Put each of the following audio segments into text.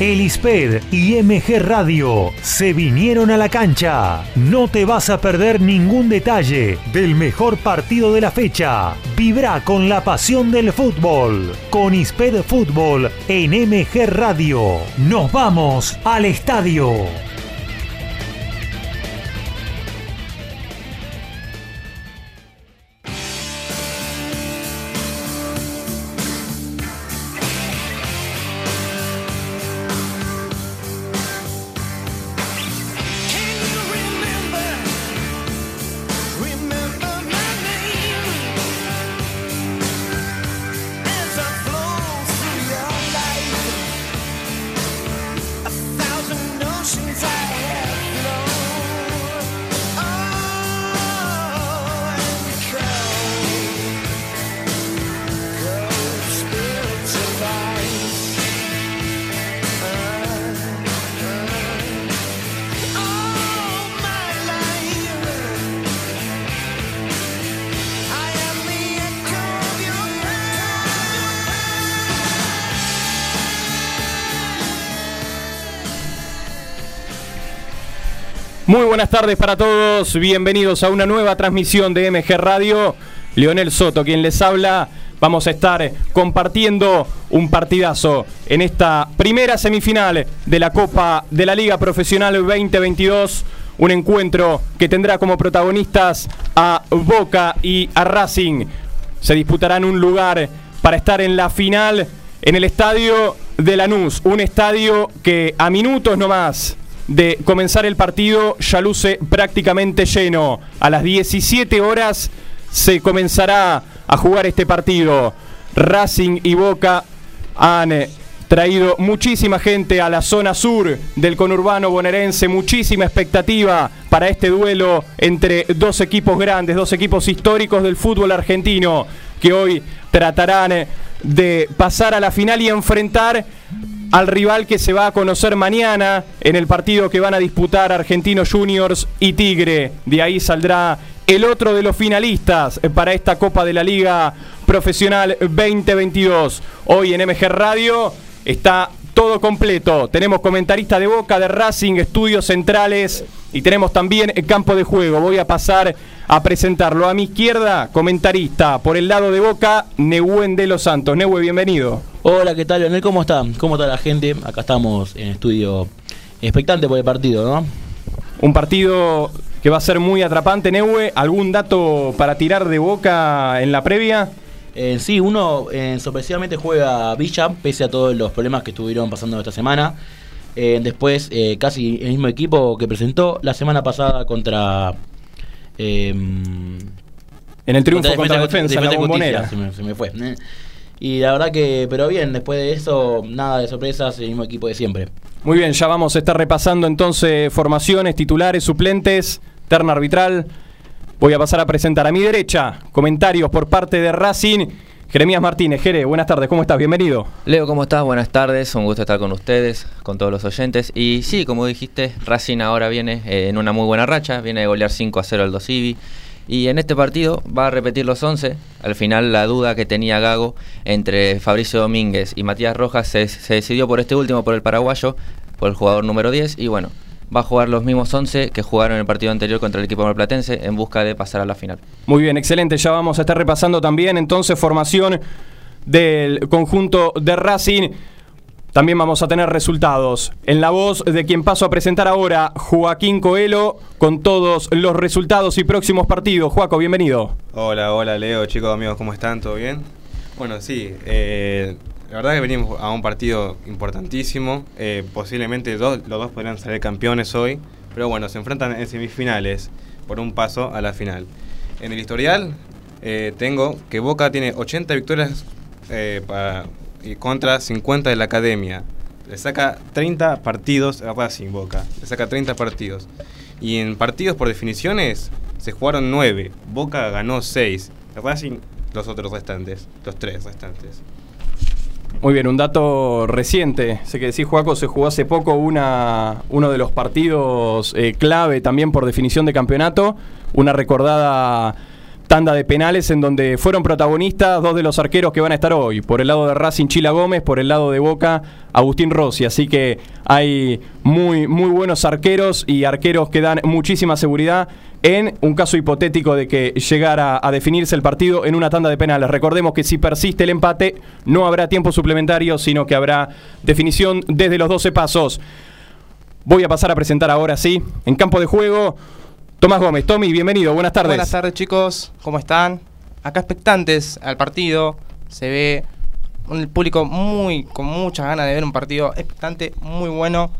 El ISPED y MG Radio se vinieron a la cancha. No te vas a perder ningún detalle del mejor partido de la fecha. Vibra con la pasión del fútbol. Con ISPED Fútbol en MG Radio. Nos vamos al estadio. Muy buenas tardes para todos, bienvenidos a una nueva transmisión de MG Radio. Leonel Soto, quien les habla, vamos a estar compartiendo un partidazo en esta primera semifinal de la Copa de la Liga Profesional 2022. Un encuentro que tendrá como protagonistas a Boca y a Racing. Se disputarán un lugar para estar en la final en el estadio de Lanús. Un estadio que a minutos nomás de comenzar el partido ya luce prácticamente lleno. A las 17 horas se comenzará a jugar este partido. Racing y Boca han eh, traído muchísima gente a la zona sur del conurbano bonaerense, muchísima expectativa para este duelo entre dos equipos grandes, dos equipos históricos del fútbol argentino que hoy tratarán eh, de pasar a la final y enfrentar al rival que se va a conocer mañana en el partido que van a disputar Argentinos Juniors y Tigre. De ahí saldrá el otro de los finalistas para esta Copa de la Liga Profesional 2022. Hoy en MG Radio está todo completo. Tenemos comentarista de Boca, de Racing, estudios centrales y tenemos también el campo de juego. Voy a pasar a presentarlo. A mi izquierda, comentarista. Por el lado de Boca, Nehuen de los Santos. Nehue, bienvenido. Hola, ¿qué tal, Leonel? ¿Cómo está? ¿Cómo está la gente? Acá estamos en estudio expectante por el partido, ¿no? Un partido que va a ser muy atrapante, Nehue. ¿Algún dato para tirar de Boca en la previa? Eh, sí, uno eh, sorpresivamente juega Villa, pese a todos los problemas que estuvieron pasando esta semana. Eh, después, casi el mismo equipo que presentó la semana pasada contra Em, en el triunfo contra, la defensa, la bombonera. Se me, se me, fue. ¿eh? Y la verdad que, pero bien, después de eso, nada de sorpresas, el mismo equipo de siempre. Muy bien, ya vamos a estar repasando entonces formaciones, titulares, suplentes, terna arbitral. Voy a pasar a presentar a mi derecha comentarios por parte de Racing. Jeremías Martínez, Jere, buenas tardes, ¿cómo estás? Bienvenido. Leo, ¿cómo estás? Buenas tardes, un gusto estar con ustedes, con todos los oyentes. Y sí, como dijiste, Racing ahora viene eh, en una muy buena racha, viene de golear 5 a 0 al Dosivi. Y en este partido va a repetir los 11. Al final la duda que tenía Gago entre Fabricio Domínguez y Matías Rojas se, se decidió por este último, por el paraguayo, por el jugador número 10. Y bueno, va a jugar los mismos 11 que jugaron en el partido anterior contra el equipo marplatense en busca de pasar a la final. Muy bien, excelente. Ya vamos a estar repasando también entonces formación del conjunto de Racing. También vamos a tener resultados. En la voz de quien paso a presentar ahora, Joaquín Coelho, con todos los resultados y próximos partidos. Joaco, bienvenido. Hola, hola Leo, chicos, amigos, ¿cómo están? ¿Todo bien? Bueno, sí, eh, la verdad que venimos a un partido importantísimo. Eh, posiblemente los dos podrían salir campeones hoy. Pero bueno, se enfrentan en semifinales por un paso a la final. En el historial eh, tengo que Boca tiene 80 victorias eh, contra 50 de la academia. Le saca 30 partidos a Racing Boca. Le saca 30 partidos. Y en partidos por definiciones se jugaron 9. Boca ganó 6. Racing los otros restantes. Los tres restantes. Muy bien, un dato reciente. Sé que decís, Juaco, se jugó hace poco una, uno de los partidos eh, clave también por definición de campeonato. Una recordada tanda de penales en donde fueron protagonistas dos de los arqueros que van a estar hoy. Por el lado de Racing Chila Gómez, por el lado de Boca Agustín Rossi. Así que hay muy, muy buenos arqueros y arqueros que dan muchísima seguridad en un caso hipotético de que llegara a definirse el partido en una tanda de penales. Recordemos que si persiste el empate no habrá tiempo suplementario, sino que habrá definición desde los 12 pasos. Voy a pasar a presentar ahora sí, en campo de juego, Tomás Gómez. Tommy, bienvenido, buenas tardes. Buenas tardes chicos, ¿cómo están? Acá expectantes al partido, se ve un público muy con muchas ganas de ver un partido expectante, muy bueno.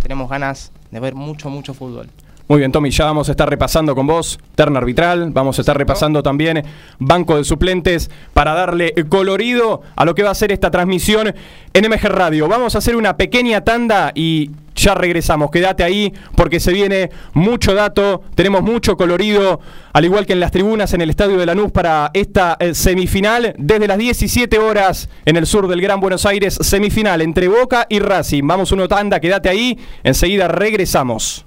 Tenemos ganas de ver mucho, mucho fútbol. Muy bien, Tommy, ya vamos a estar repasando con vos terna arbitral, vamos a estar repasando también banco de suplentes para darle colorido a lo que va a ser esta transmisión en MG Radio. Vamos a hacer una pequeña tanda y ya regresamos. Quédate ahí porque se viene mucho dato, tenemos mucho colorido, al igual que en las tribunas en el Estadio de Lanús para esta eh, semifinal desde las 17 horas en el sur del Gran Buenos Aires, semifinal entre Boca y Racing. Vamos una tanda, quédate ahí, enseguida regresamos.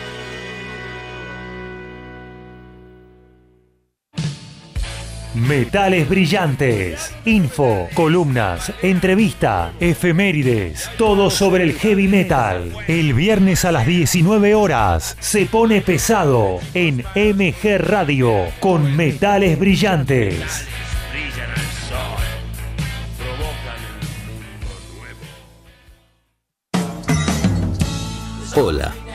Metales brillantes, info, columnas, entrevista, efemérides, todo sobre el heavy metal. El viernes a las 19 horas se pone pesado en MG Radio con Metales brillantes. Hola,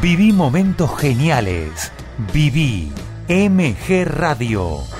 Viví momentos geniales. Viví MG Radio.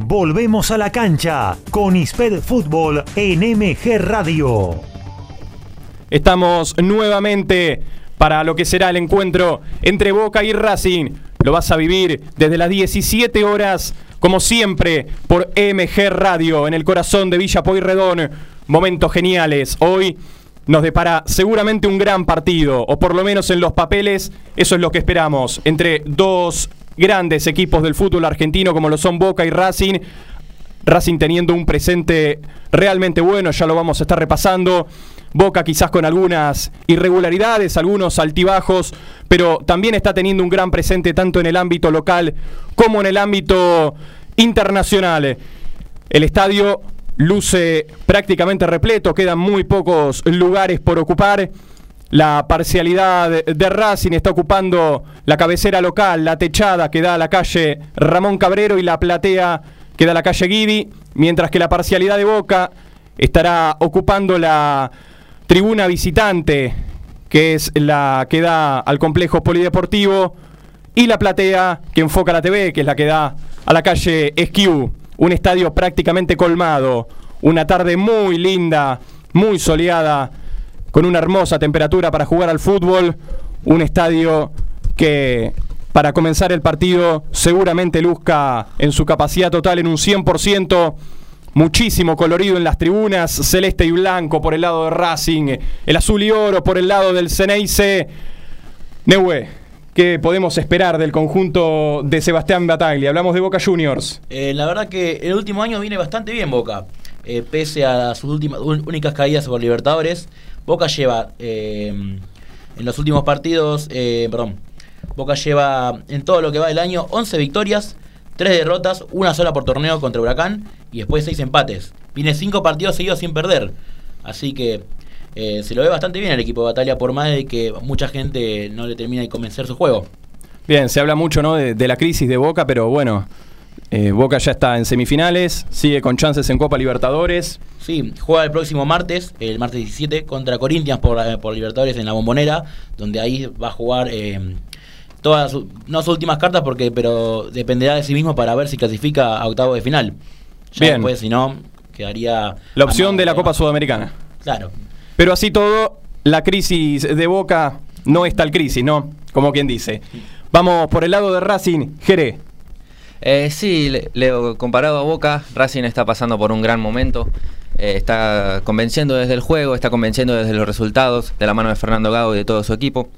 Volvemos a la cancha con ISPED Fútbol en MG Radio. Estamos nuevamente para lo que será el encuentro entre Boca y Racing. Lo vas a vivir desde las 17 horas, como siempre, por MG Radio, en el corazón de Villa Pueyrredón. Momentos geniales. Hoy nos depara seguramente un gran partido, o por lo menos en los papeles, eso es lo que esperamos, entre dos grandes equipos del fútbol argentino como lo son Boca y Racing. Racing teniendo un presente realmente bueno, ya lo vamos a estar repasando. Boca quizás con algunas irregularidades, algunos altibajos, pero también está teniendo un gran presente tanto en el ámbito local como en el ámbito internacional. El estadio luce prácticamente repleto, quedan muy pocos lugares por ocupar. La parcialidad de Racing está ocupando la cabecera local, la techada que da a la calle Ramón Cabrero y la platea que da a la calle Guidi, mientras que la parcialidad de Boca estará ocupando la tribuna visitante, que es la que da al complejo polideportivo, y la platea que enfoca la TV, que es la que da a la calle Esquiú. Un estadio prácticamente colmado, una tarde muy linda, muy soleada con una hermosa temperatura para jugar al fútbol, un estadio que para comenzar el partido seguramente luzca en su capacidad total en un 100%, muchísimo colorido en las tribunas, celeste y blanco por el lado de Racing, el azul y oro por el lado del Ceneice. Neue, ¿qué podemos esperar del conjunto de Sebastián Bataglia? Hablamos de Boca Juniors. Eh, la verdad que el último año viene bastante bien Boca, eh, pese a sus últimas, únicas caídas por Libertadores. Boca lleva eh, en los últimos partidos, eh, perdón, Boca lleva en todo lo que va del año 11 victorias, 3 derrotas, una sola por torneo contra Huracán y después 6 empates. Viene 5 partidos seguidos sin perder. Así que eh, se lo ve bastante bien el equipo de Batalla por más de que mucha gente no le termina de convencer su juego. Bien, se habla mucho ¿no? de la crisis de Boca, pero bueno, eh, Boca ya está en semifinales, sigue con chances en Copa Libertadores. Sí, juega el próximo martes, el martes 17, contra Corinthians por, eh, por Libertadores en la Bombonera, donde ahí va a jugar eh, todas, no sus últimas cartas, porque pero dependerá de sí mismo para ver si clasifica a octavo de final. Ya Bien. después, si no, quedaría... La opción de la Copa Sudamericana. Claro. Pero así todo, la crisis de Boca no es tal crisis, ¿no? Como quien dice. Vamos por el lado de Racing, Jere. Eh, sí, Leo, comparado a Boca, Racing está pasando por un gran momento. Eh, está convenciendo desde el juego, está convenciendo desde los resultados, de la mano de Fernando Gago y de todo su equipo.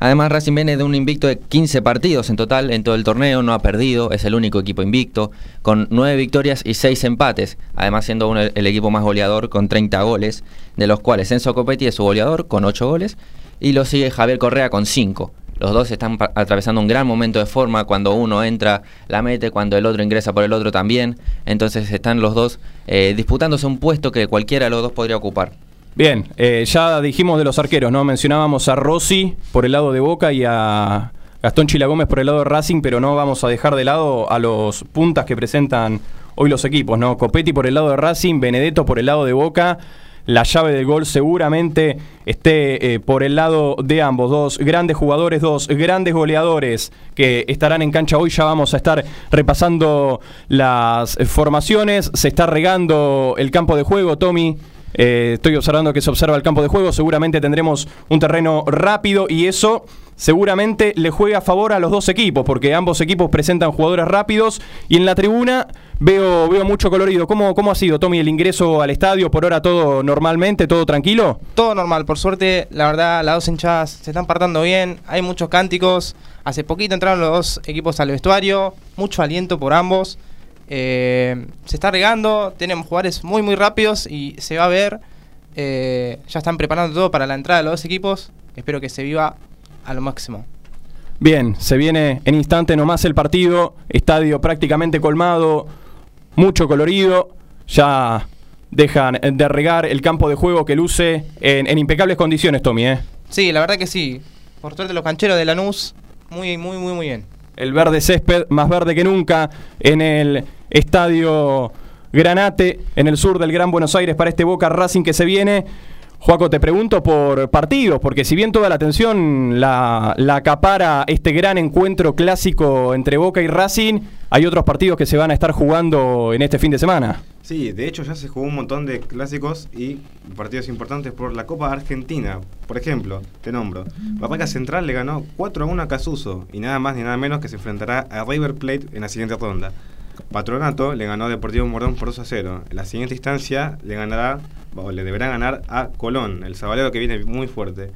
Además, Racing viene de un invicto de 15 partidos en total en todo el torneo, no ha perdido, es el único equipo invicto, con 9 victorias y 6 empates, además siendo el equipo más goleador con 30 goles, de los cuales Enzo Copetti es su goleador con 8 goles, y lo sigue Javier Correa con 5. Los dos están atravesando un gran momento de forma. Cuando uno entra, la mete. Cuando el otro ingresa por el otro también. Entonces están los dos eh, disputándose un puesto que cualquiera de los dos podría ocupar. Bien, eh, ya dijimos de los arqueros, ¿no? Mencionábamos a Rossi por el lado de Boca y a Gastón Chila Gómez por el lado de Racing, pero no vamos a dejar de lado a los puntas que presentan hoy los equipos, ¿no? Copetti por el lado de Racing, Benedetto por el lado de Boca la llave del gol seguramente esté eh, por el lado de ambos. Dos grandes jugadores, dos grandes goleadores que estarán en cancha hoy. Ya vamos a estar repasando las formaciones. Se está regando el campo de juego, Tommy. Eh, estoy observando que se observa el campo de juego. Seguramente tendremos un terreno rápido y eso seguramente le juega a favor a los dos equipos, porque ambos equipos presentan jugadores rápidos y en la tribuna veo, veo mucho colorido. ¿Cómo, ¿Cómo ha sido, Tommy, el ingreso al estadio? ¿Por ahora todo normalmente, todo tranquilo? Todo normal, por suerte, la verdad, las dos hinchadas se están partando bien, hay muchos cánticos. Hace poquito entraron los dos equipos al vestuario, mucho aliento por ambos. Eh, se está regando, tenemos jugadores muy muy rápidos y se va a ver. Eh, ya están preparando todo para la entrada de los dos equipos. Espero que se viva a lo máximo. Bien, se viene en instante nomás el partido, estadio prácticamente colmado, mucho colorido, ya dejan de regar el campo de juego que luce en, en impecables condiciones, Tommy. ¿eh? Sí, la verdad que sí. Por suerte los cancheros de Lanús, muy, muy, muy, muy bien. El verde césped más verde que nunca en el estadio Granate, en el sur del Gran Buenos Aires para este Boca Racing que se viene. Juaco, te pregunto por partidos, porque si bien toda la atención la, la acapara este gran encuentro clásico entre Boca y Racing, hay otros partidos que se van a estar jugando en este fin de semana. Sí, de hecho ya se jugó un montón de clásicos y partidos importantes por la Copa Argentina. Por ejemplo, te nombro, Barraca Central le ganó 4 a 1 a Casuso y nada más ni nada menos que se enfrentará a River Plate en la siguiente ronda. Patronato le ganó a Deportivo Morón por 2 a 0. En la siguiente instancia le ganará, le deberá ganar a Colón, el sabalero que viene muy fuerte.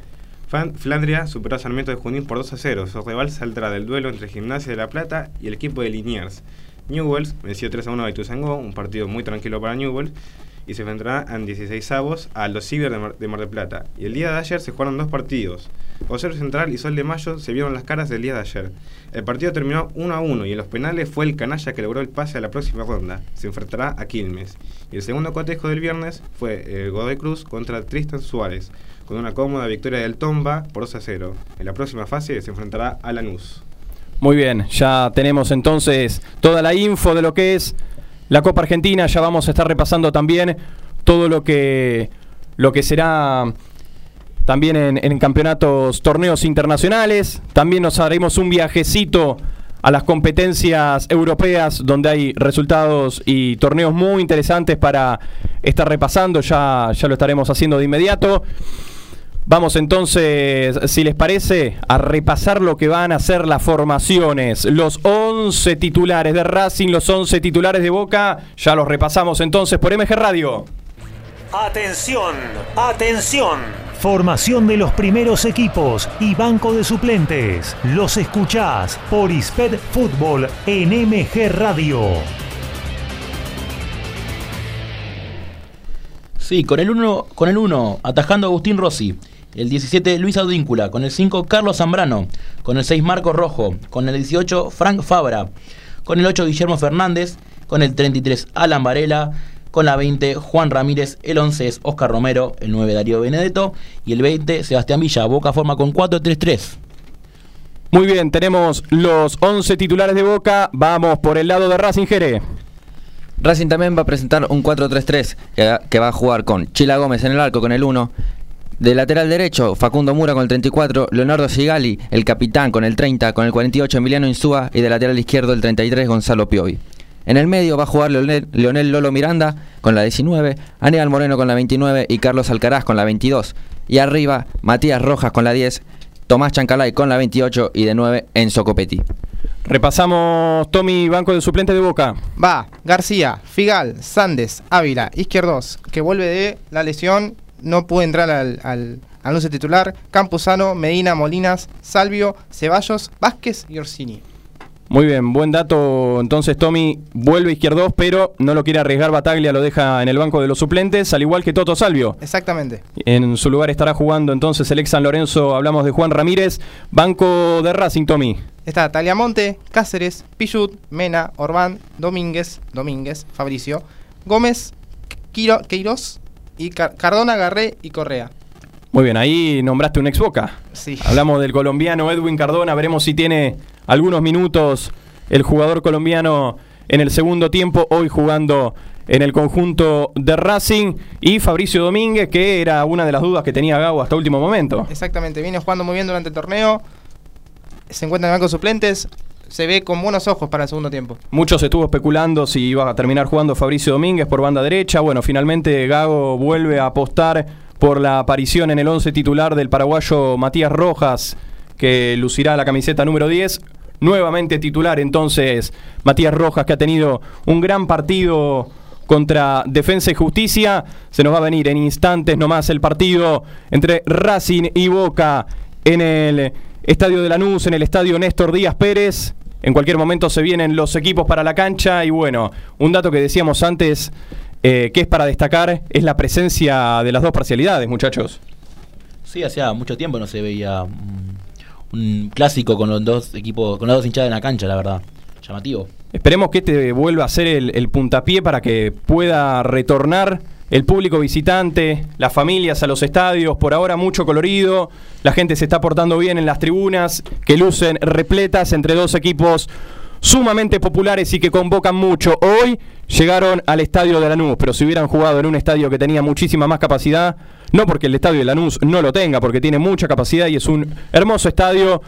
Flandria superó a Sarmiento de Junín por 2 a 0. Su rival saldrá del duelo entre Gimnasia de La Plata y el equipo de Liniers. Newells venció 3 a 1 a Ituzaingó, un partido muy tranquilo para Newells, y se enfrentará en 16 avos a los Ciber de Mar, de Mar del Plata. Y el día de ayer se jugaron dos partidos. Rosario Central y Sol de Mayo se vieron las caras del día de ayer. El partido terminó 1 a 1 y en los penales fue el canalla que logró el pase a la próxima ronda. Se enfrentará a Quilmes. Y el segundo cotejo del viernes fue el Godoy Cruz contra Tristan Suárez, con una cómoda victoria del Tomba por 2 a 0. En la próxima fase se enfrentará a Lanús. Muy bien, ya tenemos entonces toda la info de lo que es la Copa Argentina, ya vamos a estar repasando también todo lo que lo que será también en, en campeonatos, torneos internacionales, también nos haremos un viajecito a las competencias europeas donde hay resultados y torneos muy interesantes para estar repasando, ya, ya lo estaremos haciendo de inmediato. Vamos entonces, si les parece, a repasar lo que van a ser las formaciones. Los 11 titulares de Racing, los 11 titulares de Boca, ya los repasamos entonces por MG Radio. Atención, atención. Formación de los primeros equipos y banco de suplentes. Los escuchás por Isped Fútbol en MG Radio. Sí, con el 1, con el 1 atajando Agustín Rossi. El 17 Luis Advíncula. Con el 5 Carlos Zambrano. Con el 6 Marcos Rojo. Con el 18 Frank Fabra. Con el 8 Guillermo Fernández. Con el 33 Alan Varela. Con la 20 Juan Ramírez. El 11 es Oscar Romero. El 9 Darío Benedetto. Y el 20 Sebastián Villa. Boca forma con 4-3-3. Muy bien, tenemos los 11 titulares de Boca. Vamos por el lado de Racing Jere. Racing también va a presentar un 4-3-3 que, que va a jugar con Chila Gómez en el arco con el 1. De lateral derecho, Facundo Mura con el 34, Leonardo Sigali, el capitán con el 30, con el 48 Emiliano Insúa y de lateral izquierdo el 33 Gonzalo Piovi. En el medio va a jugar Leonel, Leonel Lolo Miranda con la 19, Aníbal Moreno con la 29 y Carlos Alcaraz con la 22. Y arriba, Matías Rojas con la 10, Tomás Chancalay con la 28 y de 9 Enzo Copetti. Repasamos, Tommy, banco de suplentes de Boca. Va, García, Figal, Sandes, Ávila, Izquierdos, que vuelve de la lesión, no puede entrar al, al, al once titular. Campuzano, Medina, Molinas, Salvio, Ceballos, Vázquez y Orsini. Muy bien, buen dato. Entonces Tommy vuelve izquierdos, pero no lo quiere arriesgar Bataglia, lo deja en el banco de los suplentes, al igual que Toto Salvio. Exactamente. En su lugar estará jugando entonces el ex San Lorenzo, hablamos de Juan Ramírez, banco de Racing, Tommy. Está Taliamonte, Cáceres, Pichut, Mena, Orbán, Domínguez, Domínguez, Fabricio, Gómez, Quiro, Queiroz y Car- Cardona, Garré y Correa. Muy bien, ahí nombraste un ex Boca. Sí. Hablamos del colombiano Edwin Cardona, veremos si tiene algunos minutos el jugador colombiano en el segundo tiempo, hoy jugando en el conjunto de Racing, y Fabricio Domínguez, que era una de las dudas que tenía Gago hasta último momento. Exactamente, viene jugando muy bien durante el torneo. Se encuentra en el banco de suplentes. Se ve con buenos ojos para el segundo tiempo. Muchos estuvo especulando si iba a terminar jugando Fabricio Domínguez por banda derecha. Bueno, finalmente Gago vuelve a apostar por la aparición en el 11 titular del paraguayo Matías Rojas, que lucirá la camiseta número 10. Nuevamente titular entonces Matías Rojas, que ha tenido un gran partido contra Defensa y Justicia. Se nos va a venir en instantes nomás el partido entre Racing y Boca en el Estadio de Lanús, en el Estadio Néstor Díaz Pérez. En cualquier momento se vienen los equipos para la cancha y bueno, un dato que decíamos antes eh, que es para destacar es la presencia de las dos parcialidades, muchachos. Sí, hacía mucho tiempo no se veía un, un clásico con los dos equipos, con las dos hinchadas en la cancha, la verdad. Llamativo. Esperemos que este vuelva a ser el, el puntapié para que pueda retornar el público visitante, las familias a los estadios, por ahora mucho colorido, la gente se está portando bien en las tribunas, que lucen repletas entre dos equipos sumamente populares y que convocan mucho. Hoy llegaron al estadio de Lanús, pero si hubieran jugado en un estadio que tenía muchísima más capacidad, no porque el estadio de Lanús no lo tenga, porque tiene mucha capacidad y es un hermoso estadio,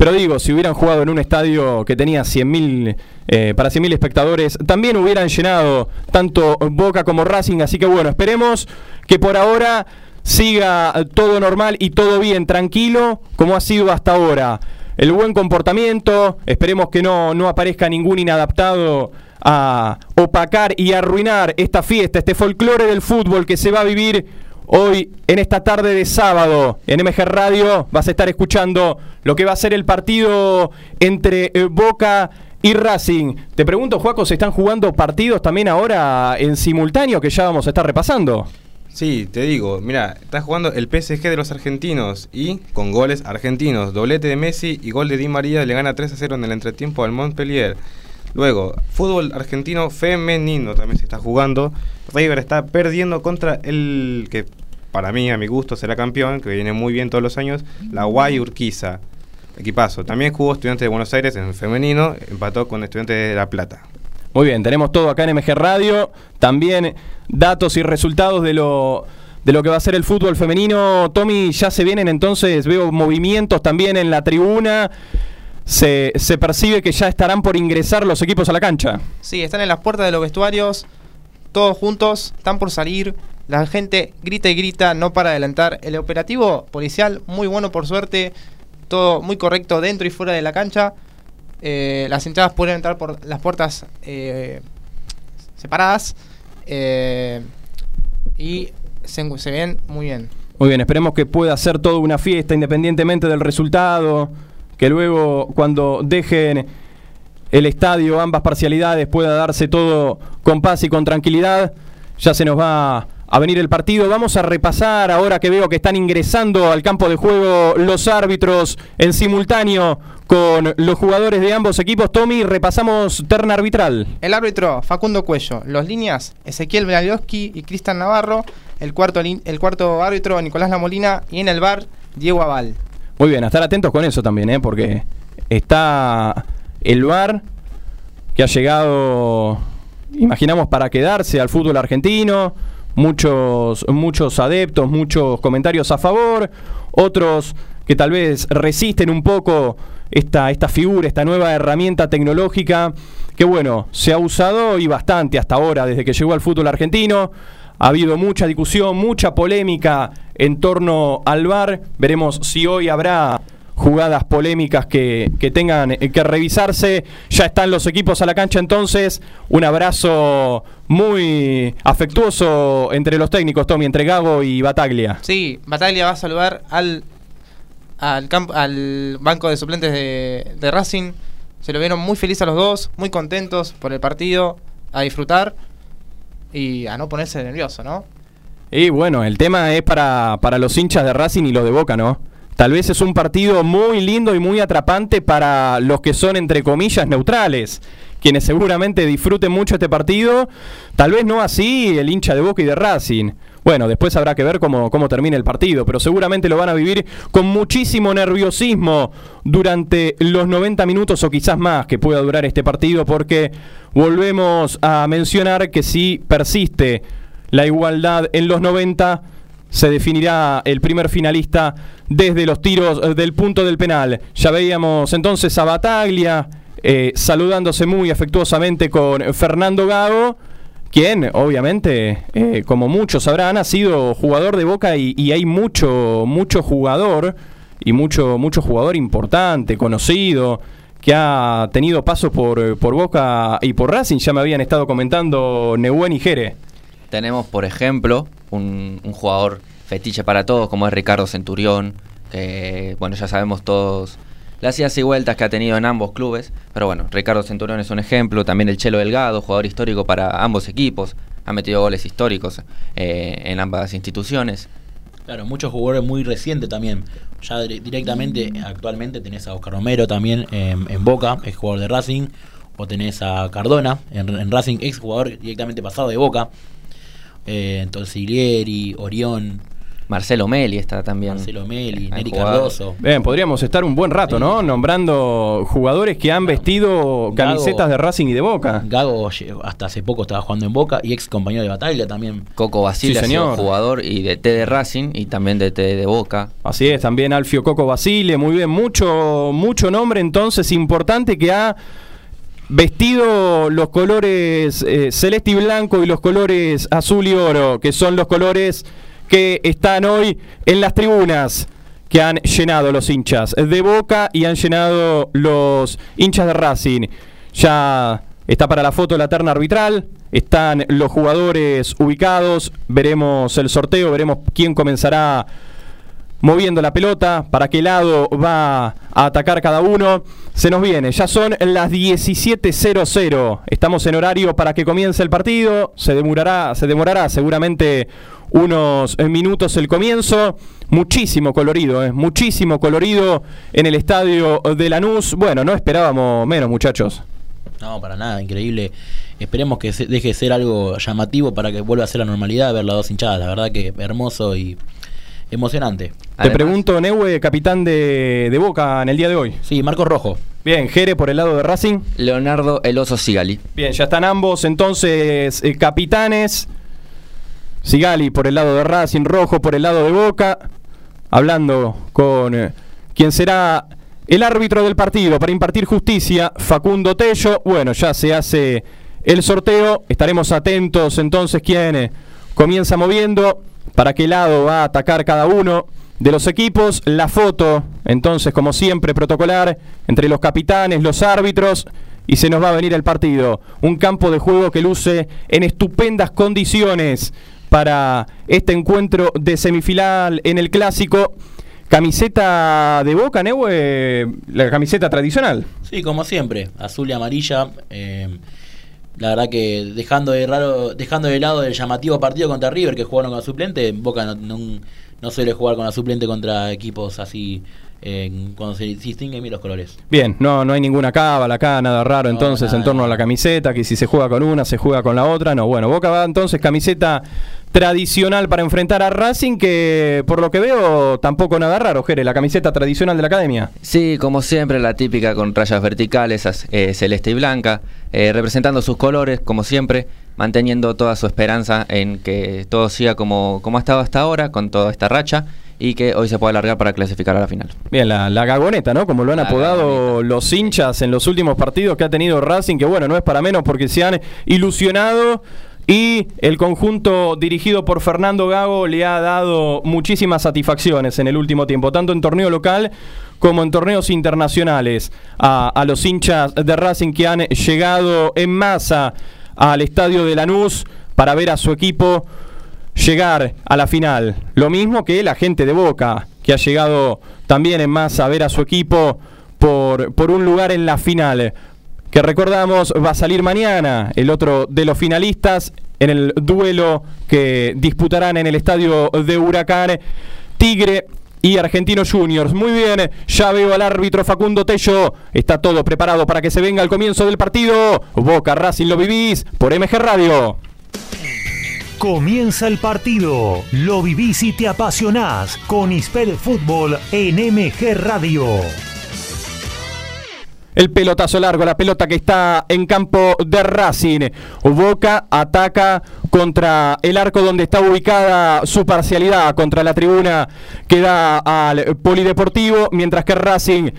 pero digo, si hubieran jugado en un estadio que tenía 100.000 eh, para 100.000 espectadores, también hubieran llenado tanto Boca como Racing, así que bueno, esperemos que por ahora siga todo normal y todo bien, tranquilo, como ha sido hasta ahora el buen comportamiento. Esperemos que no, no aparezca ningún inadaptado a opacar y arruinar esta fiesta, este folclore del fútbol que se va a vivir hoy en esta tarde de sábado. En MG Radio vas a estar escuchando lo que va a ser el partido entre eh, Boca y Racing. Te pregunto, Juaco, ¿se están jugando partidos también ahora en simultáneo que ya vamos a estar repasando? Sí, te digo, mira, está jugando el PSG de los argentinos y con goles argentinos, doblete de Messi y gol de Di María le gana 3 a 0 en el entretiempo al Montpellier. Luego, fútbol argentino femenino también se está jugando. River está perdiendo contra el que para mí, a mi gusto, será campeón, que viene muy bien todos los años, la Guay Urquiza. Equipazo. También jugó Estudiantes de Buenos Aires en femenino, empató con Estudiantes de La Plata. Muy bien, tenemos todo acá en MG Radio. También datos y resultados de lo, de lo que va a ser el fútbol femenino. Tommy, ya se vienen entonces, veo movimientos también en la tribuna. Se, se percibe que ya estarán por ingresar los equipos a la cancha. Sí, están en las puertas de los vestuarios, todos juntos, están por salir. La gente grita y grita, no para adelantar. El operativo policial, muy bueno por suerte, todo muy correcto dentro y fuera de la cancha. Eh, las entradas pueden entrar por las puertas eh, separadas eh, y se, se ven muy bien. Muy bien, esperemos que pueda ser toda una fiesta independientemente del resultado, que luego cuando dejen el estadio, ambas parcialidades, pueda darse todo con paz y con tranquilidad. Ya se nos va a venir el partido. Vamos a repasar ahora que veo que están ingresando al campo de juego los árbitros en simultáneo con los jugadores de ambos equipos. Tommy, repasamos terna arbitral. El árbitro Facundo Cuello, los líneas Ezequiel Belalioski y Cristian Navarro, el cuarto, el cuarto árbitro Nicolás Lamolina y en el bar Diego Aval. Muy bien, a estar atentos con eso también, ¿eh? porque está el bar que ha llegado, imaginamos, para quedarse al fútbol argentino. Muchos, muchos adeptos, muchos comentarios a favor, otros que tal vez resisten un poco esta, esta figura, esta nueva herramienta tecnológica, que bueno, se ha usado y bastante hasta ahora, desde que llegó al fútbol argentino. Ha habido mucha discusión, mucha polémica en torno al VAR. Veremos si hoy habrá jugadas polémicas que, que, tengan que revisarse. Ya están los equipos a la cancha entonces. Un abrazo muy afectuoso entre los técnicos, Tommy, entre Gago y Bataglia. Sí, Bataglia va a saludar al al, campo, al banco de suplentes de, de Racing. Se lo vieron muy felices a los dos, muy contentos por el partido, a disfrutar y a no ponerse nervioso, ¿no? Y bueno, el tema es para, para los hinchas de Racing y los de Boca, ¿no? Tal vez es un partido muy lindo y muy atrapante para los que son, entre comillas, neutrales, quienes seguramente disfruten mucho este partido. Tal vez no así el hincha de Boca y de Racing. Bueno, después habrá que ver cómo, cómo termina el partido, pero seguramente lo van a vivir con muchísimo nerviosismo durante los 90 minutos o quizás más que pueda durar este partido, porque volvemos a mencionar que si persiste la igualdad en los 90, se definirá el primer finalista desde los tiros del punto del penal. Ya veíamos entonces a Bataglia eh, saludándose muy afectuosamente con Fernando Gago quien obviamente, eh, como muchos sabrán, ha sido jugador de Boca y, hay mucho, mucho jugador y mucho, mucho jugador importante, conocido, que ha tenido pasos por, por Boca y por Racing. Ya me habían estado comentando Nehuen y Jere. Tenemos, por ejemplo, un, un jugador fetiche para todos, como es Ricardo Centurión, que, bueno, ya sabemos todos las idas y vueltas que ha tenido en ambos clubes. Pero bueno, Ricardo Centurión es un ejemplo, también el Chelo Delgado, jugador histórico para ambos equipos, ha metido goles históricos eh, en ambas instituciones. Claro, muchos jugadores muy recientes también. Ya directamente, actualmente tenés a Oscar Romero también en Boca, es jugador de Racing. O tenés a Cardona en, Racing, ex jugador directamente pasado de Boca. eh, Torsiglieri, Orión, Marcelo Meli está también. Marcelo Meli, Hay Neri. Cardoso. Bien, podríamos estar un buen rato, ¿no? Nombrando jugadores que han vestido camisetas de Racing y de Boca. Gago hasta hace poco estaba jugando en Boca y ex compañero de batalla también. Coco Basile Sí, ha sido señor. jugador y de T de Racing y también de T de Boca. Así es, también Alfio Coco Basile, muy bien, mucho, mucho nombre entonces importante que ha vestido los colores eh, celeste y blanco y los colores azul y oro, que son los colores que están hoy en las tribunas que han llenado los hinchas de Boca y han llenado los hinchas de Racing. Ya está para la foto la terna arbitral, están los jugadores ubicados, veremos el sorteo, veremos quién comenzará moviendo la pelota, para qué lado va a atacar cada uno. Se nos viene, ya son las 17.00. Estamos en horario para que comience el partido. Se demorará, se demorará seguramente unos eh, minutos el comienzo. Muchísimo colorido, eh, muchísimo colorido en el estadio de Lanús. Bueno, no esperábamos menos, muchachos. No, para nada, increíble. Esperemos que se- deje de ser algo llamativo para que vuelva a ser la normalidad ver las dos hinchadas. La verdad que hermoso y emocionante. Te pregunto, Neue, capitán de, de Boca en el día de hoy. Sí, Marcos Rojo. Bien, Jere por el lado de Racing. Leonardo El Oso Sigali. Bien, ya están ambos entonces eh, capitanes. Sigali por el lado de Racing, Rojo por el lado de Boca. Hablando con eh, quien será el árbitro del partido para impartir justicia, Facundo Tello. Bueno, ya se hace el sorteo. Estaremos atentos entonces quién eh, comienza moviendo, para qué lado va a atacar cada uno de los equipos. La foto, entonces, como siempre, protocolar entre los capitanes, los árbitros. Y se nos va a venir el partido. Un campo de juego que luce en estupendas condiciones para este encuentro de semifinal en el clásico. Camiseta de Boca, Neue, la camiseta tradicional. Sí, como siempre, azul y amarilla. eh, la verdad que dejando de raro, dejando de lado el llamativo partido contra River que jugaron con la suplente, Boca no, no- no suele jugar con la suplente contra equipos así eh, cuando se distinguen bien los colores. Bien, no, no hay ninguna cábala acá, nada raro entonces nada, en torno a la camiseta, que si se juega con una, se juega con la otra. No, bueno, Boca va entonces camiseta tradicional para enfrentar a Racing, que por lo que veo tampoco nada raro, Jere, la camiseta tradicional de la academia. Sí, como siempre, la típica con rayas verticales, eh, celeste y blanca, eh, representando sus colores, como siempre, manteniendo toda su esperanza en que todo siga como, como ha estado hasta ahora, con toda esta racha, y que hoy se pueda alargar para clasificar a la final. Bien, la, la gagoneta, ¿no? Como lo han La apodado los hinchas en los últimos partidos que ha tenido Racing, que bueno, no es para menos porque se han ilusionado y el conjunto dirigido por Fernando Gago le ha dado muchísimas satisfacciones en el último tiempo, tanto en torneo local como en torneos internacionales, a, los hinchas de Racing que han llegado en masa al estadio de Lanús para ver a su equipo llegar a la final. Lo mismo que la gente de Boca, que ha llegado también en masa a ver a su equipo por, por un lugar en la final. Que recordamos va a salir mañana el otro de los finalistas en el duelo que disputarán en el estadio de Huracán Tigre y Argentino Juniors. Muy bien, ya veo al árbitro Facundo Tello. Está todo preparado para que se venga el comienzo del partido. Boca Racing lo vivís por MG Radio. Comienza el partido. Lo vivís y te apasionás con Ispel Fútbol en MG Radio. El pelotazo largo, la pelota que está en campo de Racing. Boca ataca contra el arco donde está ubicada su parcialidad, contra la tribuna que da al Polideportivo, mientras que Racing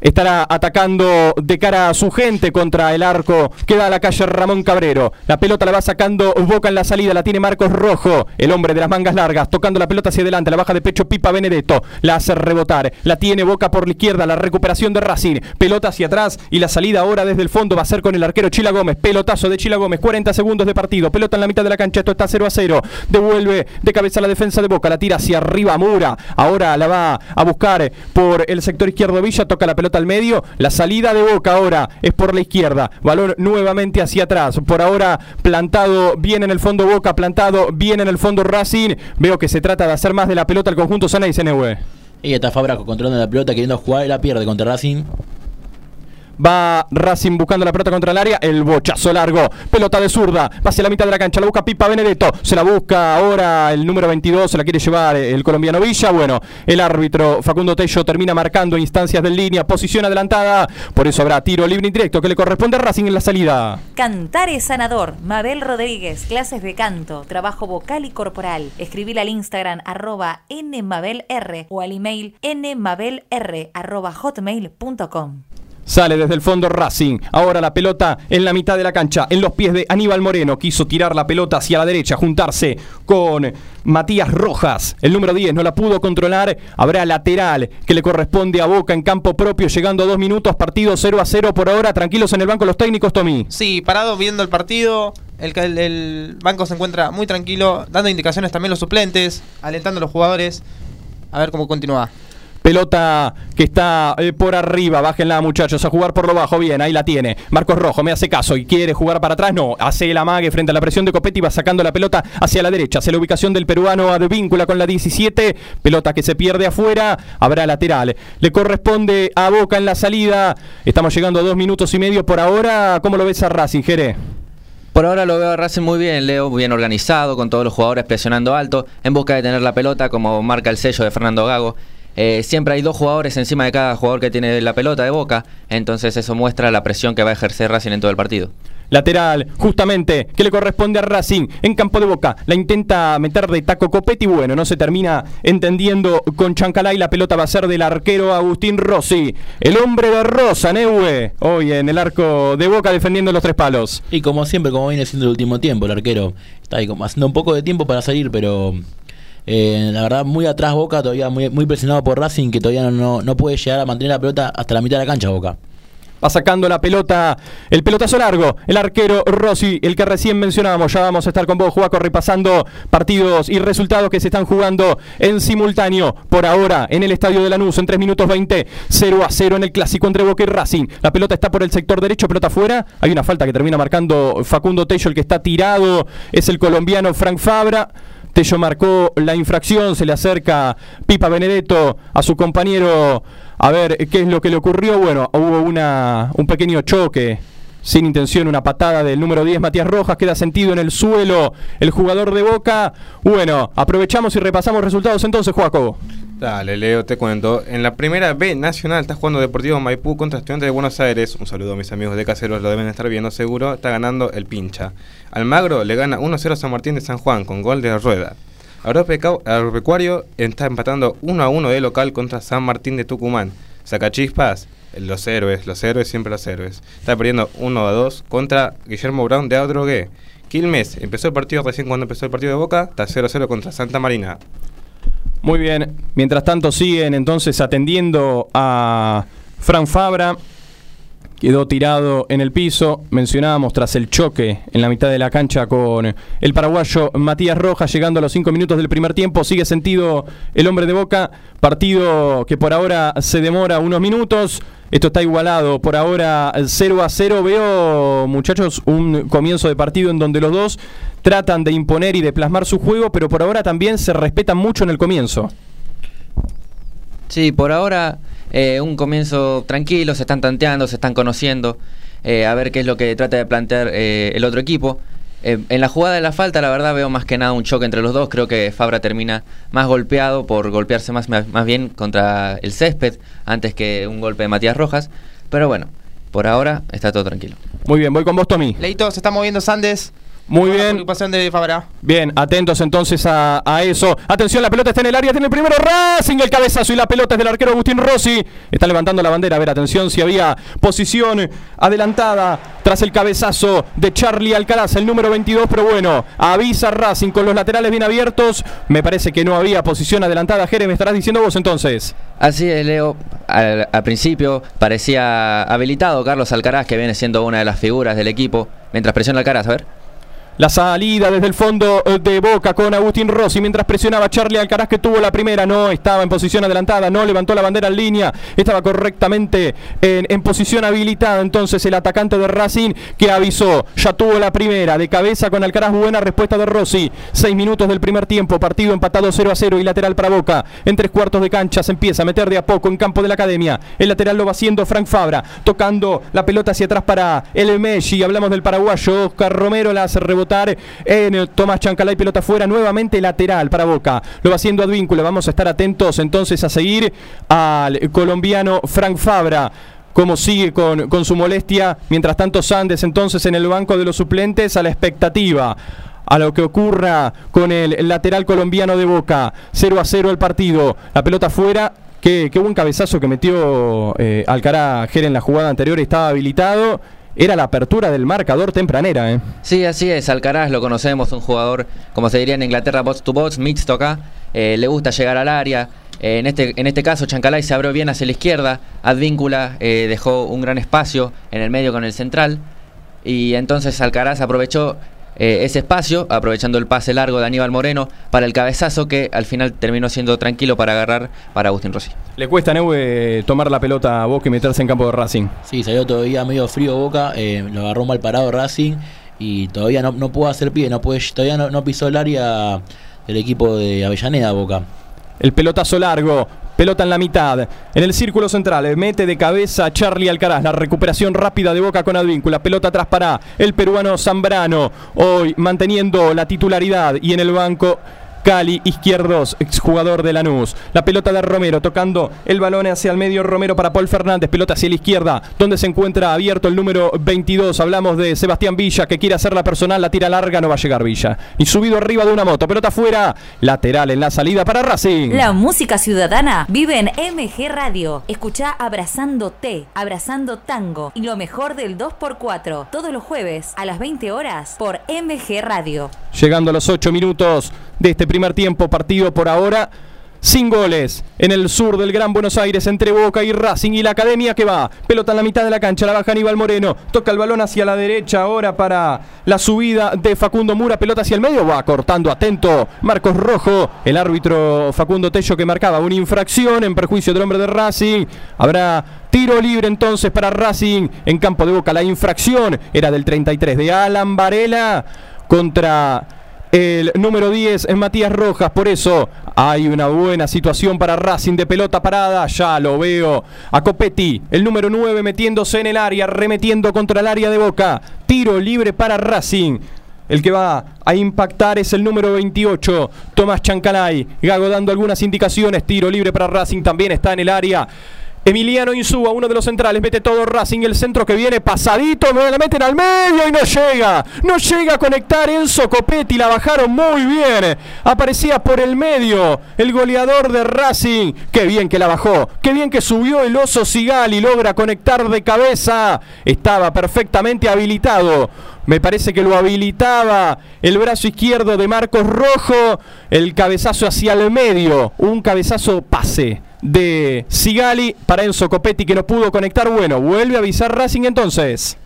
estará atacando de cara a su gente contra el arco. Que da a la calle Ramón Cabrero. La pelota la va sacando Boca en la salida, la tiene Marcos Rojo, el hombre de las mangas largas, tocando la pelota hacia adelante, la baja de pecho Pipa Benedetto, la hace rebotar, la tiene Boca por la izquierda, la recuperación de Racing, pelota hacia atrás. Y la salida ahora desde el fondo va a ser con el arquero Chila Gómez, pelotazo de Chila Gómez, 40 segundos de partido, pelota en la mitad de la cancha, esto está 0 a 0, devuelve de cabeza la defensa de Boca, la tira hacia arriba Mura, ahora la va a buscar por el sector izquierdo Villa, toca la pelota al medio, la salida de Boca ahora es por la izquierda, balón nuevamente hacia atrás, por ahora plantado bien en el fondo Boca, plantado bien en el fondo Racing, veo que se trata de hacer más de la pelota el conjunto Sana y CNV. Y está Fabraco controlando la pelota, queriendo jugar y la pierde contra Racing. Va Racing buscando la pelota contra el área. El bochazo largo. Pelota de zurda. Va hacia la mitad de la cancha. La busca Pipa Benedetto. Se la busca ahora el número 22. Se la quiere llevar el colombiano Villa. Bueno, el árbitro Facundo Tello termina marcando instancias de línea. Posición adelantada. Por eso habrá tiro libre indirecto que le corresponde a Racing en la salida. Cantar es sanador. Mabel Rodríguez, clases de canto, trabajo vocal y corporal. Escribir al Instagram arroba nmabelr o al email nmabelr. Sale desde el fondo Racing. Ahora la pelota en la mitad de la cancha, en los pies de Aníbal Moreno. Quiso tirar la pelota hacia la derecha, juntarse con Matías Rojas. El número 10 no la pudo controlar. Habrá lateral que le corresponde a Boca en campo propio, llegando a dos minutos. Partido 0 a 0 por ahora. Tranquilos en el banco los técnicos, Tommy. Sí, parado viendo el partido. El, el, el banco se encuentra muy tranquilo, dando indicaciones también los suplentes, alentando a los jugadores. A ver cómo continúa. Pelota que está eh, por arriba. Bájenla, muchachos, a jugar por lo bajo. Bien, ahí la tiene. Marcos Rojo me hace caso y quiere jugar para atrás. No, hace el amague frente a la presión de Copetti. Va sacando la pelota hacia la derecha. Hacia la ubicación del peruano Advíncula con la 17. Pelota que se pierde afuera. Habrá lateral. Le corresponde a Boca en la salida. Estamos llegando a dos minutos y medio por ahora. ¿Cómo lo ves a Racing, Jere? Por ahora lo veo a Racing muy bien, Leo, bien organizado, con todos los jugadores presionando alto, en busca de tener la pelota, como marca el sello de Fernando Gago. Eh, siempre hay dos jugadores encima de cada jugador que tiene la pelota de boca, entonces eso muestra la presión que va a ejercer Racing en todo el partido. Lateral, justamente, que le corresponde a Racing en campo de boca. La intenta meter de taco Copetti. Bueno, no se termina entendiendo con Chancalay. La pelota va a ser del arquero Agustín Rossi. El hombre de Rosa, Neue. Hoy en el arco de boca defendiendo los tres palos. Y como siempre, como viene siendo el último tiempo, el arquero está ahí como haciendo un poco de tiempo para salir, pero eh, la verdad, muy atrás Boca, todavía muy, presionado por Racing, que todavía no, no puede llegar a mantener la pelota hasta la mitad de la cancha Boca. Va sacando la pelota, el pelotazo largo, el arquero Rossi, el que recién mencionábamos. Ya vamos a estar con vos, Juaco, repasando partidos y resultados que se están jugando en simultáneo. Por ahora, en el estadio de Lanús, en 3 minutos 20, 0 a 0 en el clásico entre Boca y Racing. La pelota está por el sector derecho, pelota afuera. Hay una falta que termina marcando Facundo Tello, el que está tirado. Es el colombiano Frank Fabra. Tello marcó la infracción, se le acerca Pipa Benedetto a su compañero a ver qué es lo que le ocurrió. Bueno, hubo una, un pequeño choque sin intención, una patada del número 10, Matías Rojas, queda sentido en el suelo el jugador de Boca. Bueno, aprovechamos y repasamos resultados entonces, Juaco. Dale, Leo, te cuento. En la primera B nacional está jugando Deportivo Maipú contra Estudiantes de Buenos Aires. Un saludo a mis amigos de Caseros, lo deben estar viendo seguro. Está ganando el pincha. Almagro le gana 1-0 a San Martín de San Juan con gol de Rueda. Agropecuario está empatando 1-1 de local contra San Martín de Tucumán. Sacachispas, los héroes, los héroes, siempre los héroes. Está perdiendo 1-2 contra Guillermo Brown de Adrogué. Quilmes empezó el partido recién cuando empezó el partido de Boca. Está 0-0 contra Santa Marina. Muy bien. Mientras tanto siguen entonces atendiendo a Fran Fabra. Quedó tirado en el piso. Mencionábamos tras el choque en la mitad de la cancha con el paraguayo Matías Rojas, llegando a los cinco minutos del primer tiempo. Sigue sentido el hombre de boca. Partido que por ahora se demora unos minutos. Esto está igualado. Por ahora 0 a 0. Veo, muchachos, un comienzo de partido en donde los dos tratan de imponer y de plasmar su juego, pero por ahora también se respetan mucho en el comienzo. Sí, por ahora eh, un comienzo tranquilo, se están tanteando, se están conociendo, eh, a ver qué es lo que trata de plantear eh, el otro equipo. En la jugada de la falta, la verdad, veo más que nada un choque entre los dos. Creo que Fabra termina más golpeado por golpearse más, más bien contra el césped antes que un golpe de Matías Rojas. Pero bueno, por ahora está todo tranquilo. Muy bien, voy con vos, Tommy. Leito, se está moviendo Sandes. Muy bien. preocupación de Fabra. Bien, atentos entonces a, a eso. Atención, la pelota está en el área, tiene el primero Racing, el cabezazo y la pelota es del arquero Agustín Rossi. Está levantando la bandera. A ver, atención si había posición adelantada tras el cabezazo de Charlie Alcaraz, el número 22. Pero bueno, avisa Racing con los laterales bien abiertos. Me parece que no había posición adelantada. Jere, me estarás diciendo vos entonces. Así es, Leo. Al, al principio parecía habilitado Carlos Alcaraz, que viene siendo una de las figuras del equipo. Mientras presiona Alcaraz, a ver. La salida desde el fondo eh, de Boca con Agustín Rossi mientras presionaba Charlie Alcaraz que tuvo la primera. No estaba en posición adelantada, no levantó la bandera en línea. Estaba correctamente en, en posición habilitada. Entonces el atacante de Racing que avisó. Ya tuvo la primera de cabeza con Alcaraz. Buena respuesta de Rossi. Seis minutos del primer tiempo. Partido empatado 0 a 0 y lateral para Boca. En tres cuartos de cancha se empieza a meter de a poco en campo de la academia. El lateral lo va haciendo Frank Fabra. Tocando la pelota hacia atrás para el Messi. Hablamos del paraguayo. Oscar Romero la hace rebotar en Tomás Chancalay, pelota fuera, nuevamente lateral para Boca. Lo va haciendo Advíncula, vamos a estar atentos entonces a seguir al colombiano Frank Fabra cómo sigue con, con, su molestia. Mientras tanto, Sandes entonces en el banco de los suplentes a la expectativa. A lo que ocurra con el, lateral colombiano de Boca. 0 a 0 el partido. La pelota fuera. Qué, qué buen cabezazo que metió eh, en la jugada anterior. Estaba habilitado era la apertura del marcador tempranera. ¿eh? Sí, así es. Alcaraz lo conocemos, un jugador, como se diría en Inglaterra, box to box, mixto acá. Eh, le gusta llegar al área. Eh, en, este, en este caso, Chancalay se abrió bien hacia la izquierda. Advíncula eh, dejó un gran espacio en el medio con el central. Y entonces Alcaraz aprovechó eh, ese espacio, aprovechando el pase largo de Aníbal Moreno para el cabezazo que al final terminó siendo tranquilo para agarrar para Agustín Rossi. Le cuesta a Neue tomar la pelota a Boca y meterse en campo de Racing. Sí, salió todavía medio frío Boca, eh, lo agarró mal parado Racing y todavía no, no pudo hacer pie, no puede, todavía no, no pisó el área del equipo de Avellaneda Boca. El pelotazo largo, pelota en la mitad, en el círculo central, mete de cabeza Charlie Alcaraz, la recuperación rápida de Boca con Advíncula, pelota atrás para el peruano Zambrano, hoy manteniendo la titularidad y en el banco Cali Izquierdos, exjugador de Lanús. La pelota de Romero tocando el balón hacia el medio Romero para Paul Fernández. Pelota hacia la izquierda, donde se encuentra abierto el número 22. Hablamos de Sebastián Villa que quiere hacer la personal, la tira larga, no va a llegar Villa. Y subido arriba de una moto, pelota afuera, lateral en la salida para Racing. La música ciudadana vive en MG Radio. Escucha Abrazando T, Abrazando Tango y lo mejor del 2x4 todos los jueves a las 20 horas por MG Radio. Llegando a los 8 minutos de este primer tiempo, partido por ahora sin goles en el sur del Gran Buenos Aires entre Boca y Racing y la Academia que va. Pelota en la mitad de la cancha, la baja Aníbal Moreno. Toca el balón hacia la derecha ahora para la subida de Facundo Mura. Pelota hacia el medio, va cortando atento Marcos Rojo, el árbitro Facundo Tello que marcaba una infracción en perjuicio del hombre de Racing. Habrá Tiro libre entonces para Racing en campo de Boca. La infracción era del 33 de Alan Varela contra el número 10 es Matías Rojas, por eso hay una buena situación para Racing de pelota parada, ya lo veo. A Copetti, el número 9 metiéndose en el área, remetiendo contra el área de Boca. Tiro libre para Racing. El que va a impactar es el número 28, Tomás Chancalay. Gago dando algunas indicaciones, tiro libre para Racing, también está en el área. Emiliano Insúa, uno de los centrales, mete todo Racing, el centro que viene pasadito, la meten al medio y no llega. No llega a conectar Enzo Copetti, la bajaron muy bien. Aparecía por el medio el goleador de Racing. Qué bien que la bajó, qué bien que subió el oso Sigal y logra conectar de cabeza. Estaba perfectamente habilitado. Me parece que lo habilitaba el brazo izquierdo de Marcos Rojo. El cabezazo hacia el medio. Un cabezazo pase de Sigali para Enzo Copetti que no pudo conectar. Bueno, vuelve a avisar Racing entonces.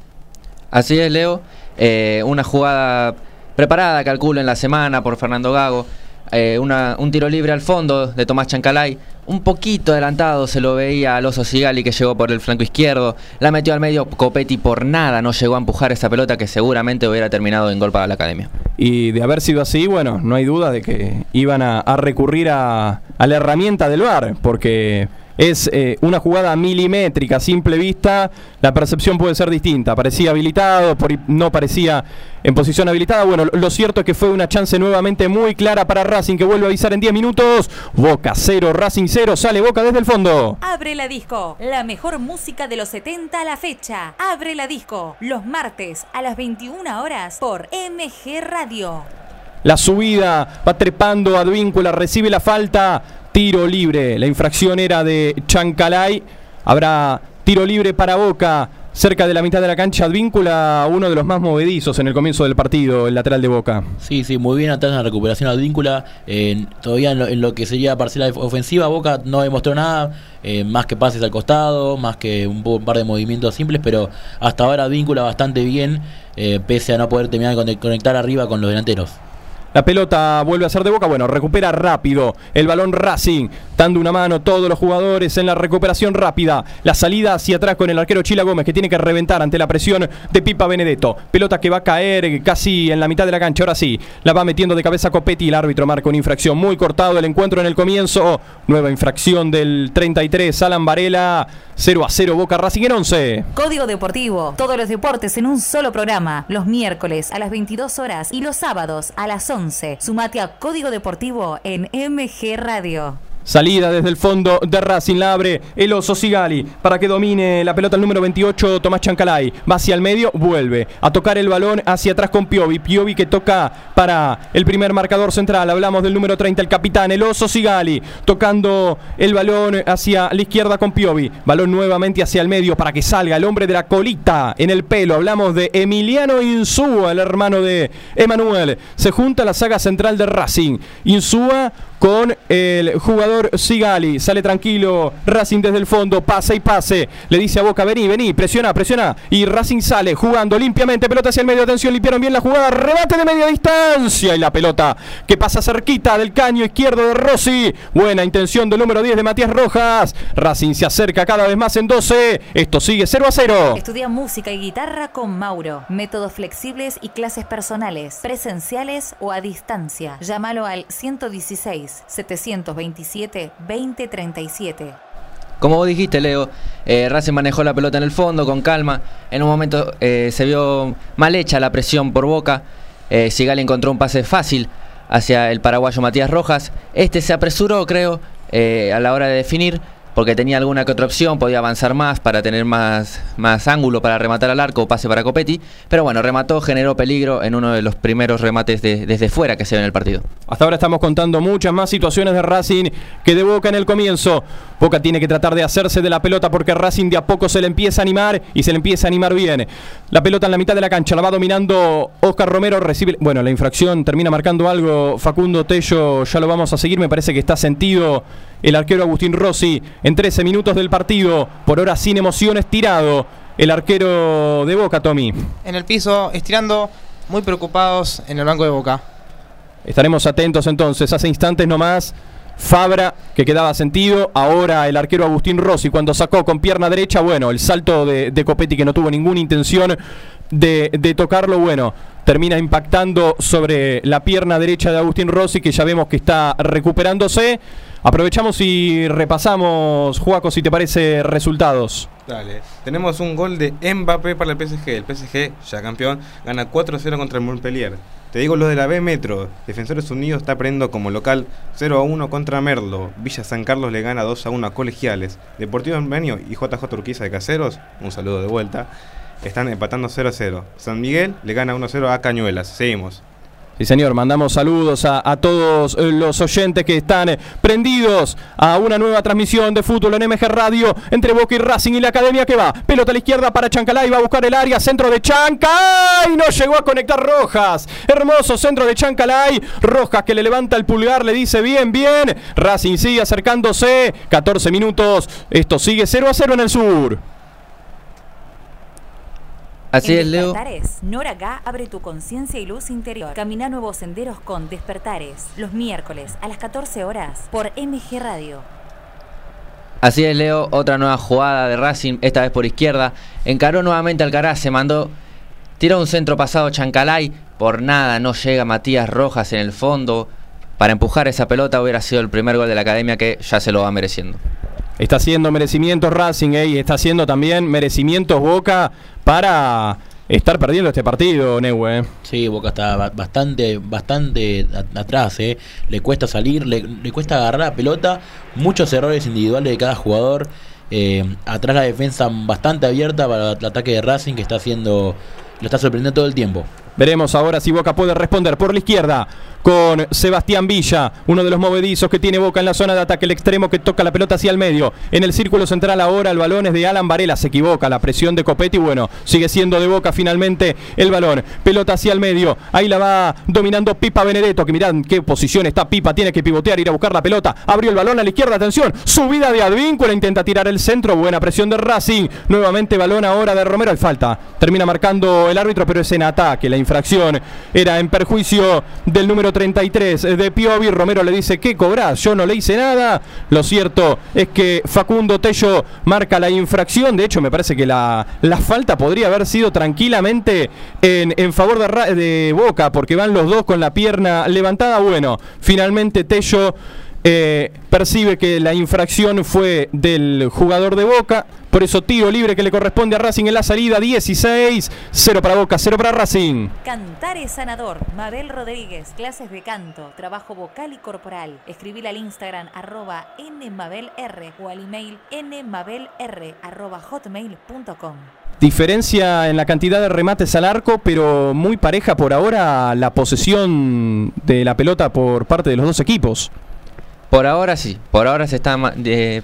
Así es, Leo. Eh, una jugada preparada, calculo, en la semana por Fernando Gago. Eh, una, un tiro libre al fondo de Tomás Chancalay. Un poquito adelantado se lo veía al oso Sigali que llegó por el flanco izquierdo. La metió al medio Copetti por nada. No llegó a empujar esa pelota que seguramente hubiera terminado en gol para la academia. Y de haber sido así, bueno, no hay duda de que iban a, a recurrir a, a la herramienta del VAR. Porque es eh, una jugada milimétrica, simple vista, la percepción puede ser distinta. Parecía habilitado, por, no parecía en posición habilitada. Bueno, lo cierto es que fue una chance nuevamente muy clara para Racing, que vuelve a avisar en 10 minutos. Boca 0, Racing 0, sale Boca desde el fondo. Abre la disco, la mejor música de los 70 a la fecha. Abre la disco, los martes a las 21 horas por MG Radio. La subida, va trepando Advíncula, recibe la falta tiro libre. La infracción era de Chancalay. Habrá tiro libre para Boca. Cerca de la mitad de la cancha, Advíncula, uno de los más movedizos en el comienzo del partido, el lateral de Boca. Sí, sí, muy bien atrás en la recuperación Advíncula. Eh, todavía en lo, en lo, que sería parcela ofensiva, Boca no demostró nada, eh, más que pases al costado, más que un, un, par de movimientos simples, pero hasta ahora Advíncula bastante bien. eh, pese a no poder terminar de conectar arriba con los delanteros. La pelota vuelve a ser de boca. Bueno, recupera rápido el balón Racing. Dando una mano todos los jugadores en la recuperación rápida. La salida hacia atrás con el arquero Chila Gómez que tiene que reventar ante la presión de Pipa Benedetto. Pelota que va a caer casi en la mitad de la cancha. Ahora sí, la va metiendo de cabeza Copetti. El árbitro marca una infracción. Muy cortado el encuentro en el comienzo. Nueva infracción del 33. Alan Varela. 0 a 0 Boca Racing en 11. Código Deportivo. Todos los deportes en un solo programa. Los miércoles a las 22 horas y los sábados a las 11. Sumate a Código Deportivo en MG Radio. Salida desde el fondo de Racing, la abre el oso Sigali para que domine la pelota el número 28, Tomás Chancalay. Va hacia el medio, vuelve a tocar el balón hacia atrás con Piovi. Piovi que toca para el primer marcador central. Hablamos del número 30, el capitán, el oso Sigali. Tocando el balón hacia la izquierda con Piovi. Balón nuevamente hacia el medio para que salga el hombre de la colita en el pelo. Hablamos de Emiliano Insúa, el hermano de Emanuel. Se junta la saga central de Racing. Insúa con el jugador Sigali. Sale tranquilo Racing desde el fondo, pasa y pase. Le dice a Boca, vení, vení, presiona, presiona. Y Racing sale jugando limpiamente, pelota hacia el medio, atención, limpiaron bien la jugada, rebate de media distancia y la pelota que pasa cerquita del caño izquierdo de Rossi. Buena intención del número 10 de Matías Rojas. Racing se acerca cada vez más en 12. Esto sigue 0 a 0. Estudia música y guitarra con Mauro. Métodos flexibles y clases personales, presenciales o a distancia. Llámalo al 116 727-2037. Como vos dijiste, Leo, eh, Racing manejó la pelota en el fondo con calma. En un momento eh, se vio mal hecha la presión por boca. Eh, Sigal encontró un pase fácil hacia el paraguayo Matías Rojas. Este se apresuró, creo, eh, a la hora de definir porque tenía alguna que otra opción, podía avanzar más para tener más, más ángulo para rematar al arco, pase para Copetti, pero bueno, remató, generó peligro en uno de los primeros remates de- desde fuera que se ve en el partido. Hasta ahora estamos contando muchas más situaciones de Racing que de Boca en el comienzo. Boca tiene que tratar de hacerse de la pelota porque Racing de a poco se le empieza a animar y se le empieza a animar bien. La pelota en la mitad de la cancha la va dominando Oscar Romero, recibe, bueno, la infracción termina marcando algo Facundo Tello, ya lo vamos a seguir, me parece que está sentido el arquero Agustín Rossi en 13 minutos del partido, por ahora sin emociones, tirado el arquero de Boca, Tommy. En el piso, estirando, muy preocupados en el banco de Boca. Estaremos atentos entonces. Hace instantes nomás. Fabra, que quedaba sentido. Ahora el arquero Agustín Rossi, cuando sacó con pierna derecha, bueno, el salto de, de Copetti, que no tuvo ninguna intención de, de tocarlo, bueno, termina impactando sobre la pierna derecha de Agustín Rossi, que ya vemos que está recuperándose. Aprovechamos y repasamos, Juaco, si te parece, resultados. Dale. Tenemos un gol de Mbappé para el PSG. El PSG, ya campeón, gana 4-0 contra el Montpellier. Te digo lo de la B Metro. Defensores Unidos está perdiendo como local 0-1 contra Merlo. Villa San Carlos le gana 2-1 a Colegiales. Deportivo Armenio y JJ Turquiza de Caseros, un saludo de vuelta, están empatando 0-0. San Miguel le gana 1-0 a Cañuelas. Seguimos. Sí, señor, mandamos saludos a, a todos eh, los oyentes que están eh, prendidos a una nueva transmisión de fútbol en MG Radio entre Boca y Racing y la academia que va. Pelota a la izquierda para Chancalay, va a buscar el área, centro de Chancalay, no llegó a conectar Rojas. Hermoso centro de Chancalay, Rojas que le levanta el pulgar, le dice bien, bien. Racing sigue acercándose, 14 minutos, esto sigue 0 a 0 en el sur. Así en es, Leo. Despertares, Nora Gá abre tu conciencia y luz interior. Camina nuevos senderos con Despertares, los miércoles a las 14 horas por MG Radio. Así es, Leo. Otra nueva jugada de Racing, esta vez por izquierda. Encaró nuevamente Alcaraz, se mandó. Tiró un centro pasado Chancalay. Por nada no llega Matías Rojas en el fondo. Para empujar esa pelota hubiera sido el primer gol de la academia que ya se lo va mereciendo. Está haciendo merecimientos Racing eh, y está haciendo también merecimientos Boca para estar perdiendo este partido, Neue. eh. Sí, Boca está ba- bastante, bastante atrás, ¿eh? Le cuesta salir, le, le cuesta agarrar la pelota, muchos errores individuales de cada jugador. eh, atrás la defensa bastante abierta para el ataque de Racing que está haciendo, lo está sorprendiendo todo el tiempo. Veremos ahora si Boca puede responder por la izquierda con Sebastián Villa, uno de los movedizos que tiene Boca en la zona de ataque, el extremo que toca la pelota hacia el medio. En el círculo central ahora el balón es de Alan Varela, se equivoca, la presión de Copetti, bueno, sigue siendo de Boca finalmente el balón. Pelota hacia el medio, ahí la va dominando Pipa Benedetto, que mirad qué posición está Pipa, tiene que pivotear, ir a buscar la pelota, abrió el balón a la izquierda, atención, subida de Advíncula, intenta tirar el centro, buena presión de Racing, nuevamente balón ahora de Romero, hay falta, termina marcando el árbitro, pero es en ataque, la infracción era en perjuicio del número 33 de Piovi. Romero le dice, ¿qué cobrás? Yo no le hice nada. Lo cierto es que Facundo Tello marca la infracción. De hecho, me parece que la, la falta podría haber sido tranquilamente en, en favor de Boca, porque van los dos con la pierna levantada. Bueno, finalmente Tello eh, percibe que la infracción fue del jugador de Boca. Por eso tiro libre que le corresponde a Racing en la salida. 16, 0 para Boca, 0 para Racing. Cantar es sanador. Mabel Rodríguez, clases de canto, trabajo vocal y corporal. Escribir al Instagram arroba nmabelr o al email nmabelr arroba hotmail.com. Diferencia en la cantidad de remates al arco, pero muy pareja por ahora la posesión de la pelota por parte de los dos equipos. Por ahora sí, por ahora se está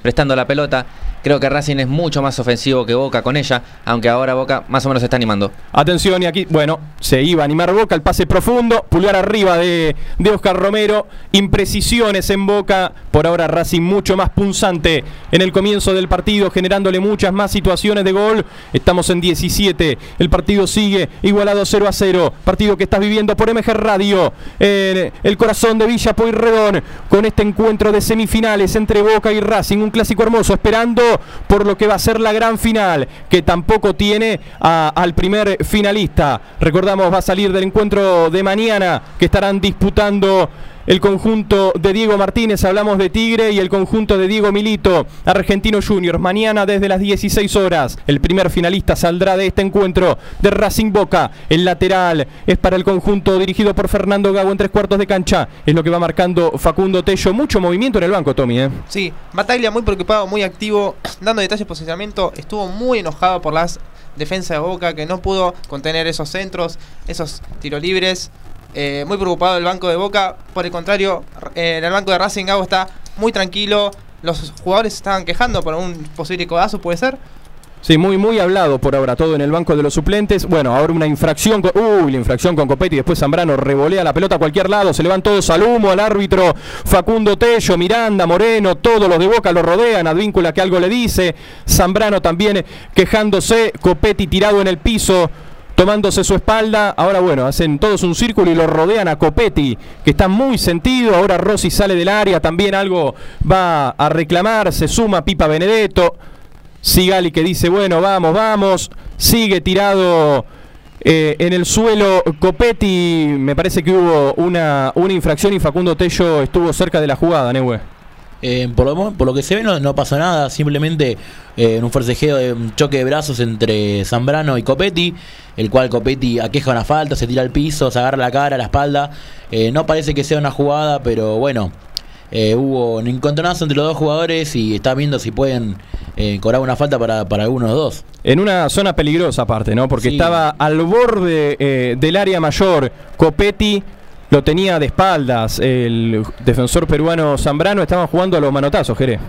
prestando la pelota. Creo que Racing es mucho más ofensivo que Boca con ella, aunque ahora Boca más o menos se está animando. Atención, y aquí, bueno, se iba a animar Boca, el pase profundo, pulgar arriba de, de Oscar Romero, imprecisiones en Boca, por ahora Racing mucho más punzante en el comienzo del partido, generándole muchas más situaciones de gol. Estamos en 17, el partido sigue igualado 0 a 0, partido que estás viviendo por MG Radio, en el corazón de Villa Pueyrredón, con este encuentro de semifinales entre Boca y Racing, un clásico hermoso, esperando por lo que va a ser la gran final, que tampoco tiene al primer finalista. Recordamos, va a salir del encuentro de mañana, que estarán disputando el conjunto de Diego Martínez, hablamos de Tigre, y el conjunto de Diego Milito, Argentino Junior. Mañana desde las 16 horas, el primer finalista saldrá de este encuentro de Racing Boca. El lateral es para el conjunto dirigido por Fernando Gago en tres cuartos de cancha. Es lo que va marcando Facundo Tello. Mucho movimiento en el banco, Tommy. ¿eh? Sí, Bataglia muy preocupado, muy activo, dando detalles de posicionamiento. Estuvo muy enojado por las defensas de Boca, que no pudo contener esos centros, esos tiros libres. Eh, muy preocupado el banco de Boca. Por el contrario, eh, en el banco de Racing Gago está muy tranquilo. Los jugadores estaban quejando por un posible codazo, puede ser. Sí, muy, muy hablado por ahora, todo en el banco de los suplentes. Bueno, ahora una infracción. con- Uy, la infracción con Copetti. Después Zambrano revolea la pelota a cualquier lado. Se le van todos al humo, al árbitro Facundo Tello, Miranda, Moreno, todos los de Boca lo rodean. Advíncula que algo le dice. Zambrano también quejándose. Copetti tirado en el piso. Tomándose su espalda, ahora bueno, hacen todos un círculo y lo rodean a Copetti, que está muy sentido. Ahora Rossi sale del área, también algo va a reclamar. Se suma Pipa Benedetto. Sigali que dice, bueno, vamos, vamos. Sigue tirado eh, en el suelo Copetti. Me parece que hubo una, una infracción y Facundo Tello estuvo cerca de la jugada, Neue. Eh, por, lo, por lo que se ve no, no pasó nada, simplemente eh, en un forcejeo de un choque de brazos entre Zambrano y Copetti, el cual Copetti aqueja una falta, se tira al piso, se agarra la cara, la espalda. Eh, no parece que sea una jugada, pero bueno, hubo un encontronazo entre los dos jugadores y está viendo si pueden cobrar una falta para, para alguno de los dos. En una zona peligrosa aparte, ¿no? Porque Sí. estaba al borde del área mayor. Copetti lo tenía de espaldas. El defensor peruano Zambrano estaban jugando a los manotazos, Jerez.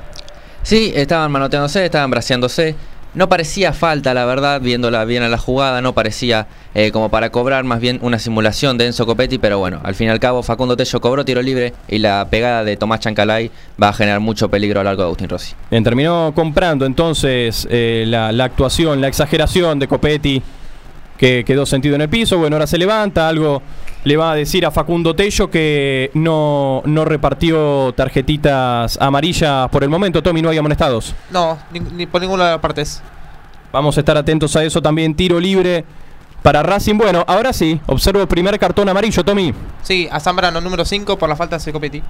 Sí, estaban manoteándose, estaban braceándose. No parecía falta, la verdad, viéndola bien a la jugada, no parecía eh, como para cobrar, más bien una simulación de Enzo Copetti, pero bueno, al fin y al cabo Facundo Tello cobró tiro libre y la pegada de Tomás Chancalay va a generar mucho peligro a lo largo de Agustín Rossi. Bien, terminó comprando entonces eh, la, la actuación, la exageración de Copetti, que quedó sentido en el piso. Bueno, ahora se levanta, algo le va a decir a Facundo Tello que no, no repartió tarjetitas amarillas por el momento. Tommy, no hay amonestados. No, ni, ni por ninguna de las partes. Vamos a estar atentos a eso también. Tiro libre para Racing. Bueno, ahora sí, observo el primer cartón amarillo, Tommy. Sí, a Zambrano, número 5, por la falta de Copetti.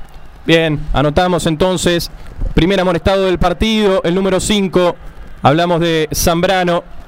Bien, anotamos entonces. Primer amonestado del partido, el número 5. Hablamos de Zambrano.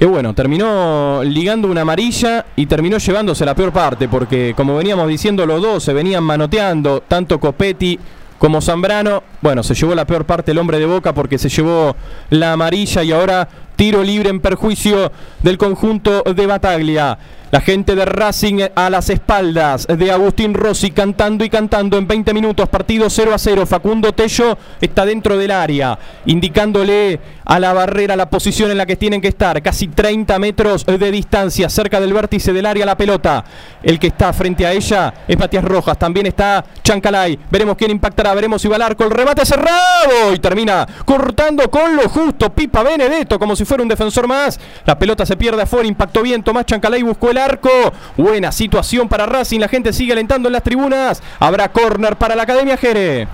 Que bueno, terminó ligando una amarilla y terminó llevándose la peor parte, porque como veníamos diciendo los dos, se venían manoteando, tanto Copetti como Zambrano. Bueno, se llevó la peor parte el hombre de Boca porque se llevó la amarilla y ahora Tiro libre en perjuicio del conjunto de Bataglia. La gente de Racing a las espaldas de Agustín Rossi cantando y cantando en 20 minutos, partido 0 a 0. Facundo Tello está dentro del área, indicándole a la barrera la posición en la que tienen que estar, casi 30 metros de distancia, cerca del vértice del área la pelota. El que está frente a ella es Matías Rojas, también está Chancalay. Veremos quién impactará, veremos si va al arco, el remate cerrado y termina cortando con lo justo. Pipa Benedetto, como si fuera un defensor más. La pelota se pierde afuera, impactó bien. Tomás Chancalay buscó el arco. Buena situación para Racing, la gente sigue alentando en las tribunas. Habrá córner para la Academia Jere.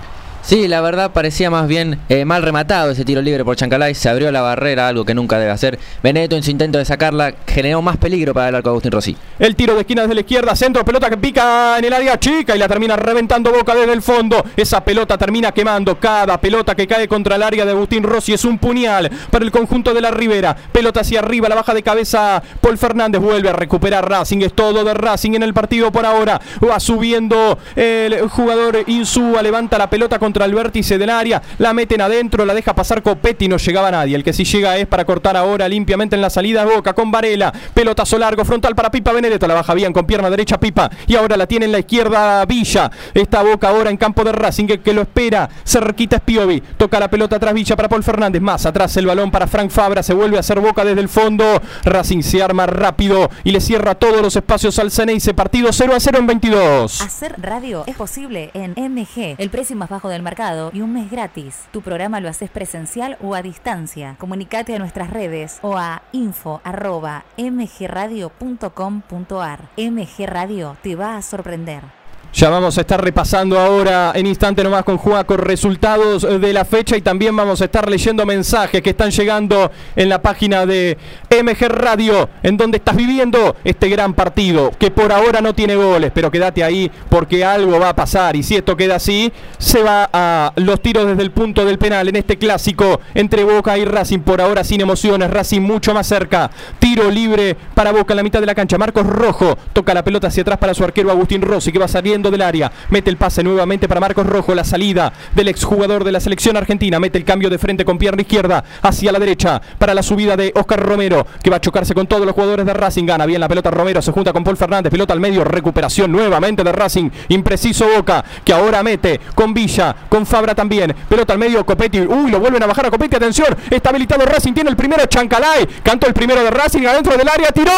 Sí, la verdad parecía más bien eh, mal rematado ese tiro libre por Chancalay. Se abrió la barrera, algo que nunca debe hacer. Benedetto en su intento de sacarla generó más peligro para el arco de Agustín Rossi. El tiro de esquina desde la izquierda, centro, pelota que pica en el área chica y la termina reventando Boca desde el fondo. Esa pelota termina quemando. Cada pelota que cae contra el área de Agustín Rossi es un puñal para el conjunto de la Ribera. Pelota hacia arriba, la baja de cabeza. Paul Fernández vuelve a recuperar Racing. Es todo de Racing en el partido por ahora. Va subiendo el jugador Insúa, levanta la pelota contra el vértice del área. La meten adentro, la deja pasar Copetti. No llegaba nadie. El que sí llega es para cortar ahora limpiamente en la salida Boca con Varela. Pelotazo largo, frontal para Pipa Benedetto. La baja bien con pierna derecha Pipa. Y ahora la tiene en la izquierda Villa. Esta Boca ahora en campo de Racing que, que lo espera. Cerquita Spiovi. Toca la pelota atrás Villa para Paul Fernández. Más atrás el balón para Frank Fabra. Se vuelve a hacer Boca desde el fondo. Racing se arma rápido y le cierra todos los espacios al Ceneice. Partido 0 a 0 en 22. Hacer radio es posible en MG, el precio más bajo del mercado y un mes gratis. Tu programa lo haces presencial o a distancia. Comunicate a nuestras redes o a info.mgradio.com.ar. MG Radio te va a sorprender. Ya vamos a estar repasando ahora en instante nomás con Juaco resultados de la fecha y también vamos a estar leyendo mensajes que están llegando en la página de MG Radio, en donde estás viviendo este gran partido, que por ahora no tiene goles, pero quédate ahí porque algo va a pasar. Y si esto queda así, se va a los tiros desde el punto del penal en este clásico entre Boca y Racing, por ahora sin emociones, Racing mucho más cerca, tiro libre para Boca en la mitad de la cancha, Marcos Rojo toca la pelota hacia atrás para su arquero Agustín Rossi que va saliendo del área, mete el pase nuevamente para Marcos Rojo, la salida del exjugador de la selección argentina, mete el cambio de frente con pierna izquierda hacia la derecha para la subida de Oscar Romero, que va a chocarse con todos los jugadores de Racing, gana bien la pelota Romero, se junta con Paul Fernández, pelota al medio, recuperación nuevamente de Racing, impreciso Boca, que ahora mete con Villa, con Fabra también, pelota al medio, Copetti, uy, lo vuelven a bajar a Copetti, atención, está habilitado Racing, tiene el primero Chancalay, cantó el primero de Racing, adentro del área, tiró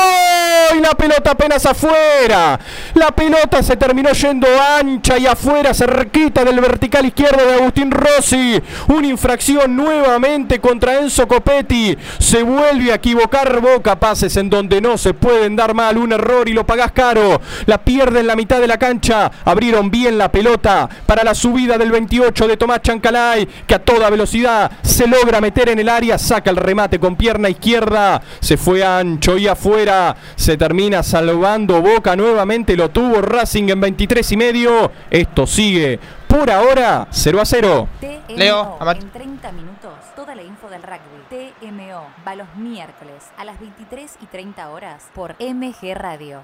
y la pelota apenas afuera, la pelota se terminó yendo ancha y afuera, cerquita del vertical izquierdo de Agustín Rossi. Una infracción nuevamente contra Enzo Copetti. Se vuelve a equivocar Boca, pases en donde no se pueden dar mal. Un error y lo pagás caro. La pierde en la mitad de la cancha. Abrieron bien la pelota para la subida del 28 de Tomás Chancalay, que a toda velocidad se logra meter en el área. Saca el remate con pierna izquierda. Se fue ancho y afuera. Se termina salvando Boca nuevamente. Lo tuvo Racing en 23 y medio. Esto sigue por ahora 0 a 0. TMO, Leo, Amat- en 30 minutos, toda la info del rugby. TMO va los miércoles a las 23 y 30 horas por MG Radio.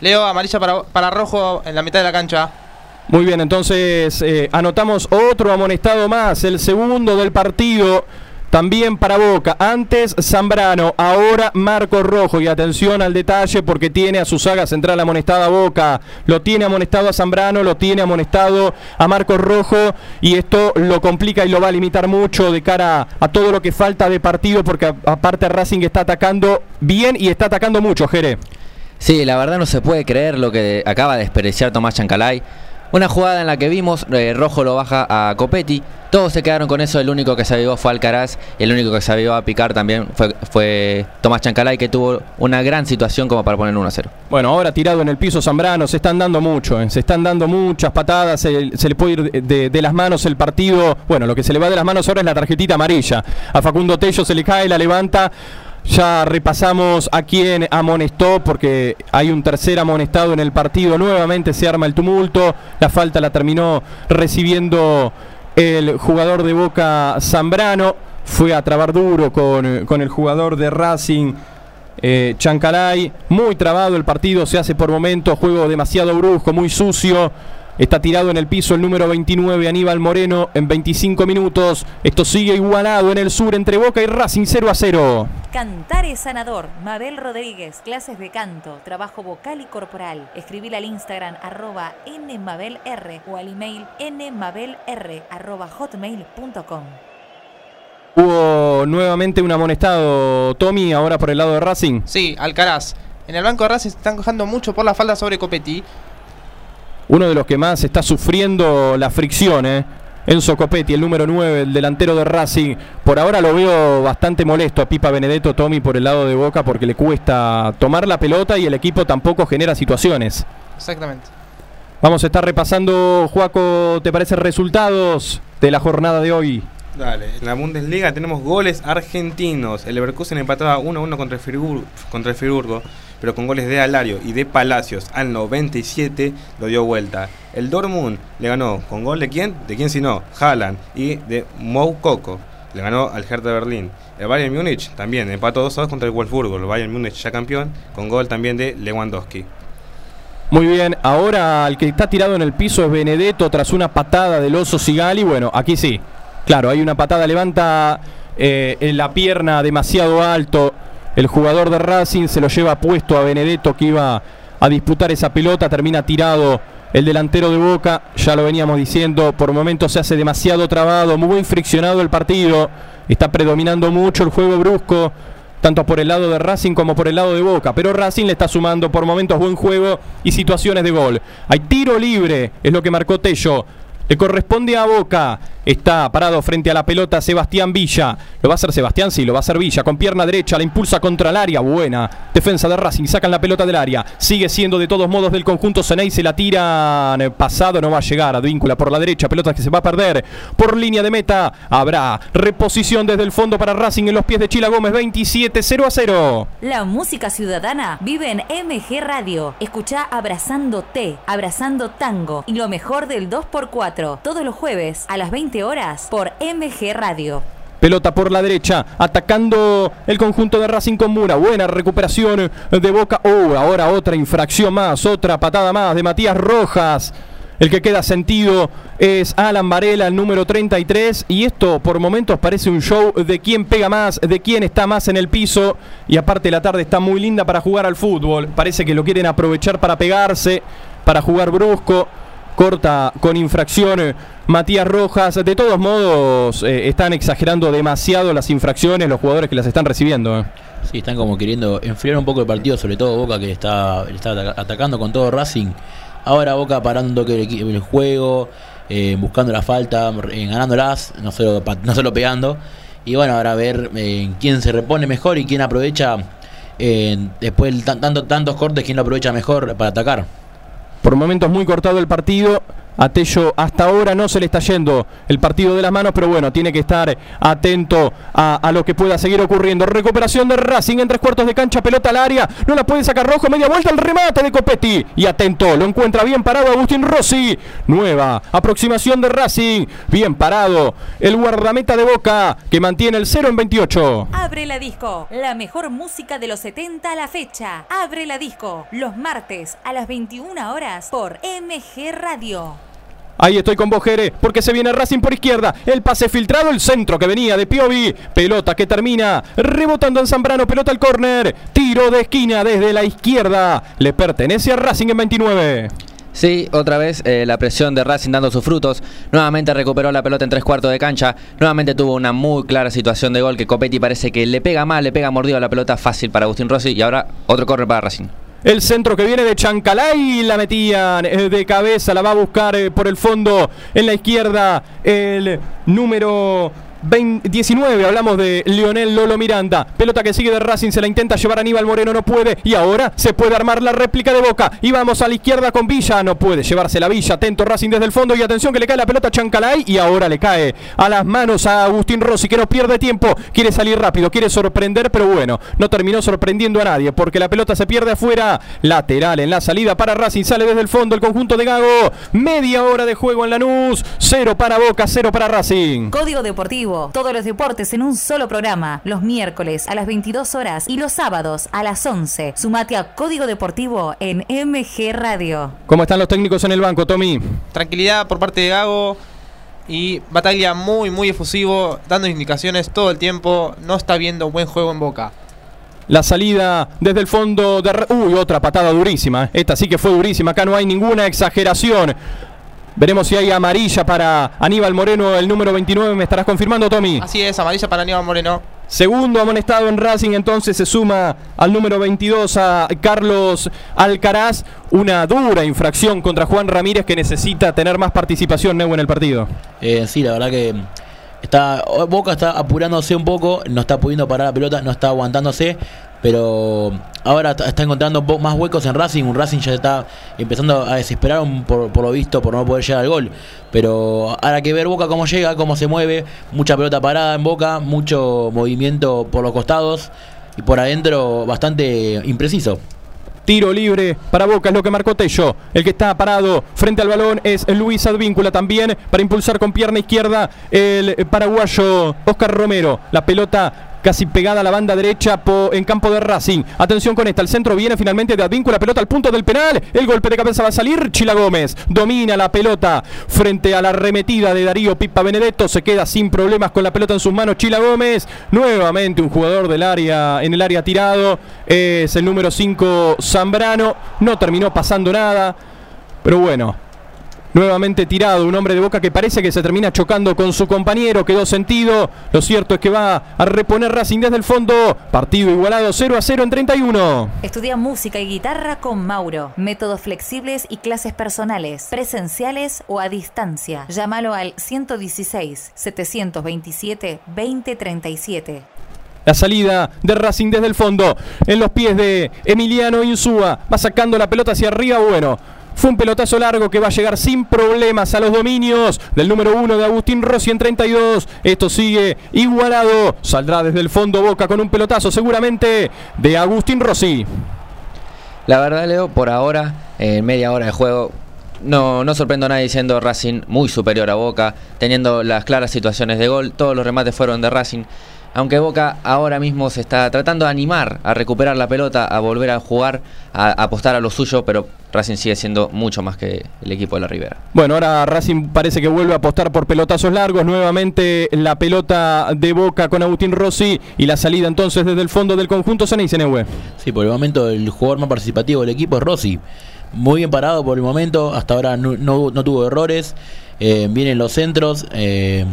Leo, amarilla para, para rojo en la mitad de la cancha. Muy bien, entonces eh, anotamos otro amonestado más, el segundo del partido. También para Boca, antes Zambrano, ahora Marco Rojo. Y atención al detalle porque tiene a su saga central amonestada a Boca. Lo tiene amonestado a Zambrano, lo tiene amonestado a Marco Rojo. Y esto lo complica y lo va a limitar mucho de cara a todo lo que falta de partido. Porque aparte Racing está atacando bien y está atacando mucho, Jere. Sí, la verdad no se puede creer lo que acaba de desperdiciar Tomás Chancalay. Una jugada en la que vimos, eh, Rojo lo baja a Copetti. Todos se quedaron con eso, el único que se avivó fue Alcaraz. El único que se avivó a picar también fue, fue Tomás Chancalay, que tuvo una gran situación como para poner 1 a 0. Bueno, ahora tirado en el piso Zambrano, se están dando mucho, ¿eh? se están dando muchas patadas, se, le puede ir de las manos el partido. Bueno, lo que se le va de las manos ahora es la tarjetita amarilla. A Facundo Tello se le cae, la levanta. Ya repasamos a quién amonestó porque hay un tercer amonestado en el partido. Nuevamente se arma el tumulto. La falta la terminó recibiendo el jugador de Boca Zambrano. Fue a trabar duro con, con el jugador de Racing. Eh, Chancalay, muy trabado el partido, se hace por momentos, juego demasiado brusco, muy sucio. Está tirado en el piso el número 29, Aníbal Moreno, en 25 minutos. Esto sigue igualado en el sur entre Boca y Racing 0 a 0. Cantar es sanador. Mabel Rodríguez, clases de canto, trabajo vocal y corporal. Escribile al Instagram arroba nmabelr o al email nmabelr arroba hotmail.com. Hubo nuevamente un amonestado, Tommy, ahora por el lado de Racing. Sí, Alcaraz. En el banco de Racing se están cojando mucho por la falta sobre Copetti. Uno de los que más está sufriendo la fricción, ¿eh? Enzo Copetti, el número 9, el delantero de Racing. Por ahora lo veo bastante molesto a Pipa Benedetto, Tommy, por el lado de Boca, porque le cuesta tomar la pelota y el equipo tampoco genera situaciones. Exactamente. Vamos a estar repasando, Juaco, ¿te parece resultados de la jornada de hoy? Dale, en la Bundesliga tenemos goles argentinos. El Leverkusen empataba 1-1 contra, el Friburgo, contra el Friburgo, pero con goles de Alario y de Palacios al 97 lo dio vuelta. El Dortmund le ganó con gol de quién? De quién si no, Haaland y de Moukoko. Le ganó al Hertha Berlín. El Bayern Múnich también empató 2-2 contra el Wolfsburgo. El Bayern Múnich ya campeón con gol también de Lewandowski. Muy bien, ahora el que está tirado en el piso es Benedetto tras una patada del oso Sigali. Bueno, aquí sí, Claro, hay una patada, levanta eh, en la pierna demasiado alto. El jugador de Racing se lo lleva puesto a Benedetto que iba a disputar esa pelota. Termina tirado el delantero de Boca. Ya lo veníamos diciendo. Por momentos se hace demasiado trabado, muy friccionado el partido. Está predominando mucho el juego brusco. Tanto por el lado de Racing como por el lado de Boca. Pero Racing le está sumando por momentos buen juego y situaciones de gol. Hay tiro libre, es lo que marcó Tello. Le corresponde a Boca. Está parado frente a la pelota Sebastián Villa. Lo va a hacer Sebastián, sí, lo va a hacer Villa. Con pierna derecha, la impulsa contra el área. Buena. Defensa de Racing. Sacan la pelota del área. Sigue siendo de todos modos del conjunto Ceney. Se la tiran. Pasado no va a llegar. Advíncula por la derecha. Pelota que se va a perder. Por línea de meta. Habrá reposición desde el fondo para Racing en los pies de Chila Gómez. 27 0 a 0. La música ciudadana vive en MG Radio. Escucha Abrazándote, Abrazando Tango y lo mejor del 2x4 todos los jueves a las 20 horas por MG Radio. Pelota por la derecha, atacando el conjunto de Racing con Mura. Buena recuperación de Boca. Oh, ahora otra infracción más, otra patada más de Matías Rojas. El que queda sentido es Alan Varela, el número 33. Y esto por momentos parece un show de quién pega más, de quién está más en el piso. Y aparte la tarde está muy linda para jugar al fútbol. Parece que lo quieren aprovechar para pegarse, para jugar brusco corta con infracción Matías Rojas. De todos modos, eh, están exagerando demasiado las infracciones los jugadores que las están recibiendo. eh. Sí, están como queriendo enfriar un poco el partido, sobre todo Boca que está, está ataca- atacando con todo Racing. Ahora Boca parando el, juego, eh, buscando la falta, eh, ganándolas, no solo, no solo pegando. Y bueno, ahora a ver eh, quién se repone mejor y quién aprovecha, después de tan- tanto, tantos cortes, quién lo aprovecha mejor para atacar. Por momentos muy cortado el partido. A Tello hasta ahora no se le está yendo el partido de las manos, pero bueno, tiene que estar atento a, lo que pueda seguir ocurriendo. Recuperación de Racing en tres cuartos de cancha, pelota al área, no la puede sacar rojo, media vuelta, el remate de Copetti. Y atento, lo encuentra bien parado Agustín Rossi. Nueva aproximación de Racing, bien parado. El guardameta de Boca que mantiene el 0 en 28. Abre la disco, la mejor música de los 70 a la fecha. Abre la disco, los martes a las 21 horas por MG Radio. Ahí estoy con vos, Jere, porque se viene Racing por izquierda. El pase filtrado, el centro que venía de Piovi. Pelota que termina rebotando en Zambrano. Pelota al córner. Tiro de esquina desde la izquierda. Le pertenece a Racing en 29. Sí, otra vez eh, la presión de Racing dando sus frutos. Nuevamente recuperó la pelota en tres cuartos de cancha. Nuevamente tuvo una muy clara situación de gol que Copetti parece que le pega mal, le pega mordido a la pelota fácil para Agustín Rossi. Y ahora otro corner para Racing. El centro que viene de Chancalay, la metían eh, de cabeza, la va a buscar eh, por el fondo en la izquierda el número 20 19, hablamos de Lionel Lolo Miranda, pelota que sigue de Racing, se la intenta llevar Aníbal Moreno, no puede, y ahora se puede armar la réplica de Boca, y vamos a la izquierda con Villa, no puede llevarse la Villa, atento Racing desde el fondo, y atención que le cae la pelota a Chancalay, y ahora le cae a las manos a Agustín Rossi, que no pierde tiempo, quiere salir rápido, quiere sorprender, pero bueno, no terminó sorprendiendo a nadie, porque la pelota se pierde afuera, lateral en la salida para Racing, sale desde el fondo el conjunto de Gago, media hora de juego en Lanús, cero para Boca, cero para Racing. Código Deportivo Todos los deportes en un solo programa. Los miércoles a las 22 horas y los sábados a las 11. Sumate a Código Deportivo en MG Radio. ¿Cómo están los técnicos en el banco, Tommy? Tranquilidad por parte de Gago y Bataglia muy, muy efusivo, dando indicaciones todo el tiempo. No está viendo buen juego en boca. La salida desde el fondo de... Uy, otra patada durísima. Esta sí que fue durísima. Acá no hay ninguna exageración. Veremos si hay amarilla para Aníbal Moreno, el número 29. ¿Me estarás confirmando, Tommy? Así es, amarilla para Aníbal Moreno. Segundo amonestado en Racing, entonces se suma al número 22 a Carlos Alcaraz. Una dura infracción contra Juan Ramírez que necesita tener más participación, Neu, en el partido. Eh, sí, la verdad que está Boca está apurándose un poco, no está pudiendo parar la pelota, no está aguantándose, pero ahora está encontrando más huecos en Racing. Un Racing ya está empezando a desesperar por lo visto por no poder llegar al gol. Pero ahora que ver Boca cómo llega, cómo se mueve, mucha pelota parada en Boca, mucho movimiento por los costados y por adentro bastante impreciso. Tiro libre para Boca es lo que marcó Tello. El que está parado frente al balón es Luis Advíncula también para impulsar con pierna izquierda el paraguayo Oscar Romero. La pelota casi pegada a la banda derecha en campo de Racing. Atención con esta. El centro viene finalmente de Advíncula. Pelota al punto del penal. El golpe de cabeza va a salir. Chila Gómez domina la pelota frente a la arremetida de Darío Pipa Benedetto. Se queda sin problemas con la pelota en sus manos. Chila Gómez. Nuevamente un jugador del área en el área tirado. Es el número 5 Zambrano. No terminó pasando nada. Pero bueno, Nuevamente tirado, un hombre de boca que parece que se termina chocando con su compañero, quedó sentido. Lo cierto es que va a reponer Racing desde el fondo. Partido igualado 0 a 0 en 31. Estudia música y guitarra con Mauro. Métodos flexibles y clases personales, presenciales o a distancia. Llámalo al 116-727-2037. La salida de Racing desde el fondo, en los pies de Emiliano Insúa. Va sacando la pelota hacia arriba. Bueno, fue un pelotazo largo que va a llegar sin problemas a los dominios del número uno de Agustín Rossi en 32. Esto sigue igualado. Saldrá desde el fondo Boca con un pelotazo seguramente de Agustín Rossi. La verdad, Leo, por ahora, en media hora de juego, no, no sorprendo a nadie diciendo Racing muy superior a Boca, teniendo las claras situaciones de gol. Todos los remates fueron de Racing. Aunque Boca ahora mismo se está tratando de animar a recuperar la pelota, a volver a jugar, a, a apostar a lo suyo, pero Racing sigue siendo mucho más que el equipo de la Ribera. Bueno, ahora Racing parece que vuelve a apostar por pelotazos largos. Nuevamente la pelota de Boca con Agustín Rossi y la salida entonces desde el fondo del conjunto Ceneice Sí, por el momento el jugador más participativo del equipo es Rossi. Muy bien parado por el momento, hasta ahora no, no- no tuvo errores. eh, vienen los centros. eh,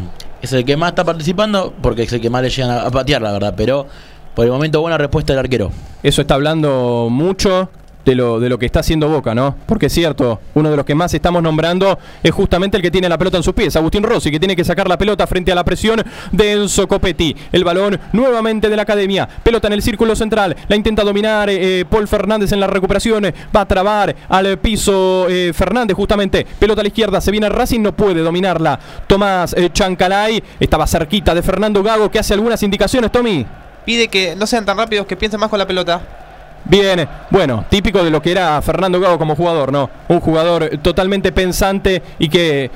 es el que más está participando porque es el que más le llegan a, patear, la verdad. Pero por el momento buena respuesta del arquero. Eso está hablando mucho de lo, de lo que está haciendo Boca, ¿no? Porque es cierto, uno de los que más estamos nombrando es justamente el que tiene la pelota en sus pies, Agustín Rossi, que tiene que sacar la pelota frente a la presión de Enzo Copetti. El balón nuevamente de la academia, pelota en el círculo central, la intenta dominar eh, Paul Fernández en la recuperación, va a trabar al piso eh, Fernández justamente, pelota a la izquierda, se viene Racing, no puede dominarla. Tomás eh, Chancalay estaba cerquita de Fernando Gago, que hace algunas indicaciones, Tommy. Pide que no sean tan rápidos, que piensen más con la pelota. Bien, bueno, típico de lo que era Fernando Gago como jugador, ¿no? Un jugador totalmente pensante y que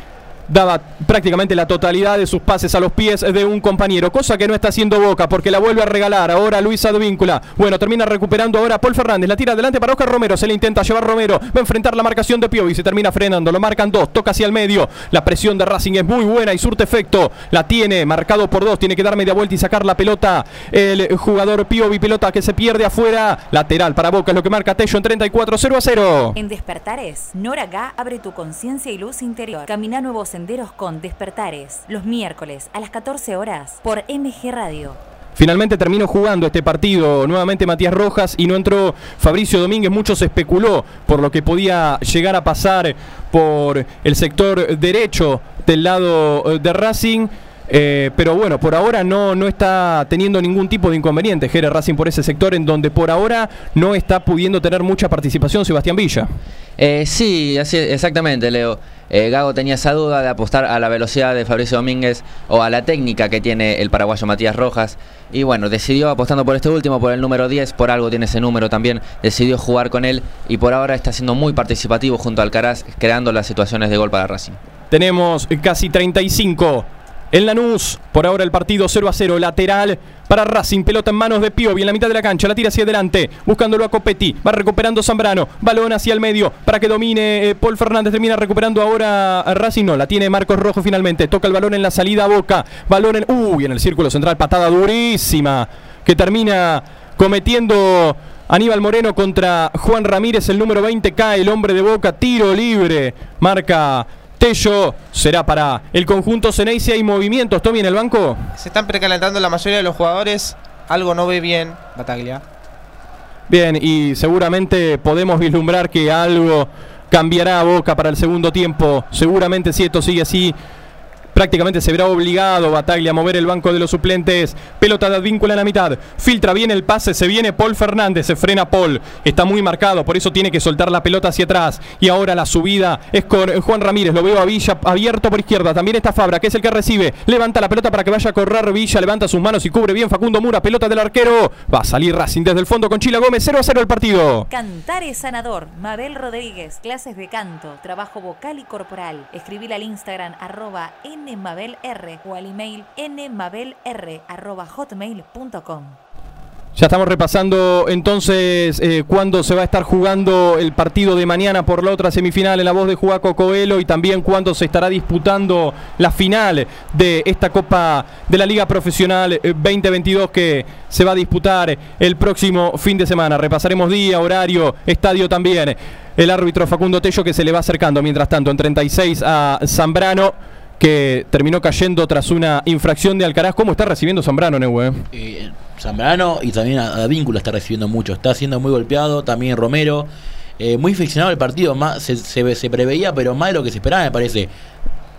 daba prácticamente la totalidad de sus pases a los pies de un compañero, cosa que no está haciendo Boca porque la vuelve a regalar ahora Luis Advíncula. Bueno, termina recuperando ahora Paul Fernández, la tira adelante para Oscar Romero, se le intenta llevar Romero, va a enfrentar la marcación de Piovi, se termina frenando, lo marcan dos, toca hacia el medio, la presión de Racing es muy buena y surte efecto, la tiene marcado por dos, tiene que dar media vuelta y sacar la pelota el jugador Piovi, pelota que se pierde afuera, lateral para Boca es lo que marca Tello en 34, 0 a 0. En Despertares, Nora Gá abre tu conciencia y luz interior. Camina nuevos con Despertares. Los miércoles a las 14 horas por MG Radio. Finalmente terminó jugando este partido nuevamente Matías Rojas y no entró Fabricio Domínguez. Mucho se especuló por lo que podía llegar a pasar por el sector derecho del lado eh, de Racing. Eh, pero bueno, por ahora no, no está teniendo ningún tipo de inconveniente Jere Racing por ese sector en donde por ahora no está pudiendo tener mucha participación Sebastián Villa. Eh, sí, así exactamente, Leo. Eh, Gago tenía esa duda de apostar a la velocidad de Fabricio Domínguez o a la técnica que tiene el paraguayo Matías Rojas. Y bueno, decidió apostando por este último, por el número 10, por algo tiene ese número también. Decidió jugar con él y por ahora está siendo muy participativo junto al Alcaraz, creando las situaciones de gol para Racing. Tenemos casi 35 en Lanús. Por ahora el partido 0 a 0. Lateral para Racing. Pelota en manos de Piovi en la mitad de la cancha. La tira hacia adelante. Buscándolo a Copetti. Va recuperando Zambrano. Balón hacia el medio para que domine eh, Paul Fernández. Termina recuperando ahora a Racing. No, la tiene Marcos Rojo finalmente. Toca el balón en la salida a Boca. Balón en. Uy, en el círculo central. Patada durísima. Que termina cometiendo. Aníbal Moreno contra Juan Ramírez, el número 20 cae, el hombre de boca, tiro libre, marca Tello, será para el conjunto Ceneice, hay movimientos, Tommy en el banco. Se están precalentando la mayoría de los jugadores, algo no ve bien Bataglia. Bien, y seguramente podemos vislumbrar que algo cambiará a Boca para el segundo tiempo, seguramente si esto sigue así, Prácticamente se verá obligado Bataglia a mover el banco de los suplentes. Pelota de Advíncula en la mitad. Filtra bien el pase. Se viene Paul Fernández. Se frena Paul. Está muy marcado. Por eso tiene que soltar la pelota hacia atrás. Y ahora la subida es con Juan Ramírez. Lo veo a Villa abierto por izquierda. También está Fabra, que es el que recibe. Levanta la pelota para que vaya a correr Villa. Levanta sus manos y cubre bien Facundo Mura. Pelota del arquero. Va a salir Racing desde el fondo con Chila Gómez. 0 a 0 el partido. Cantar es sanador. Mabel Rodríguez. Clases de canto. Trabajo vocal y corporal. Escribir al Instagram arroba nmabelr o al email nmabelr arroba hotmail.com. Ya estamos repasando entonces eh, cuándo se va a estar jugando el partido de mañana por la otra semifinal en la voz de Juaco Coelho y también cuándo se estará disputando la final de esta Copa de la Liga Profesional eh, 2022 que se va a disputar el próximo fin de semana. Repasaremos día, horario, estadio también. El árbitro Facundo Tello que se le va acercando mientras tanto en 36 a Zambrano que terminó cayendo tras una infracción de Alcaraz. ¿Cómo está recibiendo Zambrano, Neue? Eh, Zambrano y también a, a está recibiendo mucho. Está siendo muy golpeado, también Romero. Eh, muy ficcionado el partido, más se, se preveía, pero más de lo que se esperaba, me parece.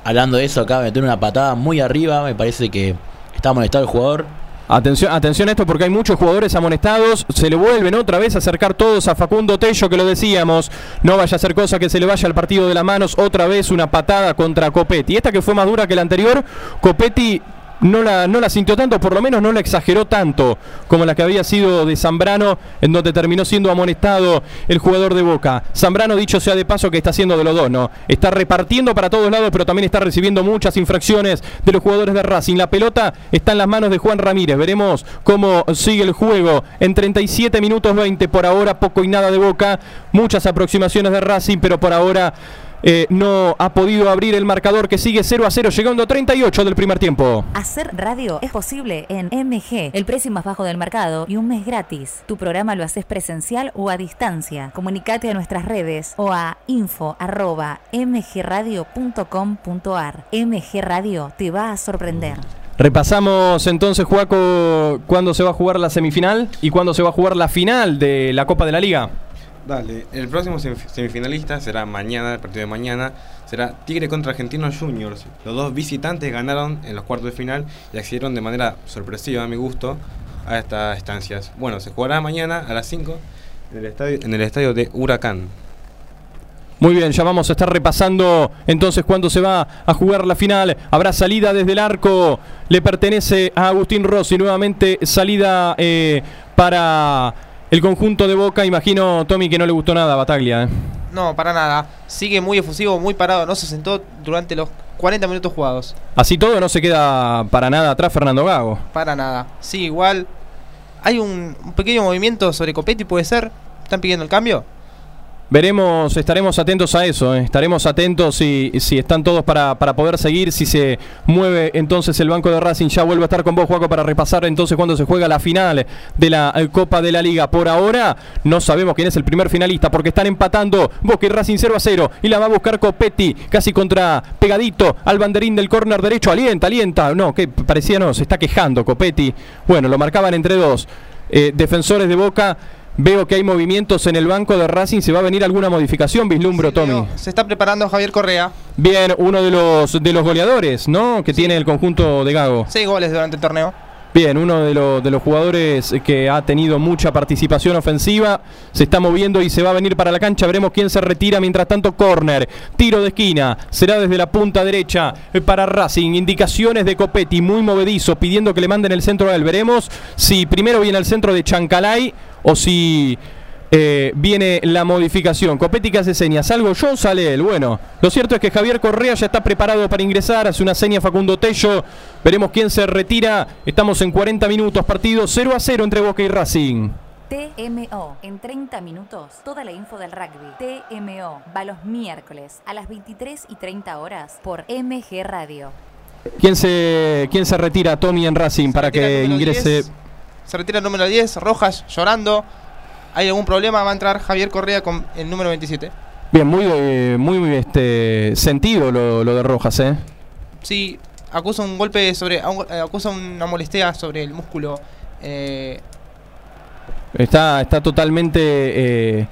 Hablando de eso, acaba de meter una patada muy arriba, me parece que está molestado el jugador. Atención, atención a esto porque hay muchos jugadores amonestados. Se le vuelven otra vez a acercar todos a Facundo Tello, que lo decíamos. No vaya a ser cosa que se le vaya al partido de las manos. Otra vez una patada contra Copetti. Esta que fue más dura que la anterior, Copetti no la, no la sintió tanto, por lo menos no la exageró tanto como la que había sido de Zambrano, en donde terminó siendo amonestado el jugador de Boca. Zambrano, dicho sea de paso, que está haciendo de los dos, ¿no? Está repartiendo para todos lados, pero también está recibiendo muchas infracciones de los jugadores de Racing. La pelota está en las manos de Juan Ramírez. Veremos cómo sigue el juego. En 37 minutos 20, por ahora poco y nada de Boca. Muchas aproximaciones de Racing, pero por ahora eh, no ha podido abrir el marcador que sigue 0 a 0, llegando a 38 del primer tiempo. Hacer radio es posible en MG, el precio más bajo del mercado y un mes gratis. Tu programa lo haces presencial o a distancia. Comunicate a nuestras redes o a info.mgradio.com.ar. MG Radio te va a sorprender. Repasamos entonces, Juaco, cuándo se va a jugar la semifinal y cuándo se va a jugar la final de la Copa de la Liga. Dale, el próximo semif- semifinalista será mañana, el partido de mañana, será Tigre contra Argentinos Juniors. Los dos visitantes ganaron en los cuartos de final y accedieron de manera sorpresiva, a mi gusto, a estas estancias. Bueno, se jugará mañana a las 5 en el estadio, en el estadio de Huracán. Muy bien, ya vamos a estar repasando entonces cuándo se va a jugar la final. Habrá salida desde el arco, le pertenece a Agustín Rossi. Nuevamente salida eh, para el conjunto de Boca. Imagino, Tommy, que no le gustó nada a Bataglia. ¿eh? No, para nada. Sigue muy efusivo, muy parado. No se sentó durante los 40 minutos jugados. Así todo no se queda para nada atrás Fernando Gago. Para nada. Sí, igual. Hay un, un pequeño movimiento sobre Copetti, puede ser. ¿Están pidiendo el cambio? Veremos, estaremos atentos a eso, eh. estaremos atentos si, si están todos para, para poder seguir, si se mueve entonces el banco de Racing, ya vuelvo a estar con vos, Juaco, para repasar entonces cuando se juega la final de la eh, Copa de la Liga. Por ahora no sabemos quién es el primer finalista, porque están empatando Boca y Racing 0 a 0, y la va a buscar Copetti, casi contra pegadito al banderín del córner derecho, alienta, alienta, no, que parecía no, se está quejando Copetti, bueno, lo marcaban entre dos eh, defensores de Boca. Veo que hay movimientos en el banco de Racing. ¿Se va a venir alguna modificación, vislumbro, Tommy? Se está preparando Javier Correa. Bien, uno de los de los goleadores, ¿no? Que tiene el conjunto de Gago. Seis goles durante el torneo. Bien, uno de, los de los jugadores que ha tenido mucha participación ofensiva. Se está moviendo y se va a venir para la cancha. Veremos quién se retira. Mientras tanto, corner. Tiro de esquina. Será desde la punta derecha eh, para Racing. Indicaciones de Copetti, muy movedizo, pidiendo que le manden el centro a él. Veremos si primero viene al centro de Chancalay o si eh, viene la modificación. Copetti que hace señas, salgo yo, sale él. Bueno, lo cierto es que Javier Correa ya está preparado para ingresar, hace una seña Facundo Tello. Veremos quién se retira. Estamos en 40 minutos, partido 0 a 0 entre Boca y Racing. TMO. En 30 minutos, toda la info del rugby. TMO. Va los miércoles a las 23 y 30 horas por MG Radio. ¿Quién se, quién se retira, Tommy, en Racing para que ingrese? 10. Se retira el número 10, Rojas llorando. ¿Hay algún problema? Va a entrar Javier Correa con el número 27. Bien, muy, eh, muy este, sentido lo, lo de Rojas, ¿eh? Sí, acusa un golpe sobre. eh, acusa una molestia sobre el músculo. eh, Está, está totalmente, eh,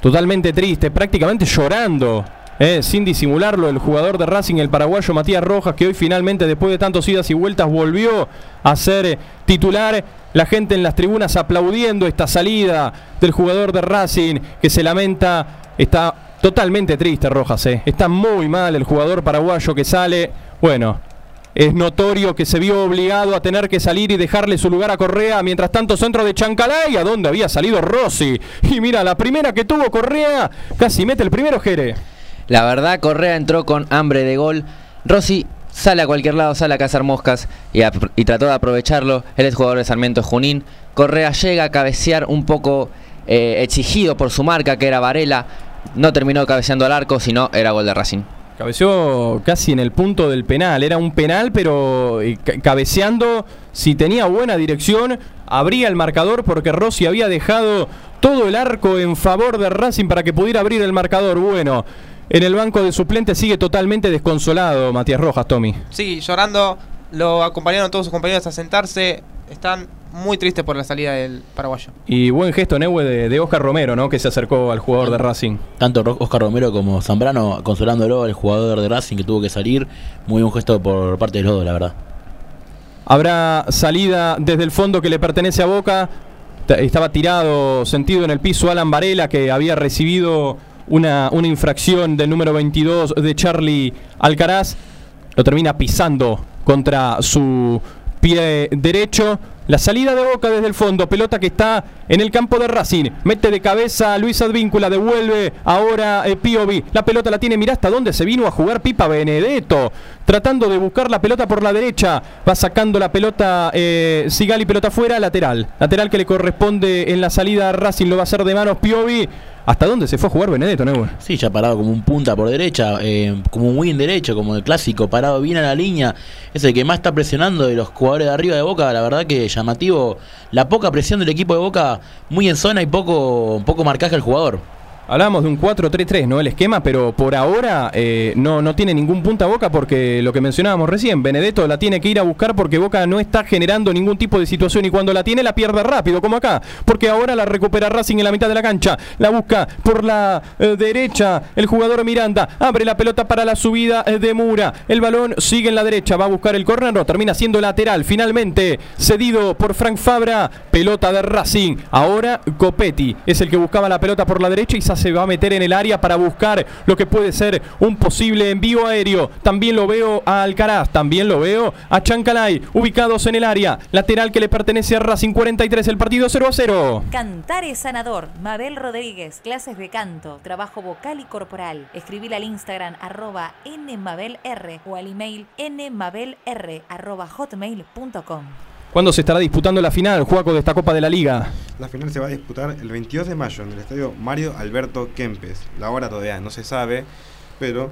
totalmente triste, prácticamente llorando, eh, sin disimularlo, el jugador de Racing, el paraguayo Matías Rojas, que hoy finalmente, después de tantos idas y vueltas, volvió a ser eh, titular. La gente en las tribunas aplaudiendo esta salida del jugador de Racing, que se lamenta, está totalmente triste Rojas, eh. está muy mal el jugador paraguayo que sale. Bueno, es notorio que se vio obligado a tener que salir y dejarle su lugar a Correa. Mientras tanto, centro de Chancalay, a donde había salido Rossi. Y mira, la primera que tuvo Correa, casi mete el primero Jere. La verdad, Correa entró con hambre de gol. Rossi sale a cualquier lado, sale a cazar moscas y, trató de aprovecharlo. Él es jugador de Sarmiento Junín. Correa llega a cabecear un poco eh, exigido por su marca, que era Varela. No terminó cabeceando al arco, sino era gol de Racing. Cabeció casi en el punto del penal. Era un penal, pero eh, ca- cabeceando, si tenía buena dirección, abría el marcador porque Rossi había dejado todo el arco en favor de Racing para que pudiera abrir el marcador. Bueno, en el banco de suplentes sigue totalmente desconsolado Matías Rojas, Tommy. sí, llorando. Lo acompañaron todos sus compañeros a sentarse. Están muy tristes por la salida del paraguayo. Y buen gesto, Neue, de, de Oscar Romero, ¿no? Que se acercó al jugador de Racing. Tanto Oscar Romero como Zambrano consolándolo al jugador de Racing que tuvo que salir. Muy buen gesto por parte de los dos, la verdad. Habrá salida desde el fondo que le pertenece a Boca. Ta- Estaba tirado, sentido en el piso Alan Varela, que había recibido una, una infracción del número 22 de Charlie Alcaraz. Lo termina pisando contra su pie derecho. La salida de Boca desde el fondo, pelota que está en el campo de Racing. Mete de cabeza Luis Advíncula, devuelve ahora eh, Piovi. La pelota la tiene, mirá hasta dónde se vino a jugar Pipa Benedetto. Tratando de buscar la pelota por la derecha. Va sacando la pelota eh, Sigali, pelota fuera, lateral. Lateral que le corresponde en la salida a Racing, lo va a hacer de manos Piovi. ¿Hasta dónde se fue a jugar Benedetto, Neuer? Sí, ya parado como un punta por derecha, eh, como un win derecho, como el clásico, parado bien a la línea. Es el que más está presionando de los jugadores de arriba de Boca. La verdad que llamativo la poca presión del equipo de Boca, muy en zona y poco, poco marcaje al jugador. Hablábamos de un 4-3-3, ¿no? El esquema, pero por ahora eh, no, no tiene ningún punta Boca porque lo que mencionábamos recién, Benedetto la tiene que ir a buscar porque Boca no está generando ningún tipo de situación y cuando la tiene la pierde rápido, como acá, porque ahora la recupera Racing en la mitad de la cancha, la busca por la eh, derecha, el jugador Miranda, abre la pelota para la subida eh, de Mura, el balón sigue en la derecha, va a buscar el córner, no, termina siendo lateral, finalmente cedido por Frank Fabra, pelota de Racing, ahora Copetti es el que buscaba la pelota por la derecha y se va a meter en el área para buscar lo que puede ser un posible envío aéreo. También lo veo a Alcaraz, también lo veo a Chancalay, ubicados en el área. Lateral que le pertenece a Racing 43, el partido 0 a 0. Cantar es sanador. Mabel Rodríguez, clases de canto, trabajo vocal y corporal. Escribir al Instagram arroba nmabelr o al email nmabelr hotmail.com. ¿Cuándo se estará disputando la final, Juaco, de esta Copa de la Liga? La final se va a disputar el 22 de mayo en el estadio Mario Alberto Kempes. La hora todavía no se sabe, pero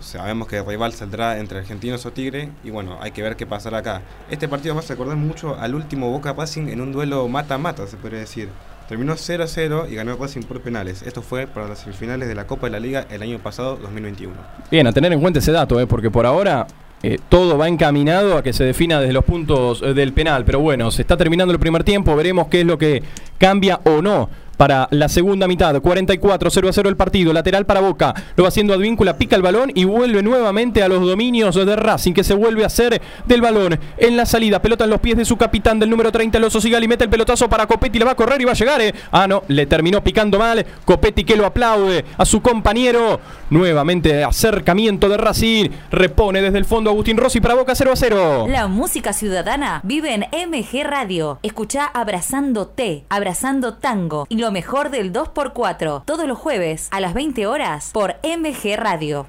sabemos que el rival saldrá entre Argentinos o Tigre y bueno, hay que ver qué pasará acá. Este partido me hace acordar mucho al último Boca Racing en un duelo mata-mata, se podría decir. Terminó 0 a 0 y ganó Racing por penales. Esto fue para las semifinales de la Copa de la Liga el año pasado, 2021. Bien, a tener en cuenta ese dato, ¿eh? porque por ahora eh, todo va encaminado a que se defina desde los puntos eh, del penal. Pero bueno, se está terminando el primer tiempo, veremos qué es lo que cambia o no. Para la segunda mitad, 44, 0 a 0 el partido, lateral para Boca, lo va haciendo Advíncula, pica el balón y vuelve nuevamente a los dominios de Racing, que se vuelve a hacer del balón en la salida, pelota en los pies de su capitán del número 30, el oso Sigali, mete el pelotazo para Copetti, le va a correr y va a llegar, eh. ah no, le terminó picando mal, Copetti que lo aplaude a su compañero, nuevamente acercamiento de Racing, repone desde el fondo Agustín Rossi para Boca 0 a 0. La música ciudadana vive en MG Radio. Escucha Abrazando T, Abrazando Tango Lo mejor del 2x4. Todos los jueves a las 20 horas por MG Radio.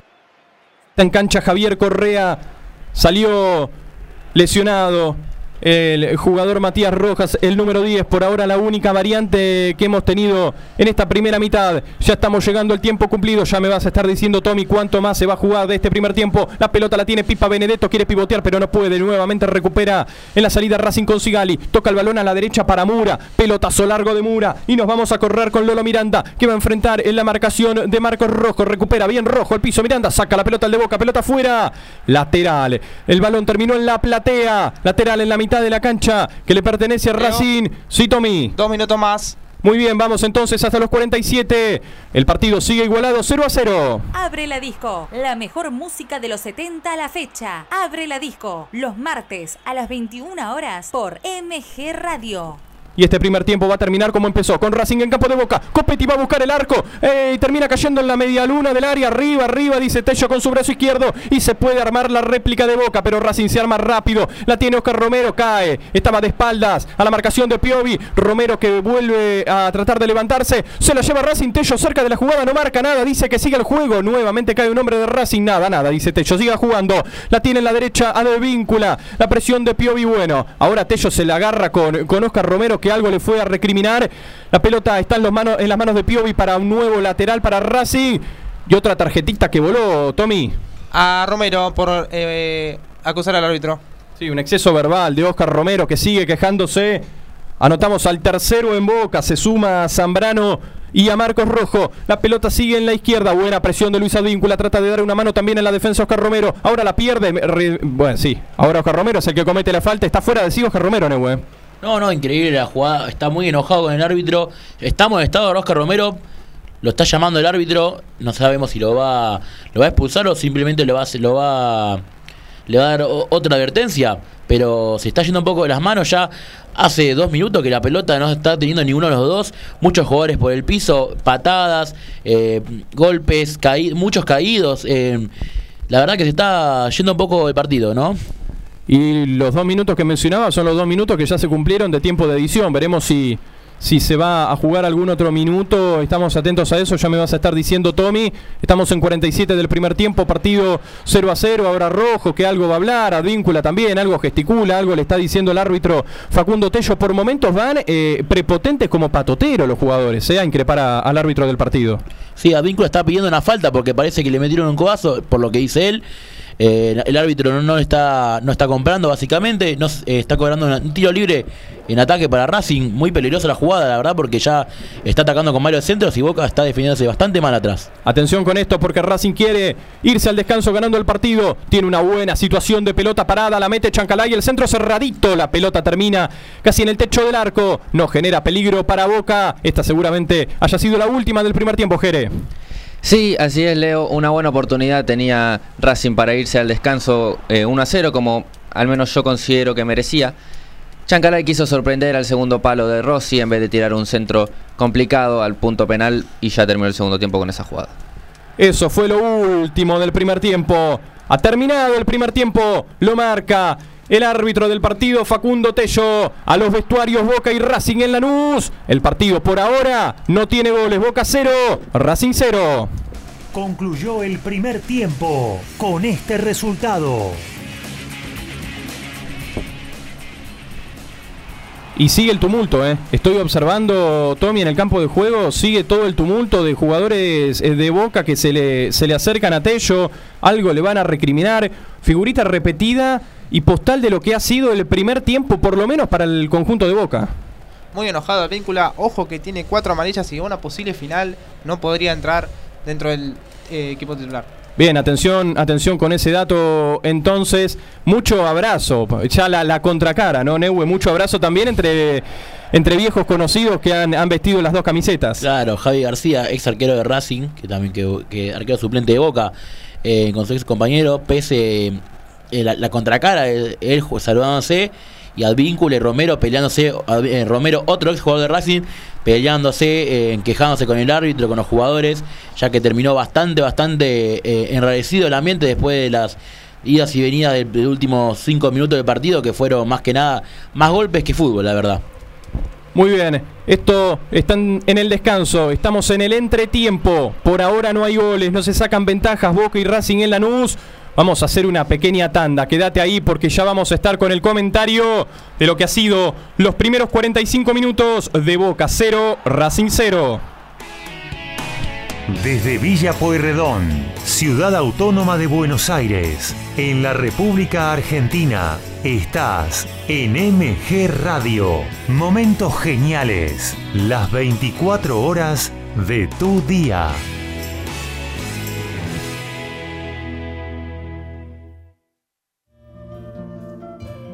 En cancha Javier Correa. Salió lesionado. El jugador Matías Rojas, el número 10, por ahora la única variante que hemos tenido en esta primera mitad. Ya estamos llegando al tiempo cumplido. Ya me vas a estar diciendo, Tommy, cuánto más se va a jugar de este primer tiempo. La pelota la tiene Pipa Benedetto, quiere pivotear, pero no puede. Nuevamente recupera en la salida Racing con Sigali. Toca el balón a la derecha para Mura. Pelotazo largo de Mura. Y nos vamos a correr con Lolo Miranda, que va a enfrentar en la marcación de Marcos Rojo. Recupera bien Rojo el piso. Miranda saca la pelota al de boca. Pelota fuera. Lateral. El balón terminó en la platea. Lateral en la mitad de la cancha que le pertenece a Racing. Sí, Tommy. Dos minutos más. Muy bien, vamos entonces hasta los 47. El partido sigue igualado 0 a 0. Abre la disco, la mejor música de los 70 a la fecha. Abre la disco, los martes a las 21 horas por MG Radio. Y este primer tiempo va a terminar como empezó, con Racing en campo de boca. Copetti va a buscar el arco. eh, y termina cayendo en la media luna del área. Arriba, arriba, dice Tello con su brazo izquierdo. Y se puede armar la réplica de boca. Pero Racing se arma rápido. La tiene Oscar Romero, cae. Estaba de espaldas a la marcación de Piovi. Romero que vuelve a tratar de levantarse. Se la lleva Racing. Tello cerca de la jugada, no marca nada. Dice que sigue el juego. Nuevamente cae un hombre de Racing. Nada, nada, dice Tello. Siga jugando. La tiene en la derecha a de víncula. La presión de Piovi, bueno. Ahora Tello se la agarra con, con Oscar Romero que algo le fue a recriminar. La pelota está en, los manos, en las manos de Piovi para un nuevo lateral para Racing. Y otra tarjetita que voló, Tommy. A Romero por eh, acusar al árbitro. Sí, un exceso verbal de Oscar Romero que sigue quejándose. Anotamos al tercero en boca. Se suma a Zambrano y a Marcos Rojo. La pelota sigue en la izquierda. Buena presión de Luis Advíncula. Trata de dar una mano también en la defensa Oscar Romero. Ahora la pierde. Bueno, sí. Ahora Oscar Romero es el que comete la falta. Está fuera de sí Oscar Romero, Neue. No, no, increíble la jugada. Está muy enojado con el árbitro. Está molestado ahora Oscar Romero. Lo está llamando el árbitro. No sabemos si lo va, lo va a expulsar o simplemente lo va, a- lo va, le va a dar otra advertencia. Pero se está yendo un poco de las manos ya. Hace dos minutos que la pelota no está teniendo ninguno de los dos. Muchos jugadores por el piso, patadas, eh, golpes, caí- muchos caídos. eh, la verdad que se está yendo un poco el partido, ¿no? Y los dos minutos que mencionaba son los dos minutos que ya se cumplieron de tiempo de edición. Veremos si, si se va a jugar algún otro minuto. Estamos atentos a eso. Ya me vas a estar diciendo, Tommy. Estamos en 47 del primer tiempo. Partido 0 a 0. Ahora rojo, que algo va a hablar. Advíncula también. Algo gesticula. Algo le está diciendo el árbitro Facundo Tello. Por momentos van eh, prepotentes como patotero los jugadores. ¿eh? A increpar al árbitro del partido. Sí, Advíncula está pidiendo una falta porque parece que le metieron un codazo, por lo que dice él. Eh, el árbitro no, está no está comprando básicamente, no eh, está cobrando un tiro libre en ataque para Racing, muy peligrosa la jugada, la verdad, porque ya está atacando con varios centros y Boca está defendiéndose bastante mal atrás. Atención con esto porque Racing quiere irse al descanso ganando el partido. Tiene una buena situación de pelota parada, la mete Chancalay, el centro cerradito, la pelota termina casi en el techo del arco. No genera peligro para Boca. Esta seguramente haya sido la última del primer tiempo, Jere. Sí, así es, Leo. Una buena oportunidad tenía Racing para irse al descanso eh, 1 a 0, como al menos yo considero que merecía. Chancalay quiso sorprender al segundo palo de Rossi en vez de tirar un centro complicado al punto penal y ya terminó el segundo tiempo con esa jugada. Eso fue lo último del primer tiempo. Ha terminado el primer tiempo. Lo marca el árbitro del partido, Facundo Tello. A los vestuarios Boca y Racing en Lanús. El partido por ahora no tiene goles. Boca 0, Racing 0. Concluyó el primer tiempo con este resultado. Y sigue el tumulto, ¿eh? Estoy observando, Tommy, en el campo de juego, sigue todo el tumulto de jugadores eh, de Boca que se le, se le acercan a Tello, algo le van a recriminar, figurita repetida y postal de lo que ha sido el primer tiempo, por lo menos para el conjunto de Boca. Muy enojado el víncula. Ojo que tiene cuatro amarillas y una posible final no podría entrar dentro del eh, equipo titular. Bien, atención, atención con ese dato. Entonces, mucho abrazo. Ya la, la contracara, ¿no, Neue? Mucho abrazo también entre, entre viejos conocidos que han, han vestido las dos camisetas. Claro, Javi García, ex arquero de Racing, que también que, que arquero suplente de Boca, eh, con su ex compañero, pese la, la contracara, él, él saludándose, y Advíncula y Romero peleándose, eh, Romero, otro ex jugador de Racing, peleándose, eh, quejándose con el árbitro, con los jugadores, ya que terminó bastante, bastante eh, enrarecido el ambiente después de las idas y venidas de, de últimos cinco minutos del partido, que fueron más que nada más golpes que fútbol, la verdad. Muy bien, esto están en el descanso, estamos en el entretiempo. Por ahora no hay goles, no se sacan ventajas Boca y Racing en Lanús. Vamos a hacer una pequeña tanda, quédate ahí porque ya vamos a estar con el comentario de lo que ha sido los primeros 45 minutos de Boca 0, Racing 0. Desde Villa Pueyrredón, ciudad autónoma de Buenos Aires, en la República Argentina, estás en MG Radio. Momentos geniales, las 24 horas de tu día.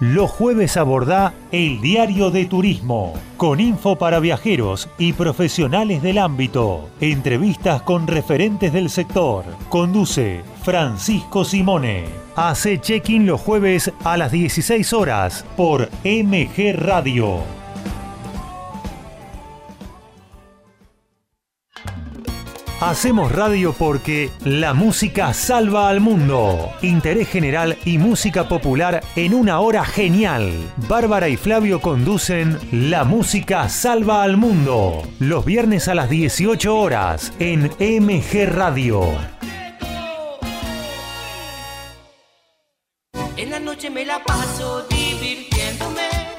Los jueves aborda el diario de turismo, con info para viajeros y profesionales del ámbito. Entrevistas con referentes del sector. Conduce Francisco Simone. Hace check-in los jueves a las 16 horas por MG Radio. Hacemos radio porque la música salva al mundo. Interés general y música popular en una hora genial. Bárbara y Flavio conducen La música salva al mundo. Los viernes a las 18 horas en MG Radio.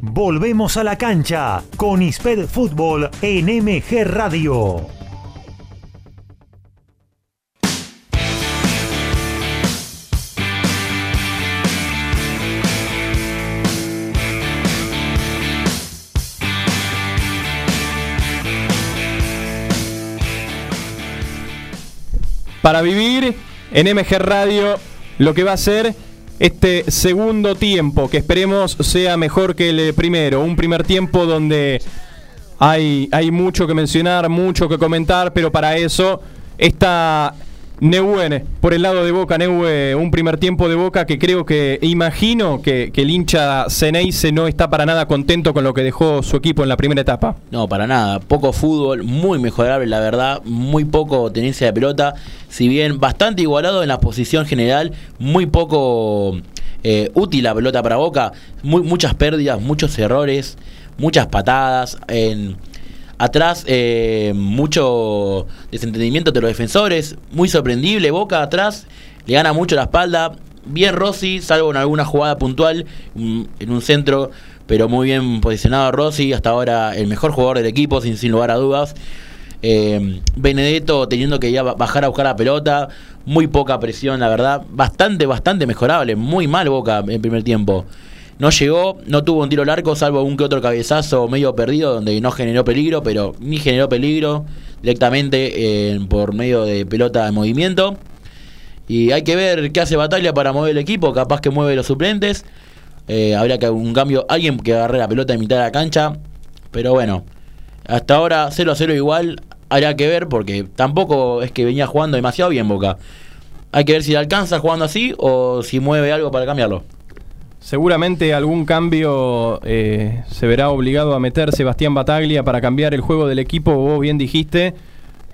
Volvemos a la cancha con ISPED Fútbol en MG Radio. Para vivir en MG Radio lo que va a ser este segundo tiempo, que esperemos sea mejor que el primero. Un primer tiempo donde hay, hay mucho que mencionar, mucho que comentar, pero para eso está Neuwen por el lado de Boca, Neue, un primer tiempo de Boca que creo que, imagino que, que el hincha Ceneice no está para nada contento con lo que dejó su equipo en la primera etapa. No, para nada. Poco fútbol, muy mejorable, la verdad. Muy poco tenencia de pelota. Si bien bastante igualado en la posición general, muy poco eh, útil la pelota para Boca. Muy, muchas pérdidas, muchos errores, muchas patadas. En, atrás, eh, mucho desentendimiento de los defensores. Muy sorprendible. Boca atrás le gana mucho la espalda. Bien Rossi, salvo en alguna jugada puntual, mm, en un centro pero muy bien posicionado Rossi, hasta ahora el mejor jugador del equipo, sin, sin lugar a dudas. Eh, Benedetto teniendo que ya ba- bajar a buscar la pelota, muy poca presión, la verdad, bastante, bastante mejorable, muy mal Boca en primer tiempo. No llegó, no tuvo un tiro al arco, salvo un que otro cabezazo medio perdido, donde no generó peligro, pero ni generó peligro directamente eh, por medio de pelota de movimiento. Y hay que ver qué hace Batalla para mover el equipo, capaz que mueve los suplentes. Eh, habría que un cambio, alguien que agarre la pelota en mitad de la cancha. Pero bueno, hasta ahora 0 a 0 igual, habría que ver porque tampoco es que venía jugando demasiado bien Boca. Hay que ver si le alcanza jugando así o si mueve algo para cambiarlo. Seguramente algún cambio eh, se verá obligado a meter Sebastián Bataglia para cambiar el juego del equipo. Vos bien dijiste,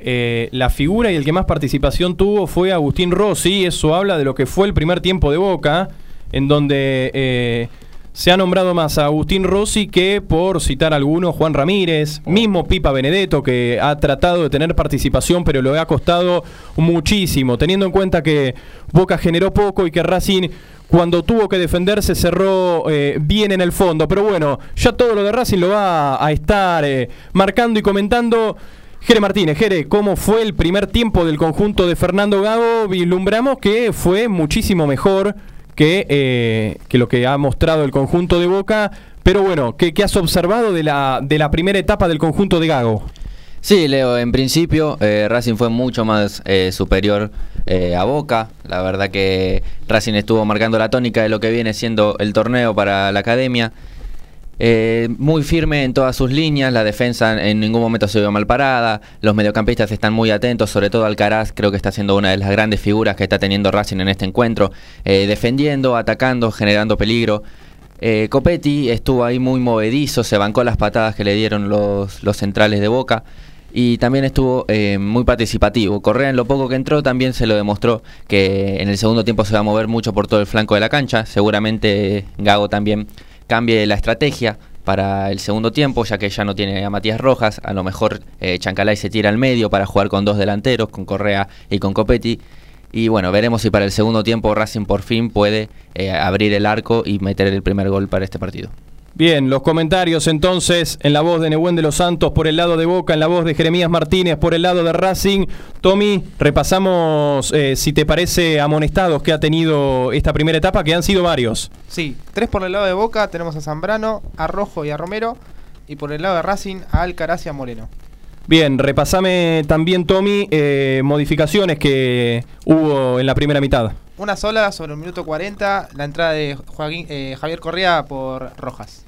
eh, la figura y el que más participación tuvo fue Agustín Rossi. Eso habla de lo que fue el primer tiempo de Boca, en donde eh, se ha nombrado más a Agustín Rossi que, por citar algunos, Juan Ramírez, mismo Pipa Benedetto, que ha tratado de tener participación, pero le ha costado muchísimo, teniendo en cuenta que Boca generó poco y que Racing cuando tuvo que defenderse cerró eh, bien en el fondo. Pero bueno, ya todo lo de Racing lo va a estar eh, marcando y comentando. Jere Martínez, Jere, ¿cómo fue el primer tiempo del conjunto de Fernando Gago? Vislumbramos que fue muchísimo mejor que, eh, lo que ha mostrado el conjunto de Boca. Pero bueno, ¿qué, has observado de la, de la primera etapa del conjunto de Gago? Sí, Leo, en principio Racing fue mucho más eh, superior eh, a Boca. La verdad que Racing estuvo marcando la tónica de lo que viene siendo el torneo para la academia. Eh, muy firme en todas sus líneas, la defensa en ningún momento se vio mal parada, los mediocampistas están muy atentos, sobre todo Alcaraz creo que está siendo una de las grandes figuras que está teniendo Racing en este encuentro, eh, defendiendo, atacando, generando peligro. Copetti estuvo ahí muy movedizo, se bancó las patadas que le dieron los, los centrales de Boca y también estuvo eh, muy participativo. Correa en lo poco que entró también se lo demostró que en el segundo tiempo se va a mover mucho por todo el flanco de la cancha. Seguramente Gago también cambie la estrategia para el segundo tiempo, ya que ya no tiene a Matías Rojas. A lo mejor eh, Chancalay se tira al medio para jugar con dos delanteros, con Correa y con Copetti. Y bueno, veremos si para el segundo tiempo Racing por fin puede eh, abrir el arco y meter el primer gol para este partido. Bien, los comentarios entonces en la voz de Nehuen de los Santos por el lado de Boca, en la voz de Jeremías Martínez por el lado de Racing. Tommy, repasamos eh, si te parece amonestados que ha tenido esta primera etapa, que han sido varios. Sí, tres por el lado de Boca, tenemos a Zambrano, a Rojo y a Romero. Y por el lado de Racing, a Alcaraz y a Moreno. Bien, repasame también, Tommy, eh, modificaciones que hubo en la primera mitad. Una sola sobre el minuto 40, la entrada de Joaquín- eh, Javier Correa por Rojas.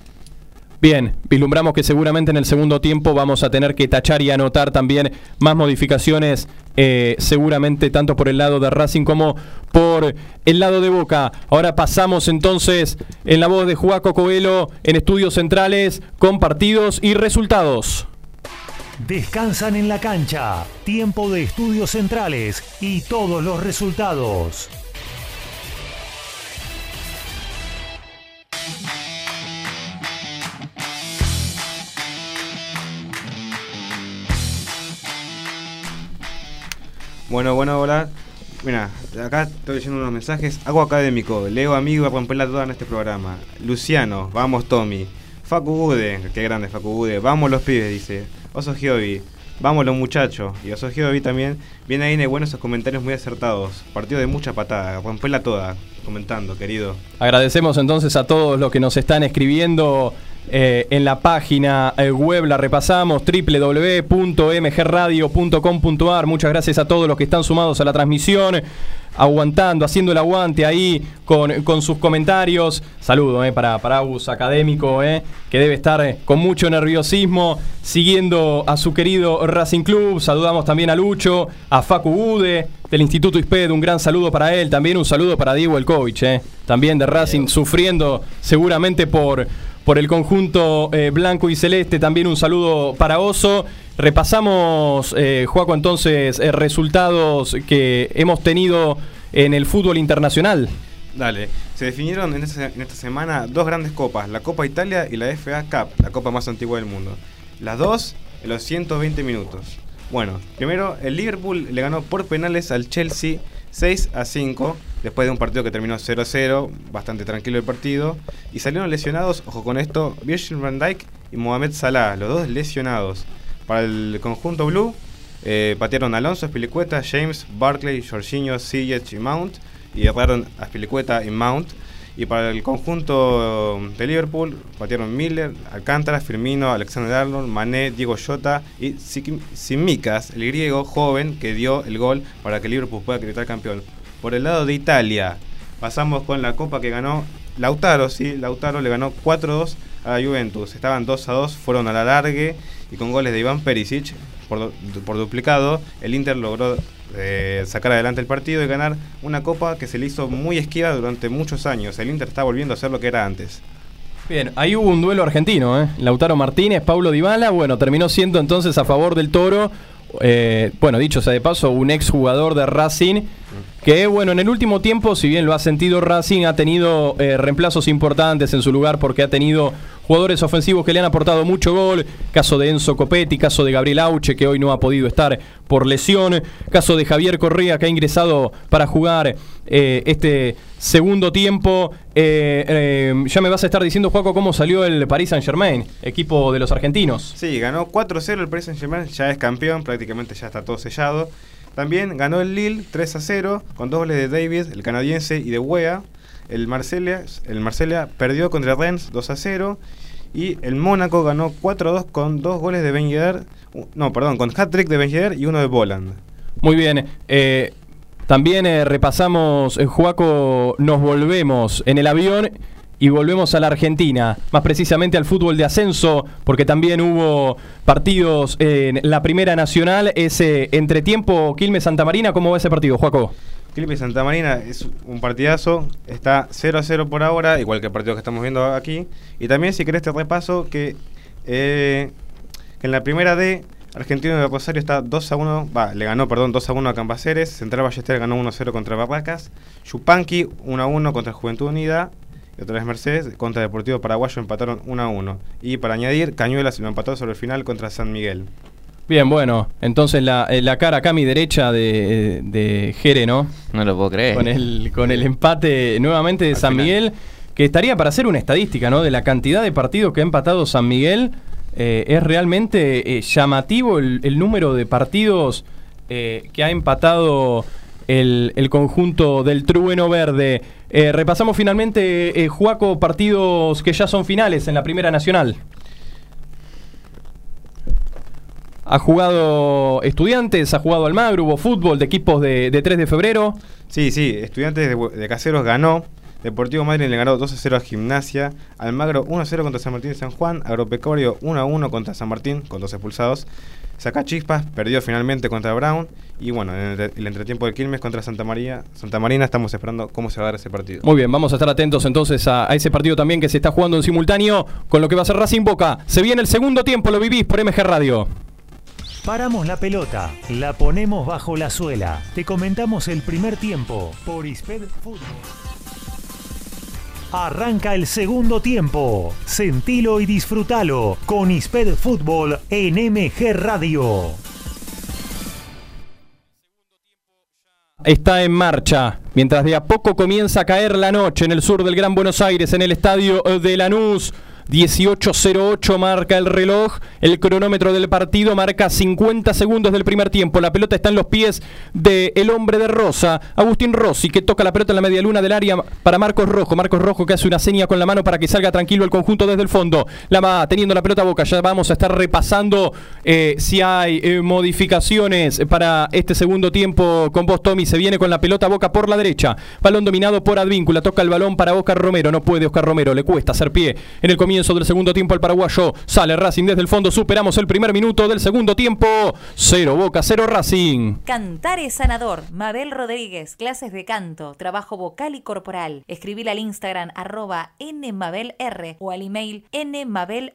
Bien, vislumbramos que seguramente en el segundo tiempo vamos a tener que tachar y anotar también más modificaciones, eh, seguramente tanto por el lado de Racing como por el lado de Boca. Ahora pasamos entonces en la voz de Juaco Coelho en Estudios Centrales con partidos y resultados. Descansan en la cancha, tiempo de estudios centrales y todos los resultados. Bueno, bueno, hola. Mira, acá estoy leyendo unos mensajes. Hago académico, leo amigo a romperla toda en este programa. Luciano, vamos Tommy. Facu Bude, qué grande Facu Bude. Vamos los pibes, dice. Oso Giovi, vamos los muchachos. Y Oso Giovi también. Viene ahí de buenos esos comentarios muy acertados. Partido de mucha patada, romperla toda. Comentando, querido. Agradecemos entonces a todos los que nos están escribiendo eh, en la página eh, web, la repasamos, www.mgradio.com.ar. Muchas gracias a todos los que están sumados a la transmisión, aguantando, haciendo el aguante ahí con, con sus comentarios. Saludo eh, para, para Agus Académico, eh, que debe estar con mucho nerviosismo, siguiendo a su querido Racing Club. Saludamos también a Lucho, a Facu Ude del Instituto ISPED, un gran saludo para él. También un saludo para Diego Elkovich, eh, también de Racing, sufriendo seguramente por por el conjunto eh, blanco y celeste. También un saludo para Oso. Repasamos, eh, Juaco, entonces, eh, resultados que hemos tenido en el fútbol internacional. Dale, se definieron en esta, en esta semana dos grandes copas, la Copa Italia y la FA Cup, la copa más antigua del mundo. Las dos en los 120 minutos. Bueno, primero el Liverpool le ganó por penales al Chelsea 6 a 5, después de un partido que terminó 0 a 0, bastante tranquilo el partido. Y salieron lesionados, ojo con esto, Virgil van Dijk y Mohamed Salah, los dos lesionados. Para el conjunto blue, eh, patearon Alonso, Spilicueta, James, Barkley, Jorginho, Ziyech y Mount. Y erraron a Spilicueta y Mount. Y para el conjunto de Liverpool, patearon Miller, Alcántara, Firmino, Alexander Arnold, Mané, Diego Jota y Simicas, el griego joven que dio el gol para que Liverpool pueda gritar campeón. Por el lado de Italia, pasamos con la copa que ganó Lautaro, sí, Lautaro le ganó 4-2 a la Juventus. Estaban 2 a 2, fueron a la largue y con goles de Iván Perisic por, por duplicado, el Inter logró eh, sacar adelante el partido y ganar una copa que se le hizo muy esquiva durante muchos años. El Inter está volviendo a ser lo que era antes. Bien, ahí hubo un duelo argentino, ¿eh? Lautaro Martínez, Paulo Dybala, bueno, terminó siendo entonces a favor del Toro. Eh, bueno, dicho sea de paso, un ex jugador de Racing que, bueno, en el último tiempo, si bien lo ha sentido Racing, ha tenido eh, reemplazos importantes en su lugar porque ha tenido jugadores ofensivos que le han aportado mucho gol. Caso de Enzo Copetti, caso de Gabriel Auche, que hoy no ha podido estar por lesión. Caso de Javier Correa, que ha ingresado para jugar eh, este segundo tiempo. Eh, ya me vas a estar diciendo, Juaco, cómo salió el Paris Saint-Germain, equipo de los argentinos. Sí, ganó 4-0 el Paris Saint-Germain, ya es campeón, prácticamente ya está todo sellado. También ganó el Lille 3 0 con dos goles de David, el canadiense, y de Wea. El Marsella, el Marsella perdió contra Rennes 2 a 0. Y el Mónaco ganó 4 a 2 con dos goles de Ben. No, perdón, con hat-trick de Ben y uno de Boland. Muy bien. Eh, también eh, repasamos, eh, Juaco, nos volvemos en el avión y volvemos a la Argentina, más precisamente al fútbol de ascenso, porque también hubo partidos en la Primera Nacional, ese entretiempo Quilmes-Santa Marina, ¿cómo va ese partido, Juaco? Quilmes Santa Marina es un partidazo, está 0 a 0 por ahora, igual que el partido que estamos viendo aquí. Y también, si querés, te repaso que, eh, en la primera D, Argentino de Rosario está 2 a 1, va, le ganó, perdón, 2 a 1 a Cambaceres, Central Ballester ganó 1 a 0 contra Barracas, Yupanqui 1 a 1 contra Juventud Unida, y otra vez Mercedes, contra Deportivo Paraguayo empataron 1 a 1. Y para añadir, Cañuelas lo empató sobre el final contra San Miguel. Bien, bueno, entonces la, eh, la cara acá a mi derecha de, de Jere, ¿no? No lo puedo creer. Con el, con el empate nuevamente de Al San final. Miguel, que estaría para hacer una estadística, ¿no? De la cantidad de partidos que ha empatado San Miguel. eh, es realmente eh, llamativo el, el número de partidos eh, que ha empatado el, el conjunto del Trueno Verde. Eh, repasamos finalmente, eh, Juaco, partidos que ya son finales en la Primera Nacional. Ha jugado Estudiantes, ha jugado Almagro, hubo fútbol de equipos de, de 3 de febrero. Sí, sí, Estudiantes de, de Caseros ganó. Deportivo Madrid le ganó 2 a 0 a Gimnasia. Almagro 1 a 0 contra San Martín de San Juan. Agropecuario 1 a 1 contra San Martín, con dos expulsados. Sacachispas perdió finalmente contra Brown. Y bueno, en el, el entretiempo del Quilmes contra Santa María. Santa Marina, estamos esperando cómo se va a dar ese partido. Muy bien, vamos a estar atentos entonces a, a ese partido también que se está jugando en simultáneo con lo que va a ser Racing Boca. Se viene el segundo tiempo, lo vivís por MG Radio. Paramos la pelota, la ponemos bajo la suela. Te comentamos el primer tiempo por Isped Fútbol. Arranca el segundo tiempo. Sentilo y disfrútalo con Isped Fútbol en MG Radio. está en marcha. Mientras de a poco comienza a caer la noche en el sur del Gran Buenos Aires, en el estadio de Lanús. 18.08 marca el reloj. El cronómetro del partido marca 50 segundos del primer tiempo. La pelota está en los pies del hombre de Rosa, Agustín Rossi, que toca la pelota en la media luna del área para Marcos Rojo. Marcos Rojo que hace una seña con la mano para que salga tranquilo el conjunto desde el fondo. La va teniendo la pelota a boca. Ya vamos a estar repasando eh, si hay eh, modificaciones para este segundo tiempo con vos, Tommy. Se viene con la pelota a boca por la derecha. Balón dominado por Advíncula. Toca el balón para Oscar Romero. No puede Oscar Romero. Le cuesta hacer pie en el comienzo del segundo tiempo al paraguayo. Sale Racing desde el fondo. Superamos el primer minuto del segundo tiempo. Cero Boca, cero Racing. Cantar es sanador. Mabel Rodríguez, clases de canto, trabajo vocal y corporal. Escribir al Instagram arroba nmabelr o al email nmabelr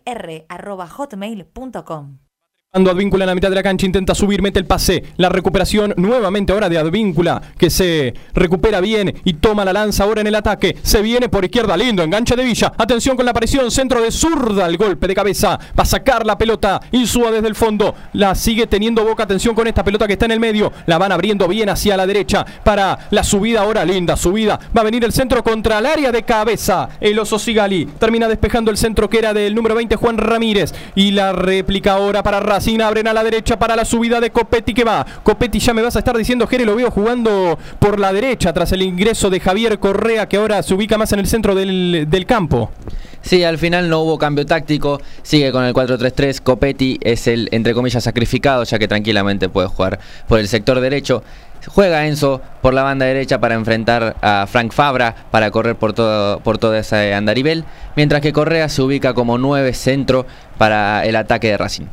hotmail.com. Cuando Advíncula en la mitad de la cancha intenta subir, mete el pase. La recuperación nuevamente ahora de Advíncula, que se recupera bien y toma la lanza ahora en el ataque. Se viene por izquierda, lindo, enganche de Villa. Atención con la aparición, centro de zurda, el golpe de cabeza. Va a sacar la pelota. Insúa desde el fondo. La sigue teniendo boca. Atención con esta pelota que está en el medio. La van abriendo bien hacia la derecha para la subida ahora, linda subida. Va a venir el centro contra el área de cabeza. El oso Sigali termina despejando el centro que era del número 20, Juan Ramírez. Y la réplica ahora para Racing. Abren a la derecha para la subida de Copetti que va. Copetti ya me vas a estar diciendo, Jere, lo veo jugando por la derecha tras el ingreso de Javier Correa que ahora se ubica más en el centro del, campo. Sí, al final no hubo cambio táctico, sigue con el 4-3-3, Copetti es el, entre comillas, sacrificado, ya que tranquilamente puede jugar por el sector derecho. Juega Enzo por la banda derecha para enfrentar a Frank Fabra, para correr por todo, por todo ese andarivel, mientras que Correa se ubica como 9 centro para el ataque de Racing.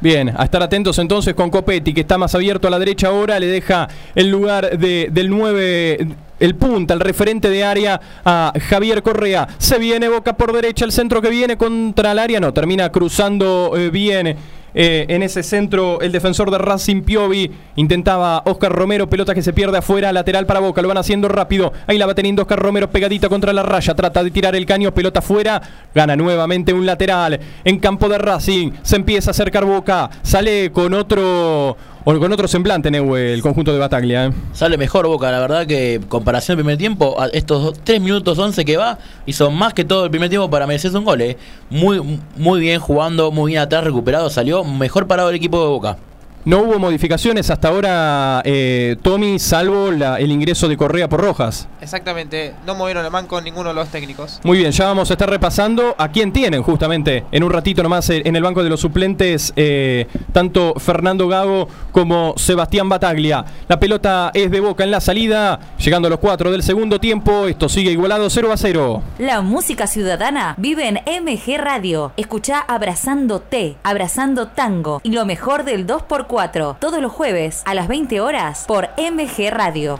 Bien, a estar atentos entonces con Copetti, que está más abierto a la derecha ahora, le deja el lugar de, del 9, el punta, el referente de área a Javier Correa. Se viene Boca por derecha, el centro que viene contra el área, no, termina cruzando eh, bien eh, en ese centro, el defensor de Racing Piovi intentaba Oscar Romero, pelota que se pierde afuera, lateral para Boca, lo van haciendo rápido. Ahí la va teniendo Oscar Romero pegadita contra la raya, trata de tirar el caño, pelota afuera, gana nuevamente un lateral en campo de Racing. Se empieza a acercar Boca, sale con otro con otro semblante, Neue, el conjunto de Bataglia. ¿eh? Sale mejor Boca, la verdad que comparación del primer tiempo, a estos 3 minutos 11 que va, hizo más que todo el primer tiempo para merecerse un gol. eh. Muy, muy bien jugando, muy bien atrás, recuperado, salió mejor parado el equipo de Boca. No hubo modificaciones hasta ahora, eh, Tommy, salvo la- el ingreso de Correa por Rojas. Exactamente, no movieron el banco ninguno de los técnicos. Muy bien, ya vamos a estar repasando a quién tienen justamente en un ratito nomás eh, en el banco de los suplentes, eh, tanto Fernando Gago como Sebastián Bataglia. La pelota es de boca en la salida, llegando a los cuatro del segundo tiempo, esto sigue igualado 0 a 0. La música ciudadana vive en MG Radio. Escucha Abrazando T, Abrazando Tango y lo mejor del 2x4 todos los jueves a las 20 horas por MG Radio.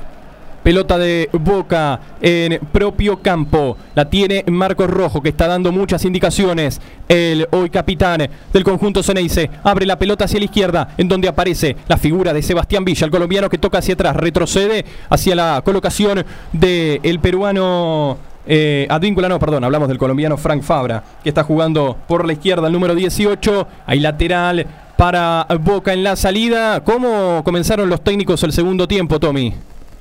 Pelota de Boca en propio campo. La tiene Marcos Rojo, que está dando muchas indicaciones. El hoy capitán del conjunto Ceneice abre la pelota hacia la izquierda, en donde aparece la figura de Sebastián Villa, el colombiano que toca hacia atrás, retrocede hacia la colocación del peruano. Eh, no, perdón, hablamos del colombiano Frank Fabra, que está jugando por la izquierda, el número 18. Hay lateral para Boca en la salida. ¿Cómo comenzaron los técnicos el segundo tiempo, Tommy?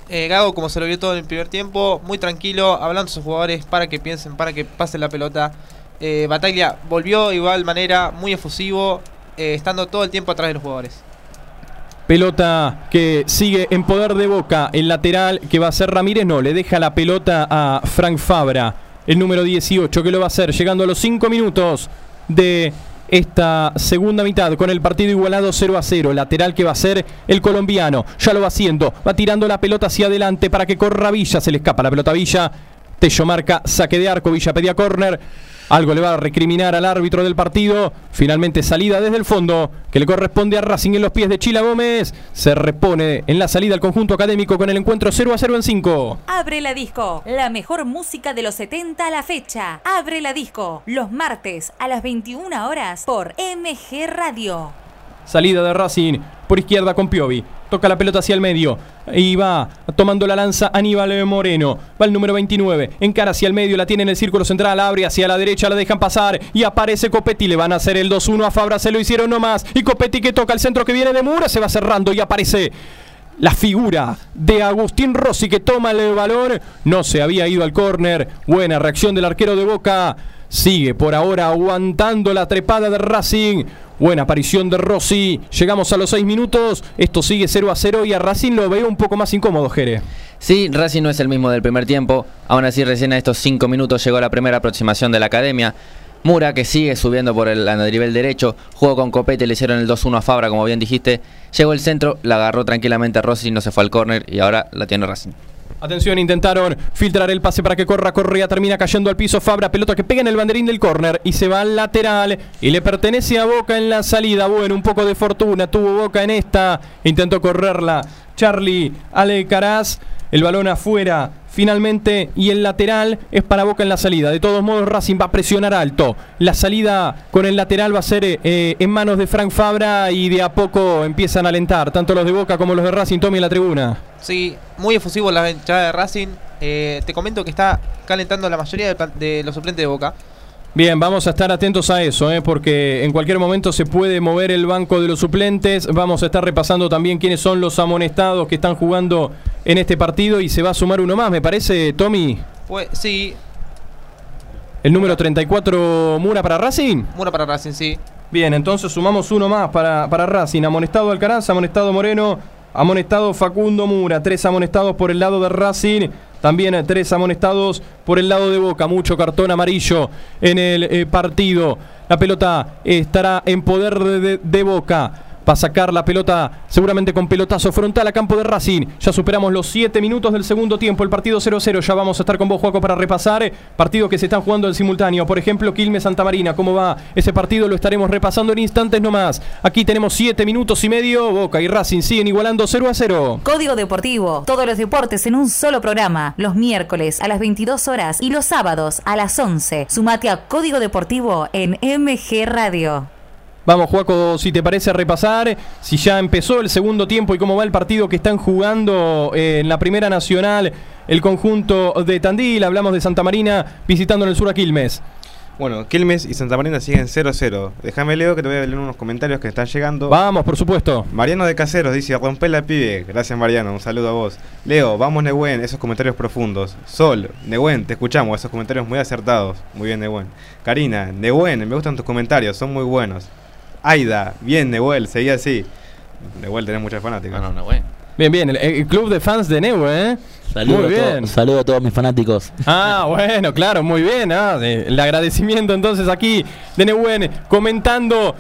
Eh, Gago, como se lo vio todo en el primer tiempo, muy tranquilo, hablando a sus jugadores para que piensen, para que pasen la pelota. Eh, Bataglia volvió de igual manera, muy efusivo, eh, estando todo el tiempo atrás de los jugadores. Pelota que sigue en poder de Boca. El lateral que va a ser Ramírez no, le deja la pelota a Frank Fabra. El número 18 que lo va a hacer llegando a los 5 minutos de esta segunda mitad con el partido igualado 0 a 0. Lateral que va a ser el colombiano. Ya lo va haciendo. Va tirando la pelota hacia adelante para que corra Villa. Se le escapa la pelota a Villa. Tello marca saque de arco. Villa pedía córner. Algo le va a recriminar al árbitro del partido. Finalmente salida desde el fondo que le corresponde a Racing en los pies de Chila Gómez. Se repone en la salida al conjunto académico con el encuentro 0 a 0 en 5. Abre la disco, la mejor música de los 70 a la fecha. Abre la disco, los martes a las 21 horas por MG Radio. Salida de Racing por izquierda con Piovi. Toca la pelota hacia el medio. Y va tomando la lanza Aníbal Moreno. Va el número 29. Encara hacia el medio. La tiene en el círculo central. Abre hacia la derecha. La dejan pasar. Y aparece Copetti. Le van a hacer el 2-1 a Fabra. Se lo hicieron nomás. Y Copetti que toca el centro que viene de Mura. Se va cerrando y aparece la figura de Agustín Rossi que toma el balón. No se había ido al córner. Buena reacción del arquero de Boca. Sigue por ahora aguantando la trepada de Racing. Buena aparición de Rossi. Llegamos a los 6 minutos. Esto sigue 0 a 0 y a Racing lo veo un poco más incómodo, Jere. Sí, Racing no es el mismo del primer tiempo. Aún así, recién a estos 5 minutos llegó la primera aproximación de la academia. Mura, que sigue subiendo por el nivel derecho, jugó con Copete, le hicieron el 2-1 a Fabra, como bien dijiste. Llegó el centro, la agarró tranquilamente a Rossi, no se fue al córner y ahora la tiene Racing. Atención, intentaron filtrar el pase para que corra Correa, termina cayendo al piso Fabra, pelota que pega en el banderín del córner y se va al lateral y le pertenece a Boca en la salida. Bueno, un poco de fortuna tuvo Boca en esta, intentó correrla Charlie Alcaraz, el balón afuera finalmente y el lateral es para Boca en la salida. De todos modos, Racing va a presionar alto. La salida con el lateral va a ser eh, en manos de Frank Fabra y de a poco empiezan a alentar, tanto los de Boca como los de Racing. Tommy en la tribuna. Sí, muy efusivo la hinchada de Racing. Eh, te comento que está calentando la mayoría de, de los suplentes de Boca. Bien, vamos a estar atentos a eso, ¿eh? porque en cualquier momento se puede mover el banco de los suplentes. Vamos a estar repasando también quiénes son los amonestados que están jugando en este partido y se va a sumar uno más, me parece, Tommy. Pues sí. El número 34, Mura para Racing. Mura para Racing, sí. Bien, entonces sumamos uno más para, para Racing. Amonestado Alcaraz, amonestado Moreno, amonestado Facundo Mura. Tres amonestados por el lado de Racing. También tres amonestados por el lado de Boca. Mucho cartón amarillo en el eh, partido. La pelota estará en poder de, Boca. Va a sacar la pelota seguramente con pelotazo frontal a campo de Racing. Ya superamos los 7 minutos del segundo tiempo. El partido 0-0. Ya vamos a estar con vos, Juaco, para repasar partidos que se están jugando en simultáneo. Por ejemplo, Quilmes Santa Marina. ¿Cómo va ese partido? Lo estaremos repasando en instantes nomás. Aquí tenemos 7 minutos y medio. Boca y Racing siguen igualando 0 a 0. Código Deportivo. Todos los deportes en un solo programa. Los miércoles a las 22 horas y los sábados a las 11. Sumate a Código Deportivo en MG Radio. Vamos, Juaco, si te parece repasar, si ya empezó el segundo tiempo y cómo va el partido que están jugando eh, en la Primera Nacional, el conjunto de Tandil, hablamos de Santa Marina visitando en el sur a Quilmes. Bueno, Quilmes y Santa Marina siguen 0-0. Déjame, Leo, que te voy a leer unos comentarios que están llegando. Vamos, por supuesto. Mariano de Caseros dice, rompe la pibe. Gracias, Mariano. Un saludo a vos. Leo, vamos, Nehuen. Esos comentarios profundos. Sol, Nehuen, te escuchamos. Esos comentarios muy acertados. Muy bien, Nehuen. Karina, Nehuen, me gustan tus comentarios. Son muy buenos. Aida, bien, Nehuel, seguí así. Nehuel, tenés muchas fanáticas. No, no, Nehuen. Bien, bien, el, el club de fans de Neu, ¿eh? Saludo muy a saludo todos mis fanáticos. Ah, bueno, claro, muy bien. ah, el agradecimiento entonces aquí de Nehuen comentando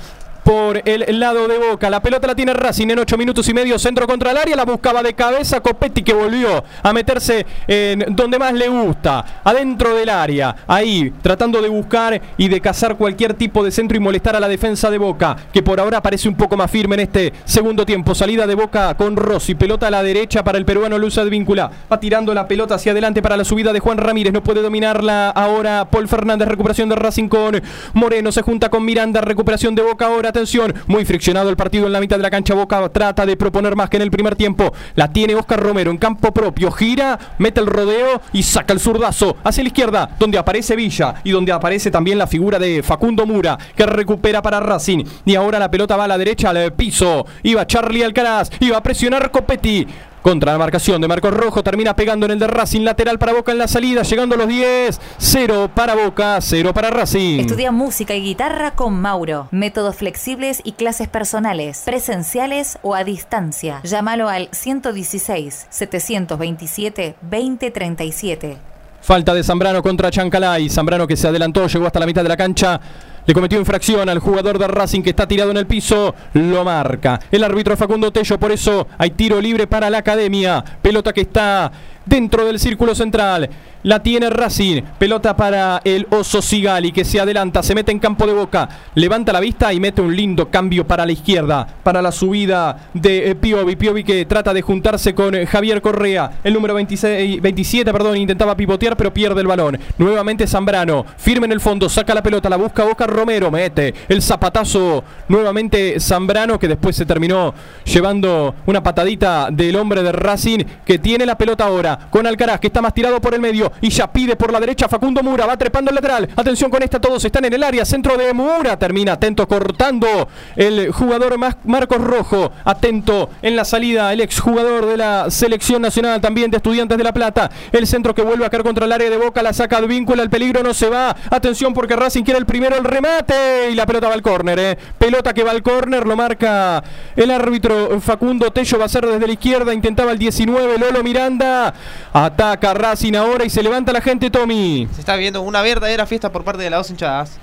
por el lado de Boca. La pelota la tiene Racing en 8 minutos y medio. Centro contra el área. La buscaba de cabeza Copetti que volvió a meterse en donde más le gusta. Adentro del área. Ahí tratando de buscar y de cazar cualquier tipo de centro y molestar a la defensa de Boca. Que por ahora parece un poco más firme en este segundo tiempo. Salida de Boca con Rossi. Pelota a la derecha para el peruano Luz Advíncula. Va tirando la pelota hacia adelante para la subida de Juan Ramírez. No puede dominarla ahora Paul Fernández. Recuperación de Racing con Moreno. Se junta con Miranda. Recuperación de Boca ahora. Atención. Muy friccionado el partido en la mitad de la cancha. Boca trata de proponer más que en el primer tiempo. La tiene Oscar Romero en campo propio. Gira, mete el rodeo y saca el zurdazo hacia la izquierda, donde aparece Villa y donde aparece también la figura de Facundo Mura, que recupera para Racing. Y ahora la pelota va a la derecha al piso. Iba Charlie Alcaraz. Iba a presionar Copetti. Contra la marcación de Marcos Rojo, termina pegando en el de Racing, lateral para Boca en la salida, llegando a los 10, 0 para Boca, 0 para Racing. Estudia música y guitarra con Mauro. Métodos flexibles y clases personales, presenciales o a distancia. Llámalo al 116 727 2037. Falta de Zambrano contra Chancalay. Zambrano que se adelantó, llegó hasta la mitad de la cancha. Le cometió infracción al jugador de Racing que está tirado en el piso. Lo marca. El árbitro Facundo Tello. Por eso hay tiro libre para la academia. Pelota que está dentro del círculo central. La tiene Racing. Pelota para el Oso Sigali que se adelanta, se mete en campo de boca. Levanta la vista y mete un lindo cambio para la izquierda. Para la subida de eh, Piovi. Piovi que trata de juntarse con eh, Javier Correa. El número 26, 27, perdón, intentaba pivotear pero pierde el balón. Nuevamente Zambrano. Firme en el fondo, saca la pelota, la busca Boca Romero. Mete el zapatazo. Nuevamente Zambrano que después se terminó llevando una patadita del hombre de Racing que tiene la pelota ahora. Con Alcaraz que está más tirado por el medio y ya pide por la derecha Facundo Mura, va trepando el lateral. Atención con esta, todos están en el área, centro de Mura, termina atento cortando el jugador Marcos Rojo, atento en la salida el exjugador de la selección nacional también de Estudiantes de La Plata. El centro que vuelve a caer contra el área de Boca, la saca de vínculo, el peligro no se va. Atención porque Racing quiere el primero, el remate y la pelota va al córner, eh. Pelota que va al córner, lo marca el árbitro Facundo Tello, va a ser desde la izquierda, intentaba el 19, Lolo Miranda, ataca Racing ahora y se levanta la gente, Tommy. Se está viendo una verdadera fiesta por parte de las dos hinchadas.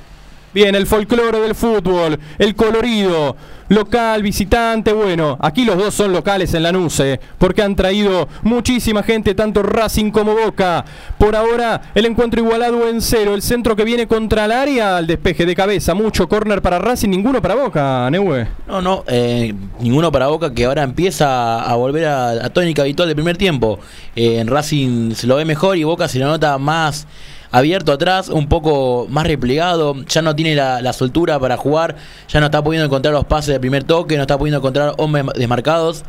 Bien, el folclore del fútbol, el colorido, local, visitante, bueno, aquí los dos son locales en Lanús, eh, porque han traído muchísima gente, tanto Racing como Boca. Por ahora, el encuentro igualado en cero, el centro que viene contra el área, al despeje de cabeza, mucho córner para Racing, ninguno para Boca, Neue. No, no, eh, ninguno para Boca que ahora empieza a volver a, a tónica habitual del primer tiempo. Eh, en Racing se lo ve mejor y Boca se lo nota más abierto atrás, un poco más replegado, ya no tiene la, la soltura para jugar, ya no está pudiendo encontrar los pases de primer toque, no está pudiendo encontrar hombres desmarcados.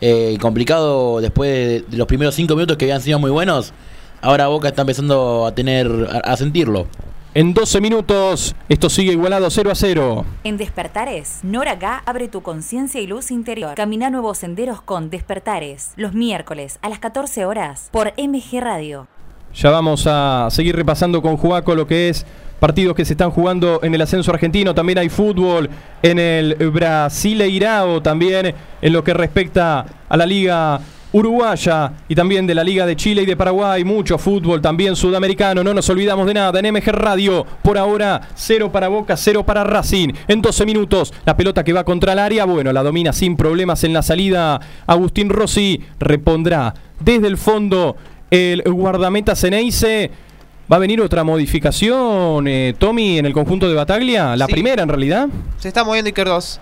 Eh, complicado después de, de los primeros cinco minutos que habían sido muy buenos. Ahora Boca está empezando a tener a, a sentirlo. En 12 minutos, esto sigue igualado 0 a 0. En Despertares, Nora Gá abre tu conciencia y luz interior. Camina nuevos senderos con Despertares, los miércoles a las 14 horas por MG Radio. Ya vamos a seguir repasando con Juaco lo que es partidos que se están jugando en el ascenso argentino. También hay fútbol en el Brasileirao, también en lo que respecta a la liga uruguaya y también de la Liga de Chile y de Paraguay. Mucho fútbol también sudamericano. No nos olvidamos de nada. En MG Radio, por ahora, cero para Boca, cero para Racing. En 12 minutos, la pelota que va contra el área. Bueno, la domina sin problemas en la salida. Agustín Rossi repondrá desde el fondo el guardameta Ceneice. ¿Va a venir otra modificación, eh, Tommy, en el conjunto de Bataglia? La Sí. primera, en realidad. Se está moviendo Iker 2.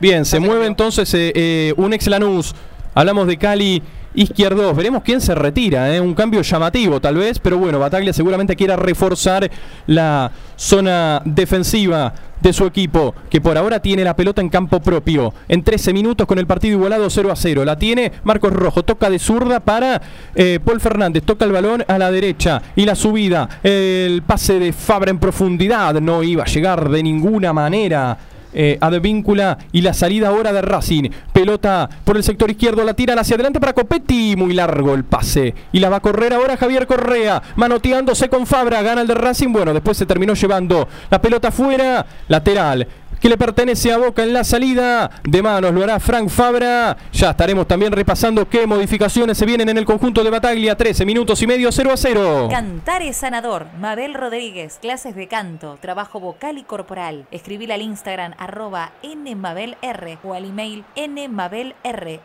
Bien, se mueve entonces eh, eh, un ex Lanús. Hablamos de Cali Izquierdos. Veremos quién se retira. eh, Un cambio llamativo, tal vez. Pero bueno, Bataglia seguramente quiera reforzar la zona defensiva de su equipo, que por ahora tiene la pelota en campo propio. En 13 minutos con el partido igualado 0 a 0. La tiene Marcos Rojo. Toca de zurda para eh, Paul Fernández. Toca el balón a la derecha. Y la subida. El pase de Fabra en profundidad. No iba a llegar de ninguna manera eh, Advíncula y la salida ahora de Racing. Pelota por el sector izquierdo, la tiran hacia adelante para Copetti. Muy largo el pase. Y la va a correr ahora Javier Correa, manoteándose con Fabra. Gana el de Racing. Bueno, después se terminó llevando la pelota fuera, lateral. Que le pertenece a Boca en la salida de manos, lo hará Frank Fabra. Ya estaremos también repasando qué modificaciones se vienen en el conjunto de Bataglia. 13 minutos y medio, 0 a 0. Cantar es sanador. Mabel Rodríguez, clases de canto, trabajo vocal y corporal. Escribir al Instagram arroba nmabelr o al email nmabelr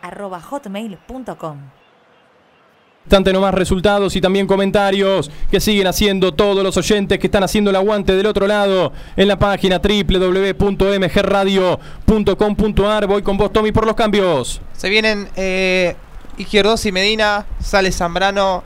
hotmail.com. Instante nomás resultados y también comentarios que siguen haciendo todos los oyentes que están haciendo el aguante del otro lado en la página www.mgradio.com.ar. Voy con vos, Tommy, por los cambios. Se vienen eh, Izquierdos y Medina, sale Zambrano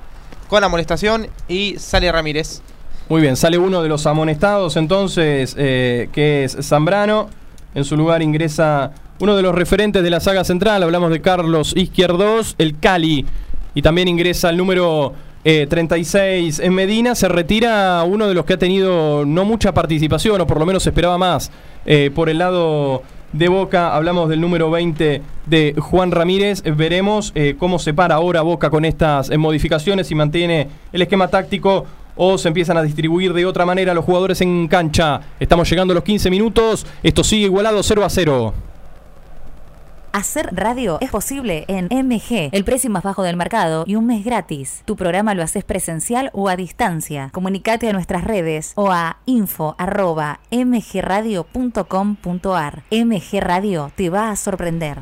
con amonestación y sale Ramírez. Muy bien, sale uno de los amonestados entonces, eh, que es Zambrano. En su lugar ingresa uno de los referentes de la saga central. Hablamos de Carlos Izquierdos, el Cali. Y también ingresa el número eh, 36 en Medina. Se retira uno de los que ha tenido no mucha participación, o por lo menos esperaba más. eh, por el lado de Boca, hablamos del número 20 de Juan Ramírez. Eh, Veremos eh, cómo se para ahora Boca con estas eh, modificaciones y mantiene el esquema táctico o se empiezan a distribuir de otra manera los jugadores en cancha. Estamos llegando a los 15 minutos. Esto sigue igualado 0 a 0. Hacer radio es posible en MG, el precio más bajo del mercado y un mes gratis. Tu programa lo haces presencial o a distancia. Comunicate a nuestras redes o a info@mgradio.com.ar. MG Radio te va a sorprender.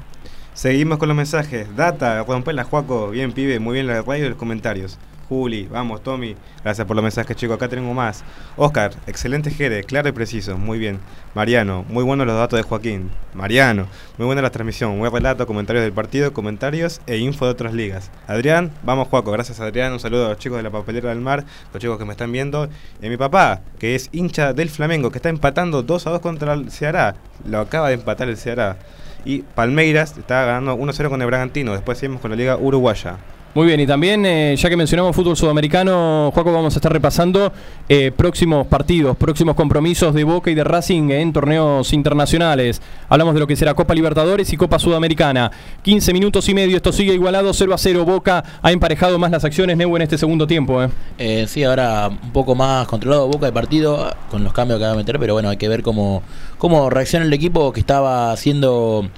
Seguimos con los mensajes. Data, rompela Juaco, bien pibe, muy bien la radio y los comentarios. Juli, vamos, Tommy, gracias por los mensajes chicos, acá tenemos más. Oscar, excelente Jere, claro y preciso, muy bien. Mariano, muy buenos los datos de Joaquín. Mariano, muy buena la transmisión, buen relato, comentarios del partido, comentarios e info de otras ligas. Adrián, vamos Juaco, gracias Adrián, un saludo a los chicos de la papelera del mar, los chicos que me están viendo. Y mi papá, que es hincha del Flamengo, que está empatando 2 a 2 contra el Ceará, lo acaba de empatar el Ceará. Y Palmeiras está ganando 1-0 con el Bragantino. Después seguimos con la Liga Uruguaya. Muy bien, y también, eh, ya que mencionamos fútbol sudamericano, Juaco, vamos a estar repasando eh, próximos partidos, próximos compromisos de Boca y de Racing en torneos internacionales. Hablamos de lo que será Copa Libertadores y Copa Sudamericana. 15 minutos y medio, esto sigue igualado 0 a 0. Boca ha emparejado más las acciones, Neu, en este segundo tiempo. Eh. Eh, sí, ahora un poco más controlado Boca de partido con los cambios que va a meter, pero bueno, hay que ver cómo, cómo reacciona el equipo que estaba haciendo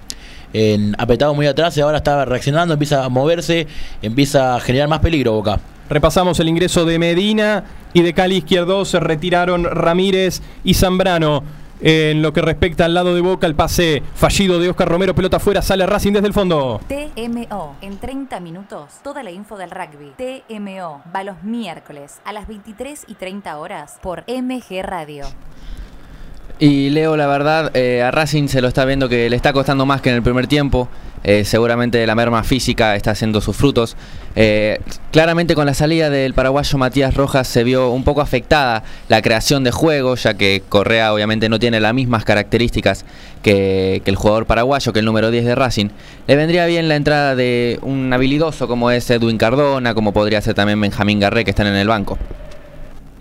en apretado muy atrás y ahora está reaccionando, empieza a moverse, empieza a generar más peligro Boca. Repasamos el ingreso de Medina y de Cali izquierdo se retiraron Ramírez y Zambrano. En lo que respecta al lado de Boca, el pase fallido de Oscar Romero, pelota afuera, sale Racing desde el fondo. TMO, en 30 minutos, toda la info del rugby. TMO, va los miércoles a las 23 y 30 horas por MG Radio. Y Leo, la verdad, eh, a Racing se lo está viendo que le está costando más que en el primer tiempo. Eh, seguramente la merma física está haciendo sus frutos. Eh, claramente con la salida del paraguayo Matías Rojas se vio un poco afectada la creación de juego, ya que Correa obviamente no tiene las mismas características que, el jugador paraguayo, que el número 10 de Racing. Le vendría bien la entrada de un habilidoso como es Edwin Cardona, como podría ser también Benjamín Garré, que están en el banco.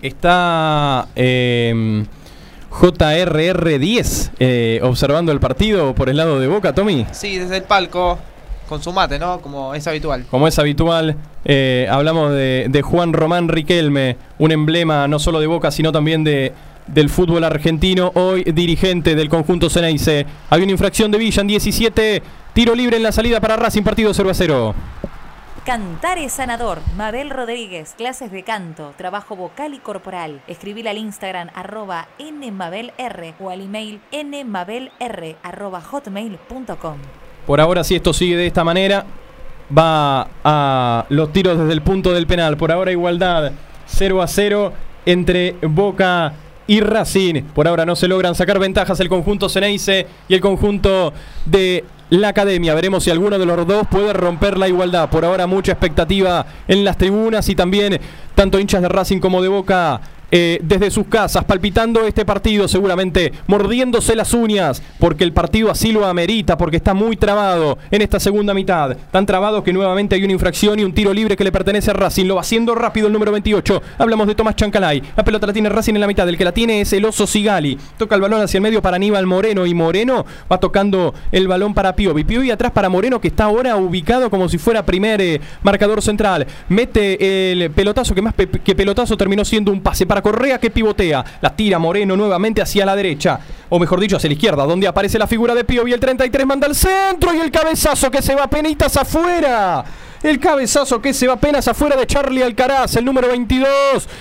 Está... JRR10 eh, observando el partido por el lado de Boca, Tommy. Sí, desde el palco, con su mate, ¿no? Como es habitual. Como es habitual, eh, hablamos de, de Juan Román Riquelme, un emblema no solo de Boca, sino también de, del fútbol argentino, hoy dirigente del conjunto Ceneice. Hay una infracción de Villa en 17, tiro libre en la salida para Racing, partido 0 a 0. Cantar es sanador. Mabel Rodríguez, clases de canto, trabajo vocal y corporal. Escribir al Instagram arroba nmabelr o al email nmabelr arroba hotmail.com. Por ahora, si esto sigue de esta manera, va a los tiros desde el punto del penal. Por ahora, igualdad 0 a 0 entre Boca y Racing. Por ahora no se logran sacar ventajas el conjunto Ceneice y el conjunto de la academia. Veremos si alguno de los dos puede romper la igualdad. Por ahora mucha expectativa en las tribunas y también tanto hinchas de Racing como de Boca eh, desde sus casas, palpitando este partido, seguramente mordiéndose las uñas, porque el partido así lo amerita, porque está muy trabado en esta segunda mitad. Tan trabado que nuevamente hay una infracción y un tiro libre que le pertenece a Racing. Lo va haciendo rápido el número 28. Hablamos de Tomás Chancalay. La pelota la tiene Racing en la mitad. El que la tiene es el oso Sigali. Toca el balón hacia el medio para Aníbal Moreno y Moreno va tocando el balón para Piovi. Piovi atrás para Moreno que está ahora ubicado como si fuera primer eh, marcador central. Mete el pelotazo que más que pelotazo terminó siendo un pase para Correa que pivotea. La tira Moreno nuevamente hacia la derecha. O mejor dicho, hacia la izquierda, donde aparece la figura de Piovi. El 33 manda al centro y el cabezazo que se va penitas afuera. El cabezazo que se va apenas afuera de Charlie Alcaraz, el número 22.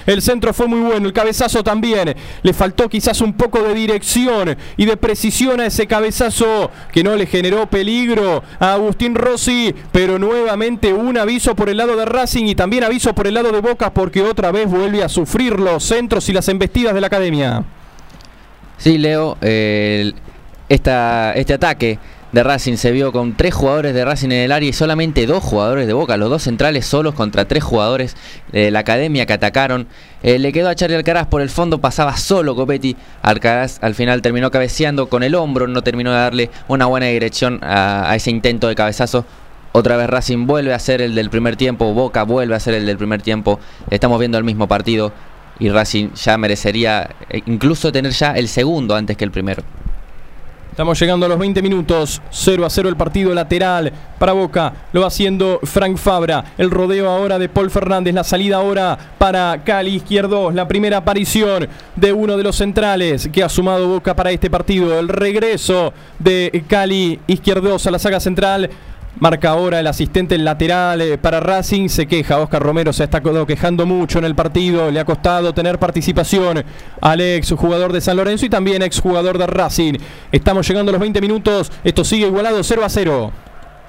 El centro fue muy bueno, el cabezazo también. Le faltó quizás un poco de dirección y de precisión a ese cabezazo que no le generó peligro a Agustín Rossi. Pero nuevamente un aviso por el lado de Racing y también aviso por el lado de Boca porque otra vez vuelve a sufrir los centros y las embestidas de la academia. Sí, Leo, este ataque de Racing se vio con tres jugadores de Racing en el área y solamente dos jugadores de Boca, los dos centrales solos contra tres jugadores de la academia que atacaron. Eh, le quedó a Charlie Alcaraz por el fondo, pasaba solo Copetti. Alcaraz al final terminó cabeceando con el hombro, no terminó de darle una buena dirección a, a ese intento de cabezazo. Otra vez Racing vuelve a ser el del primer tiempo, Boca vuelve a ser el del primer tiempo. Estamos viendo el mismo partido y Racing ya merecería eh, incluso tener ya el segundo antes que el primero. Estamos llegando a los 20 minutos. 0 a 0 el partido lateral para Boca. Lo va haciendo Frank Fabra. El rodeo ahora de Paul Fernández. La salida ahora para Cali Izquierdos. La primera aparición de uno de los centrales que ha sumado Boca para este partido. El regreso de Cali Izquierdos a la saga central. Marca ahora el asistente lateral eh, para Racing. Se queja. Oscar Romero se está quejando mucho en el partido. Le ha costado tener participación al ex jugador de San Lorenzo y también ex jugador de Racing. Estamos llegando a los 20 minutos. Esto sigue igualado 0 a 0.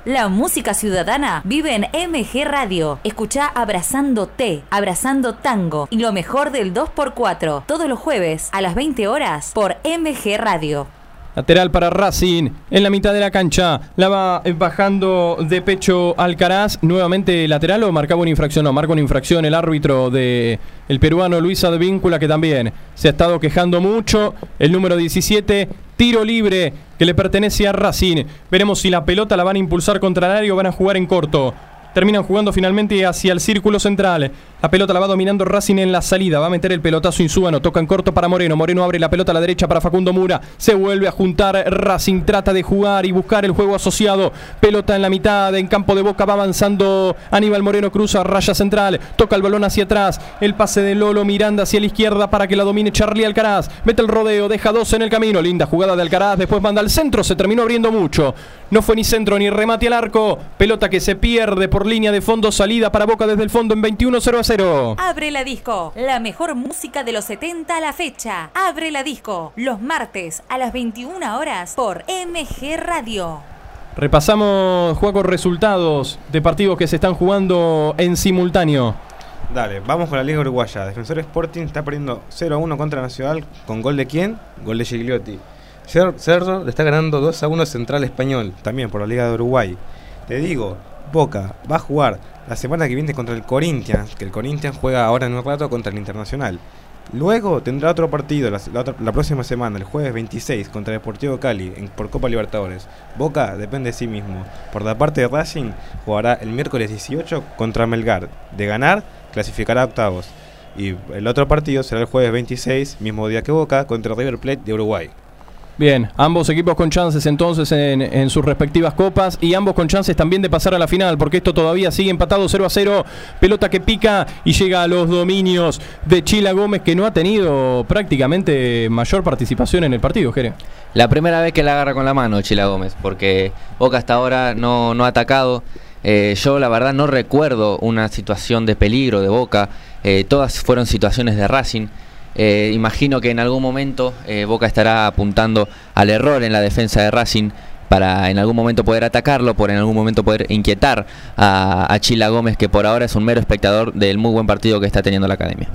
La música ciudadana vive en MG Radio. Escucha Abrazando T, Abrazando Tango y lo mejor del 2x4 todos los jueves a las 20 horas por MG Radio. Lateral para Racing en la mitad de la cancha. La va bajando de pecho Alcaraz. Nuevamente lateral o marcaba una infracción. No, marca una infracción el árbitro de el peruano Luis Advíncula que también se ha estado quejando mucho. El número 17, tiro libre que le pertenece a Racing. Veremos si la pelota la van a impulsar contra el o van a jugar en corto. Terminan jugando finalmente hacia el círculo central. La pelota la va dominando Racing en la salida. Va a meter el pelotazo Insúbano. Toca en corto para Moreno. Moreno abre la pelota a la derecha para Facundo Mura. Se vuelve a juntar Racing. Trata de jugar y buscar el juego asociado. Pelota en la mitad. En campo de boca va avanzando Aníbal Moreno. Cruza raya central. Toca el balón hacia atrás. El pase de Lolo Miranda hacia la izquierda para que la domine Charlie Alcaraz. Mete el rodeo. Deja dos en el camino. Linda jugada de Alcaraz. Después manda al centro. Se terminó abriendo mucho. No fue ni centro ni remate al arco. Pelota que se pierde por línea de fondo. Salida para Boca desde el fondo en 21-0 a 0. Abre la disco, la mejor música de los 70 a la fecha. Abre la disco, los martes a las 21 horas por MG Radio. Repasamos, Juaco, resultados de partidos que se están jugando en simultáneo. Dale, vamos con la Liga Uruguaya. Defensor Sporting está perdiendo 0 a 1 contra Nacional. ¿Con gol de quién? Gol de Gigliotti. Cer- Cerro le está ganando 2 a 1 Central Español, también por la Liga de Uruguay. Te digo, Boca va a jugar la semana que viene contra el Corinthians, que el Corinthians juega ahora en un rato contra el Internacional. Luego tendrá otro partido la, la próxima semana, el jueves 26, contra Deportivo Cali en- por Copa Libertadores. Boca depende de sí mismo. Por la parte de Racing, jugará el miércoles 18 contra Melgar. De ganar, clasificará a octavos. Y el otro partido será el jueves 26, mismo día que Boca, contra River Plate de Uruguay. Bien, ambos equipos con chances entonces en, sus respectivas copas y ambos con chances también de pasar a la final, porque esto todavía sigue empatado 0 a 0. Pelota que pica y llega a los dominios de Chila Gómez, que no ha tenido prácticamente mayor participación en el partido, Jere. La primera vez que la agarra con la mano Chila Gómez, porque Boca hasta ahora no, no ha atacado. Eh, yo la verdad no recuerdo una situación de peligro de Boca. Eh, todas fueron situaciones de Racing. Eh, imagino que en algún momento eh, Boca estará apuntando al error en la defensa de Racing para en algún momento poder atacarlo, por en algún momento poder inquietar a, a Chila Gómez, que por ahora es un mero espectador del muy buen partido que está teniendo la academia.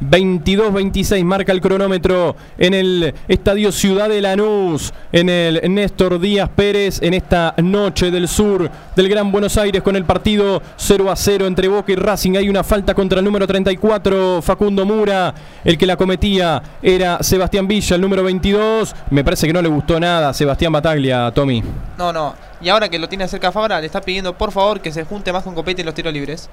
22-26 marca el cronómetro en el Estadio Ciudad de Lanús, en el Néstor Díaz Pérez, en esta noche del sur del Gran Buenos Aires con el partido 0 a 0 entre Boca y Racing. Hay una falta contra el número 34, Facundo Mura. El que la cometía era Sebastián Villa, el número 22. Me parece que no le gustó nada a Sebastián Bataglia, Tommy. No, no. Y ahora que lo tiene cerca Fabra, le está pidiendo por favor que se junte más con Copete en los tiros libres.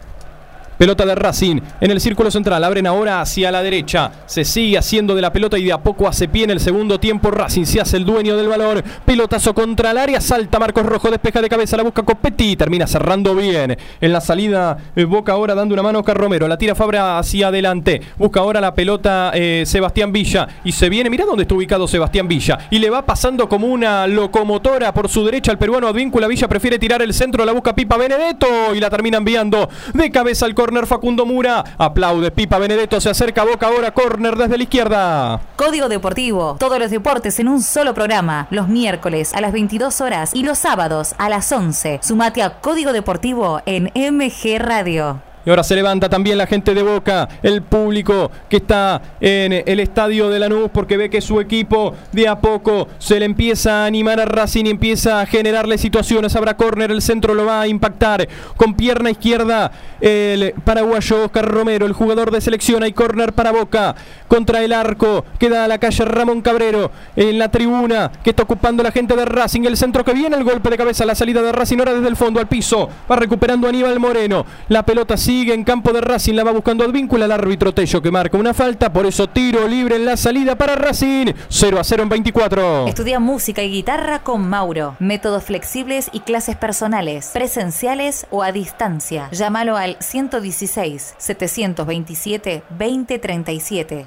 Pelota de Racing en el círculo central. Abren ahora hacia la derecha. Se sigue haciendo de la pelota y de a poco hace pie en el segundo tiempo. Racing se hace el dueño del balón. Pelotazo contra el área. Salta Marcos Rojo. Despeja de cabeza. La busca Copetti. Termina cerrando bien. En la salida, eh, Boca ahora dando una mano a Romero. La tira Fabra hacia adelante. Busca ahora la pelota eh, Sebastián Villa. Y se viene. Mirá dónde está ubicado Sebastián Villa. Y le va pasando como una locomotora por su derecha al peruano Advíncula. Villa prefiere tirar el centro. La busca Pipa Benedetto. Y la termina enviando de cabeza al córner Facundo Mura. Aplaude Pipa Benedetto. Se acerca a Boca ahora. Córner desde la izquierda. Código Deportivo. Todos los deportes en un solo programa. Los miércoles a las 22 horas y los sábados a las 11. Sumate a Código Deportivo en MG Radio. Y ahora se levanta también la gente de Boca, el público que está en el estadio de Lanús porque ve que su equipo de a poco se le empieza a animar a Racing y empieza a generarle situaciones. Habrá córner, el centro lo va a impactar con pierna izquierda el paraguayo Oscar Romero, el jugador de selección. Hay córner para Boca contra el arco. Queda a la calle Ramón Cabrero en la tribuna que está ocupando la gente de Racing. El centro que viene, el golpe de cabeza, la salida de Racing ahora desde el fondo al piso. Va recuperando Aníbal Moreno. La pelota sigue en campo de Racing, la va buscando Advíncula, el árbitro Tello que marca una falta. Por eso tiro libre en la salida para Racing. 0 a 0 en 24. Estudia música y guitarra con Mauro. Métodos flexibles y clases personales, presenciales o a distancia. Llámalo al 116 727 2037.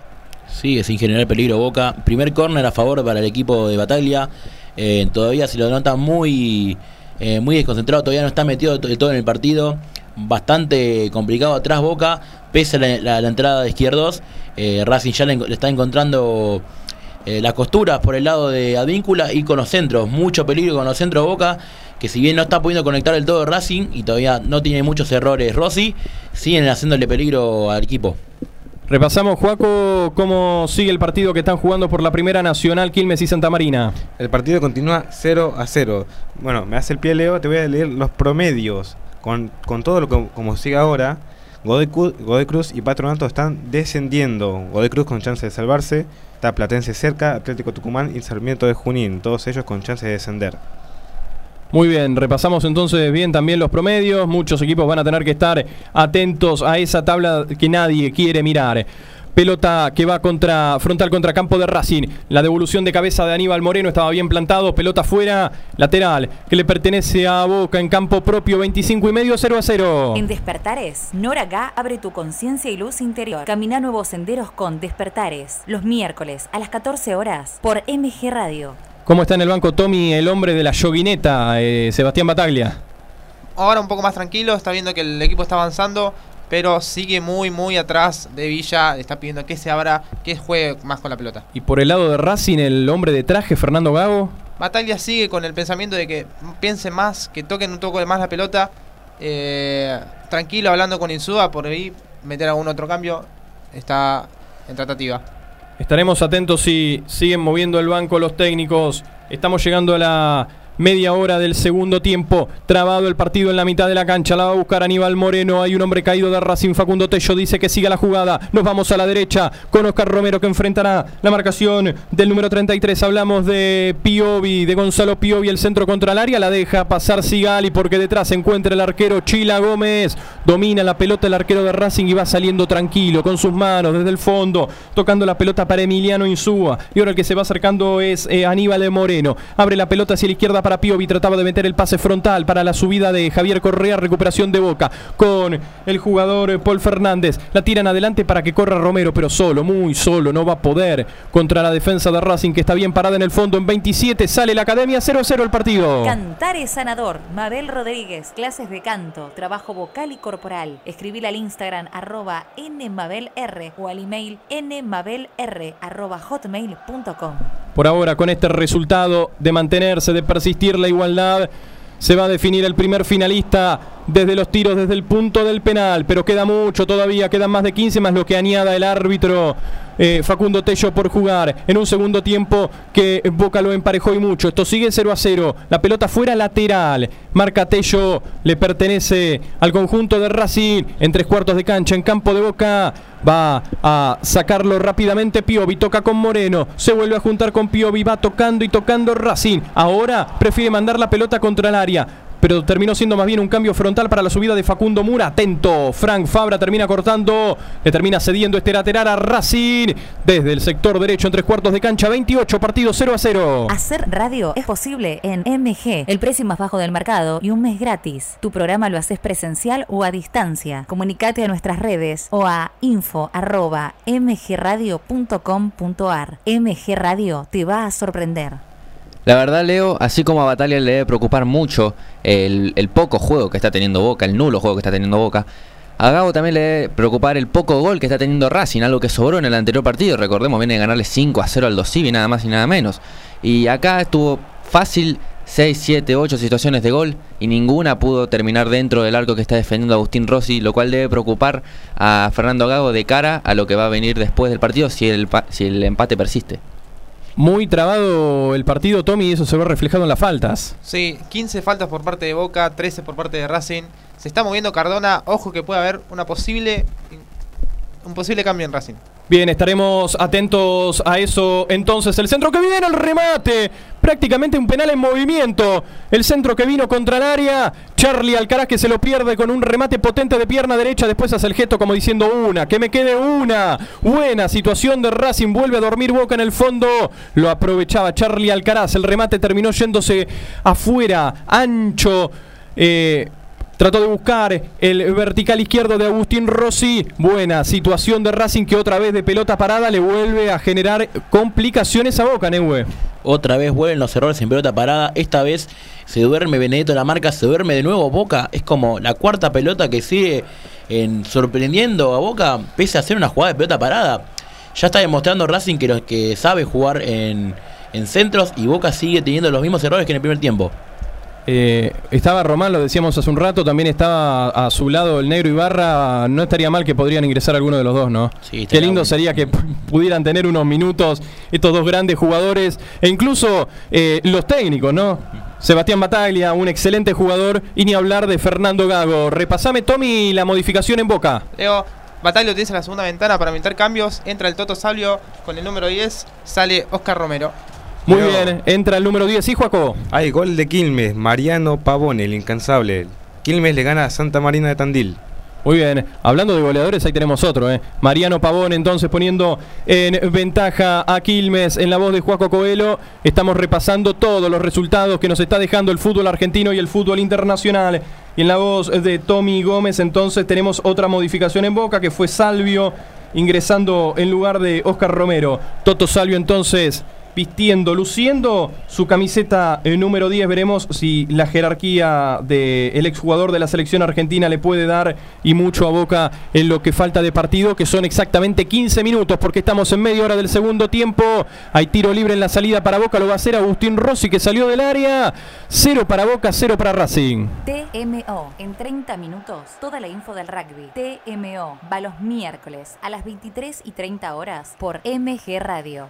Sigue sin generar peligro Boca. Primer córner a favor para el equipo de Bataglia. Eh, todavía se lo nota muy, eh, muy desconcentrado. Todavía no está metido del todo en el partido. Bastante complicado atrás Boca. Pese a la, la- la entrada de izquierdos. eh, Racing ya le, le está encontrando eh, las costuras por el lado de Advíncula y con los centros. Mucho peligro con los centros de Boca, que si bien no está pudiendo conectar el todo Racing y todavía no tiene muchos errores Rossi, siguen haciéndole peligro al equipo. Repasamos, Juaco, cómo sigue el partido que están jugando por la Primera Nacional Quilmes y Santa Marina. El partido continúa 0 a 0. Bueno, me hace el pie Leo, te voy a leer los promedios. Con, todo lo que como sigue ahora, Godoy, y Patronato están descendiendo. Godoy con chance de salvarse, está Platense cerca, Atlético Tucumán y Sarmiento de Junín, todos ellos con chance de descender. Muy bien, repasamos entonces bien también los promedios. Muchos equipos van a tener que estar atentos a esa tabla que nadie quiere mirar. Pelota que va contra frontal contra campo de Racing. La devolución de cabeza de Aníbal Moreno estaba bien plantado. Pelota fuera, lateral, que le pertenece a Boca en campo propio, 25 y medio, 0 a 0. En Despertares, Nora Gá abre tu conciencia y luz interior. Camina nuevos senderos con Despertares. Los miércoles a las 14 horas por MG Radio. ¿Cómo está en el banco Tommy, el hombre de la yoguineta, eh, Sebastián Bataglia? Ahora un poco más tranquilo, está viendo que el equipo está avanzando, pero sigue muy, muy atrás de Villa. Está pidiendo que se abra, que juegue más con la pelota. Y por el lado de Racing, el hombre de traje, Fernando Gago. Bataglia sigue con el pensamiento de que piense más, que toquen un toque más la pelota. eh, tranquilo, hablando con Insúa, por ahí meter algún otro cambio. Está en tratativa. Estaremos atentos si siguen moviendo el banco los técnicos. Estamos llegando a la media hora del segundo tiempo. Trabado el partido en la mitad de la cancha. La va a buscar Aníbal Moreno. Hay un hombre caído de Racing. Facundo Tello dice que siga la jugada. Nos vamos a la derecha con Oscar Romero que enfrentará la marcación del número 33. Hablamos de Piovi, de Gonzalo Piovi. El centro contra el área. La deja pasar Sigali porque detrás se encuentra el arquero Chila Gómez. Domina la pelota el arquero de Racing y va saliendo tranquilo con sus manos desde el fondo. Tocando la pelota para Emiliano Insúa. Y ahora el que se va acercando es eh, Aníbal Moreno. Abre la pelota hacia la izquierda para Piovi. Trataba de meter el pase frontal para la subida de Javier Correa. Recuperación de boca con el jugador Paul Fernández. La tiran adelante para que corra Romero, pero solo, muy solo. No va a poder contra la defensa de Racing que está bien parada en el fondo. En 27 sale la academia 0-0 el partido. Cantar es sanador. Mabel Rodríguez, clases de canto, trabajo vocal y corporal. Escribir al Instagram arroba nmabelr o al email nmabelr arroba hotmail.com. Por ahora, con este resultado de mantenerse, de persistir la igualdad, se va a definir el primer finalista desde los tiros, desde el punto del penal. Pero queda mucho todavía, quedan más de 15 más lo que añada el árbitro eh, Facundo Tello por jugar. En un segundo tiempo que Boca lo emparejó y mucho. Esto sigue 0 a 0. La pelota fuera lateral. Marca Tello, le pertenece al conjunto de Racing en tres cuartos de cancha, en campo de Boca. Va a sacarlo rápidamente Piovi, toca con Moreno, se vuelve a juntar con Piovi, va tocando y tocando Racing. Ahora prefiere mandar la pelota contra el área. Pero terminó siendo más bien un cambio frontal para la subida de Facundo Mura. Atento. Frank Fabra termina cortando. Le termina cediendo este lateral a Racing. Desde el sector derecho en tres cuartos de cancha. 28 partidos 0 a 0. Hacer radio es posible en MG, el precio más bajo del mercado y un mes gratis. Tu programa lo haces presencial o a distancia. Comunicate a nuestras redes o a info arroba mgradio.com.ar. MG Radio te va a sorprender. La verdad, Leo, así como a Batalla le debe preocupar mucho el, poco juego que está teniendo Boca, el nulo juego que está teniendo Boca, a Gabo también le debe preocupar el poco gol que está teniendo Racing, algo que sobró en el anterior partido. Recordemos, viene de ganarle 5 a 0 al Dosivi, nada más y nada menos. Y acá estuvo fácil 6, 7, 8 situaciones de gol y ninguna pudo terminar dentro del arco que está defendiendo Agustín Rossi, lo cual debe preocupar a Fernando Gago de cara a lo que va a venir después del partido si el, si el empate persiste. Muy trabado el partido, Tommy, eso se ve reflejado en las faltas. Sí, 15 faltas por parte de Boca, 13 por parte de Racing. Se está moviendo Cardona. Ojo que puede haber una posible un posible cambio en Racing. Bien, estaremos atentos a eso. Entonces, el centro que viene, el remate. Prácticamente un penal en movimiento. El centro que vino contra el área. Charlie Alcaraz que se lo pierde con un remate potente de pierna derecha. Después hace el gesto como diciendo una. Que me quede una. Buena situación de Racing. Vuelve a dormir Boca en el fondo. Lo aprovechaba Charlie Alcaraz. El remate terminó yéndose afuera. Ancho. Eh, Trató de buscar el vertical izquierdo de Agustín Rossi. Buena situación de Racing que otra vez de pelota parada le vuelve a generar complicaciones a Boca, Neue. Otra vez vuelven los errores en pelota parada. Esta vez se duerme Benedetto la marca, se duerme de nuevo Boca. Es como la cuarta pelota que sigue en, sorprendiendo a Boca, pese a hacer una jugada de pelota parada. ya está demostrando Racing que, lo- que sabe jugar en centros y Boca sigue teniendo los mismos errores que en el primer tiempo. Eh, estaba Román, lo decíamos hace un rato, también estaba a su lado el negro Ibarra. No estaría mal que podrían ingresar alguno de los dos, ¿no? Qué estaría lindo sería que pudieran tener unos minutos estos dos grandes jugadores e incluso eh, los técnicos, ¿no? Sebastián Bataglia, un excelente jugador, y ni hablar de Fernando Gago. Repasame, Tommy, la modificación en Boca. Leo, Batalio utiliza la segunda ventana para meter cambios. Entra el Toto Salvio con el número 10. Sale Oscar Romero. Muy bien, entra el número 10, ¿sí, Juaco? Hay gol de Quilmes, Mariano Pavone, el incansable. Quilmes le gana a Santa Marina de Tandil. Muy bien, hablando de goleadores, ahí tenemos otro, ¿eh? Mariano Pavón entonces poniendo en ventaja a Quilmes en la voz de Juaco Coelho. Estamos repasando todos los resultados que nos está dejando el fútbol argentino y el fútbol internacional. Y en la voz de Tommy Gómez entonces tenemos otra modificación en Boca que fue Salvio ingresando en lugar de Oscar Romero. Toto Salvio entonces vistiendo, luciendo su camiseta eh, número 10. Veremos si la jerarquía del exjugador de la selección argentina le puede dar y mucho a Boca en lo que falta de partido, que son exactamente 15 minutos, porque estamos en media hora del segundo tiempo. Hay tiro libre en la salida para Boca, lo va a hacer Agustín Rossi, que salió del área. Cero para Boca, cero para Racing. TMO. En 30 minutos, toda la info del rugby. TMO. Va los miércoles a las 23 y 30 horas por MG Radio.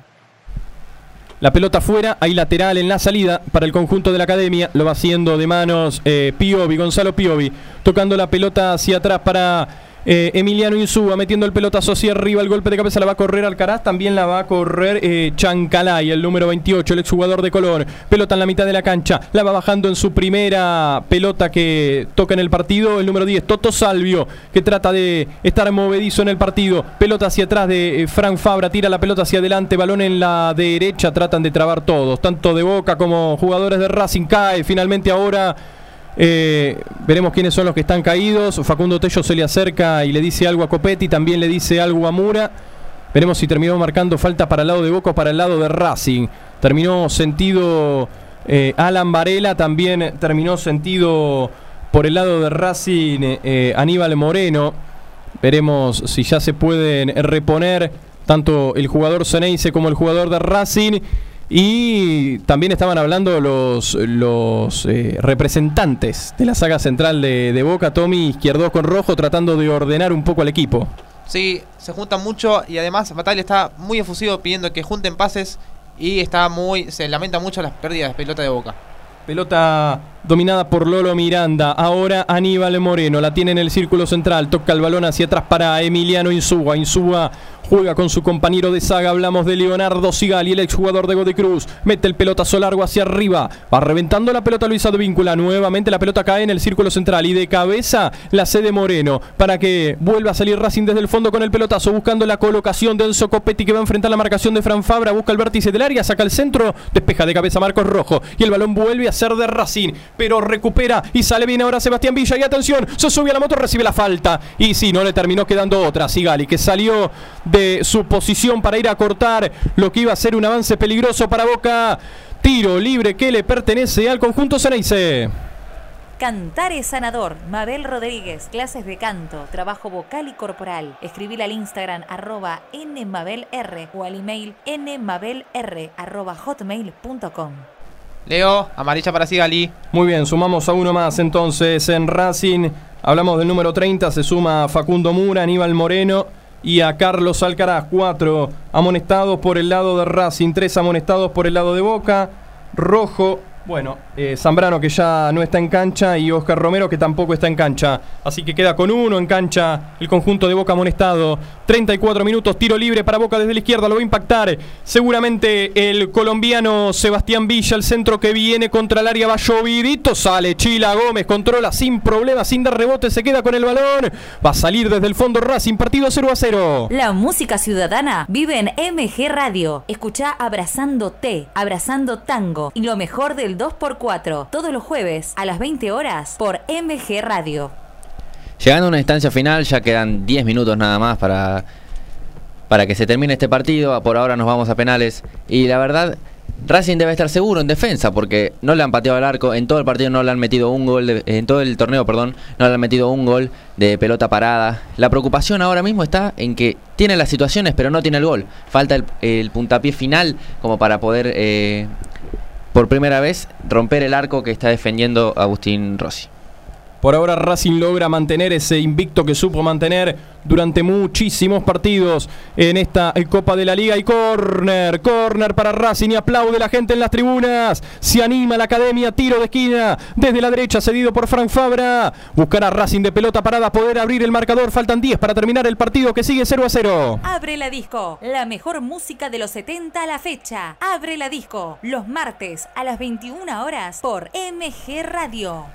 La pelota afuera, hay lateral en la salida para el conjunto de la academia. Lo va haciendo de manos eh, Piovi, Gonzalo Piovi. Tocando la pelota hacia atrás para eh, Emiliano Insúa, metiendo el pelotazo hacia arriba. El golpe de cabeza la va a correr Alcaraz. También la va a correr eh, Chancalay, el número 28, el exjugador de color. Pelota en la mitad de la cancha. La va bajando en su primera pelota que toca en el partido. El número 10, Toto Salvio, que trata de estar movedizo en el partido. Pelota hacia atrás de eh, Frank Fabra. Tira la pelota hacia adelante. Balón en la derecha. Tratan de trabar todos. Tanto de Boca como jugadores de Racing. Cae finalmente ahora. Eh, veremos quiénes son los que están caídos. Facundo Tello se le acerca y le dice algo a Copetti, también le dice algo a Mura. Veremos si terminó marcando falta para el lado de Boca o para el lado de Racing. Terminó sentido eh, Alan Varela, también terminó sentido por el lado de Racing eh, Aníbal Moreno. Veremos si ya se pueden reponer tanto el jugador Ceneice como el jugador de Racing. Y también estaban hablando los, los eh, representantes de la saga central de, de Boca, Tommy Izquierdo con Rojo, tratando de ordenar un poco al equipo. Sí, se juntan mucho y además Batalla está muy efusivo pidiendo que junten pases y está muy se lamenta mucho las pérdidas de pelota de Boca. Pelota dominada por Lolo Miranda. Ahora Aníbal Moreno. La tiene en el círculo central. Toca el balón hacia atrás para Emiliano Insúa. Insúa juega con su compañero de saga. Hablamos de Leonardo Sigali, el exjugador de Godecruz. Mete el pelotazo largo hacia arriba. Va reventando la pelota Luis Advíncula. Nuevamente la pelota cae en el círculo central. Y de cabeza la cede Moreno. Para que vuelva a salir Racing desde el fondo con el pelotazo. Buscando la colocación de Enzo Copetti que va a enfrentar la marcación de Fran Fabra. Busca el vértice del área. Saca el centro. Despeja de cabeza Marcos Rojo. Y el balón vuelve a ser de Racing. Pero recupera y sale bien ahora Sebastián Villa. Y atención, se sube a la moto, recibe la falta. Y sí, no le terminó quedando otra. Sigali que salió de su posición para ir a cortar lo que iba a ser un avance peligroso para Boca. Tiro libre que le pertenece al conjunto Ceneice. Cantar es sanador. Mabel Rodríguez, clases de canto, trabajo vocal y corporal. Escribir al Instagram arroba nmabelr o al email nmabelr hotmail.com. Leo, amarilla para Sigali. Muy bien, sumamos a uno más entonces en Racing. Hablamos del número 30, se suma Facundo Mura, Aníbal Moreno y a Carlos Alcaraz. Cuatro amonestados por el lado de Racing, tres amonestados por el lado de Boca. Rojo, bueno, eh, Zambrano que ya no está en cancha y Oscar Romero que tampoco está en cancha. Así que queda con uno en cancha el conjunto de Boca amonestado. 34 minutos, tiro libre para Boca desde la izquierda, lo va a impactar seguramente el colombiano Sebastián Villa, el centro que viene contra el área, va llovidito, sale Chila Gómez, controla sin problema, sin dar rebote, se queda con el balón, va a salir desde el fondo Racing, partido 0 a 0. La música ciudadana vive en MG Radio. Escucha Abrazando T, Abrazando Tango y lo mejor del 2x4 todos los jueves a las 20 horas por MG Radio. Llegando a una instancia final, ya quedan 10 minutos nada más para, para que se termine este partido. Por ahora nos vamos a penales. Y la verdad, Racing debe estar seguro en defensa porque no le han pateado al arco, en todo el partido no le han metido un gol, en todo el torneo, perdón, no le han metido un gol de pelota parada. La preocupación ahora mismo está en que tiene las situaciones pero no tiene el gol. Falta el, el puntapié final como para poder, eh, por primera vez, romper el arco que está defendiendo Agustín Rossi. Por ahora Racing logra mantener ese invicto que supo mantener durante muchísimos partidos en esta Copa de la Liga y córner, córner para Racing y aplaude la gente en las tribunas. Se anima la academia, tiro de esquina desde la derecha cedido por Frank Fabra. Buscará Racing de pelota parada poder abrir el marcador. Faltan 10 para terminar el partido que sigue 0 a 0. Abre la disco, la mejor música de los 70 a la fecha. Abre la disco, los martes a las 21 horas por MG Radio.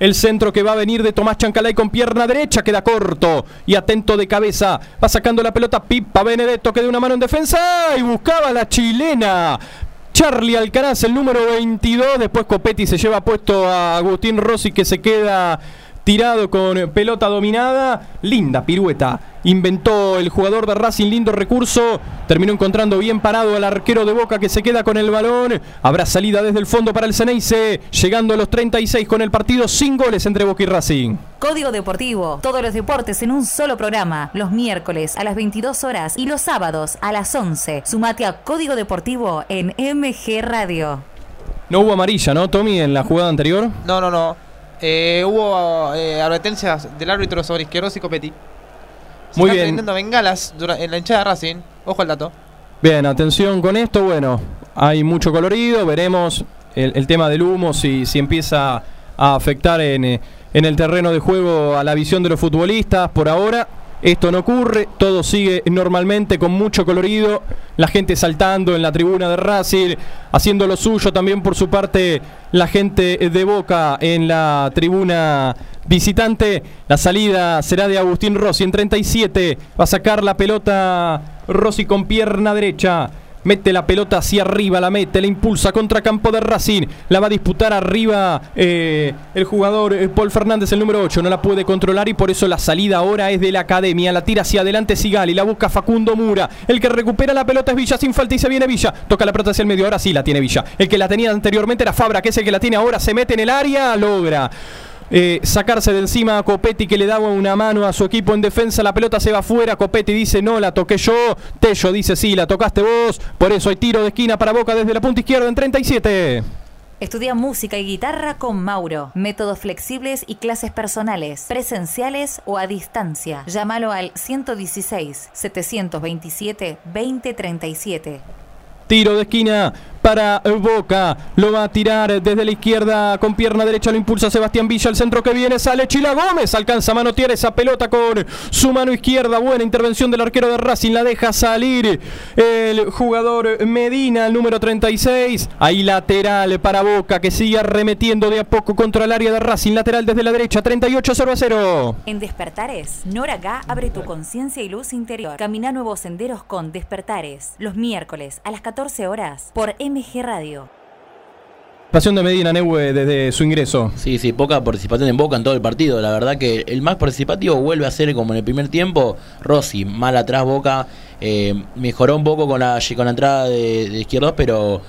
El centro que va a venir de Tomás Chancalay con pierna derecha queda corto y atento de cabeza. Va sacando la pelota Pipa Benedetto que de una mano en defensa y buscaba la chilena. Charlie Alcaraz, el número 22. Después Copetti se lleva puesto a Agustín Rossi que se queda tirado con pelota dominada. Linda pirueta. Inventó el jugador de Racing, lindo recurso. Terminó encontrando bien parado al arquero de Boca que se queda con el balón. Habrá salida desde el fondo para el Ceneice. Llegando a los 36 con el partido sin goles entre Boca y Racing. Código Deportivo, todos los deportes en un solo programa, los miércoles a las 22 horas y los sábados a las 11. Sumate a Código Deportivo en MG Radio. No hubo amarilla, ¿no, Tommy, en la jugada anterior? No, no, no. Eh, hubo eh, advertencias del árbitro sobre Izquierdos y Copetti. Se Muy bien. bengalas en la hinchada de Racing. Ojo al dato. Bien, atención con esto. Bueno, hay mucho colorido. Veremos el, el tema del humo, si, si empieza a afectar en, eh, en el terreno de juego a la visión de los futbolistas. Por ahora, esto no ocurre. Todo sigue normalmente con mucho colorido. La gente saltando en la tribuna de Racing, haciendo lo suyo también por su parte la gente de Boca en la tribuna visitante. La salida será de Agustín Rossi en 37. Va a sacar la pelota Rossi con pierna derecha. Mete la pelota hacia arriba, la mete, la impulsa contra campo de Racing. La va a disputar arriba eh, el jugador eh, Paul Fernández, el número 8. No la puede controlar y por eso la salida ahora es de la academia. La tira hacia adelante Sigali, la busca Facundo Mura. El que recupera la pelota es Villa sin falta y se viene Villa. Toca la pelota hacia el medio, ahora sí la tiene Villa. El que la tenía anteriormente era Fabra, que es el que la tiene ahora. Se mete en el área, logra eh, sacarse de encima a Copetti que le daba una mano a su equipo en defensa. La pelota se va afuera. Copetti dice no, la toqué yo. Tello dice sí, la tocaste vos. Por eso hay tiro de esquina para Boca desde la punta izquierda en 37. Estudia música y guitarra con Mauro. Métodos flexibles y clases personales, presenciales o a distancia. Llámalo al 116 727 2037. Tiro de esquina para Boca. Lo va a tirar desde la izquierda con pierna derecha. Lo impulsa Sebastián Villa. El centro que viene sale Chila Gómez. Alcanza a manotear esa pelota con su mano izquierda. Buena intervención del arquero de Racing. La deja salir el jugador Medina, el número 36. Ahí lateral para Boca que sigue arremetiendo de a poco contra el área de Racing. Lateral desde la derecha. 38 0 a 0. En Despertares, Nora Gá abre tu conciencia y luz interior. Camina nuevos senderos con Despertares. Los miércoles a las 14 horas por MG Radio. Pasión de Medina Neue desde su ingreso. Sí, sí, poca participación en Boca en todo el partido. La verdad que el más participativo vuelve a ser como en el primer tiempo. Rossi, mal atrás Boca. eh, mejoró un poco con la, con la entrada de, de izquierdos, pero,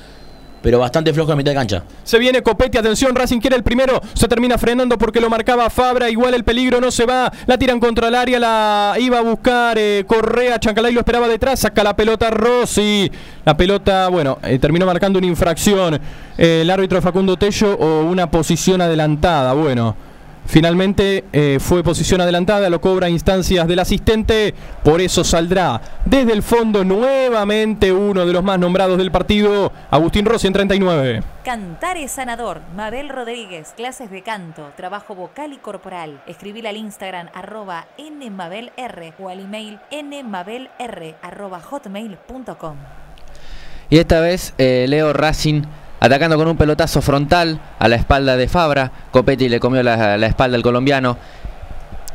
pero bastante flojo en mitad de cancha. Se viene Copetti, atención, Racing quiere el primero, se termina frenando porque lo marcaba Fabra, igual el peligro no se va, la tiran contra el área, la iba a buscar eh, Correa, Chancalay lo esperaba detrás, saca la pelota Rossi, la pelota, bueno, eh, terminó marcando una infracción eh, el árbitro Facundo Tello o una posición adelantada, bueno. Finalmente eh, fue posición adelantada, lo cobra a instancias del asistente, por eso saldrá desde el fondo nuevamente uno de los más nombrados del partido, Agustín Rossi en 39. Cantar es sanador. Mabel Rodríguez, clases de canto, trabajo vocal y corporal. Escribir al Instagram arroba nmabelr o al email nmabelr arroba hotmail.com. Y esta vez eh, Leo Racing atacando con un pelotazo frontal a la espalda de Fabra. Copetti le comió la, la espalda al colombiano.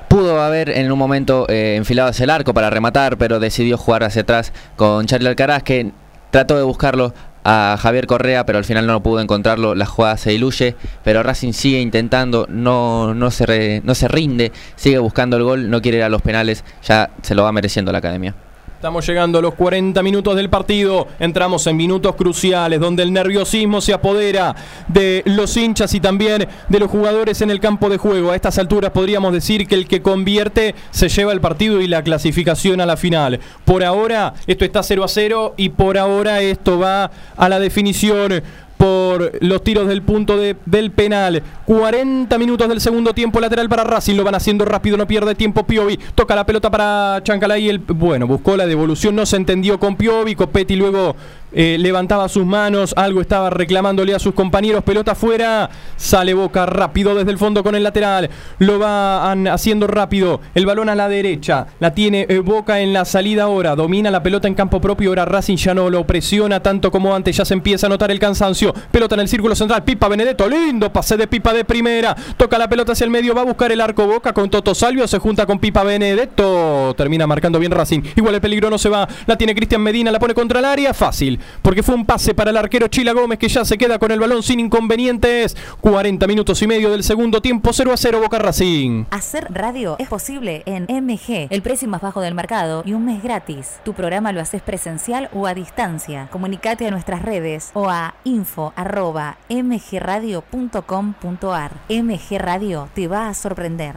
Pudo haber en un momento eh, enfilado hacia el arco para rematar, pero decidió jugar hacia atrás con Charlie Alcaraz, que trató de buscarlo a Javier Correa, pero al final no pudo encontrarlo. La jugada se diluye, pero Racing sigue intentando, no, no, se re- no se rinde, sigue buscando el gol, no quiere ir a los penales, ya se lo va mereciendo la academia. Estamos llegando a los 40 minutos del partido. Entramos en minutos cruciales donde el nerviosismo se apodera de los hinchas y también de los jugadores en el campo de juego. A estas alturas podríamos decir que el que convierte se lleva el partido y la clasificación a la final. Por ahora esto está 0 a 0 y por ahora esto va a la definición por los tiros del punto de- del penal. 40 minutos del segundo tiempo lateral para Racing. Lo van haciendo rápido, no pierde tiempo Piovi. Toca la pelota para Chancalay. El, bueno, buscó la devolución, no se entendió con Piovi. Copetti luego eh, levantaba sus manos. Algo estaba reclamándole a sus compañeros. Pelota afuera. Sale Boca rápido desde el fondo con el lateral. Lo van haciendo rápido. El balón a la derecha. La tiene eh, Boca en la salida ahora. Domina la pelota en campo propio. Ahora Racing ya no lo presiona tanto como antes. Ya se empieza a notar el cansancio. Pelota en el círculo central. Pipa Benedetto. Lindo pase de Pipa de primera. Toca la pelota hacia el medio. Va a buscar el arco Boca con Toto Salvio. Se junta con Pipa Benedetto. Termina marcando bien Racing. Igual el peligro no se va. La tiene Cristian Medina. La pone contra el área. Fácil. Porque fue un pase para el arquero Chila Gómez que ya se queda con el balón sin inconvenientes. 40 minutos y medio del segundo tiempo. 0 a 0 Boca Racing. Hacer radio es posible en MG, el precio más bajo del mercado y un mes gratis. Tu programa lo haces presencial o a distancia. Comunicate a nuestras redes o a info.mgradio.com.ar. MG Radio te va a sorprender.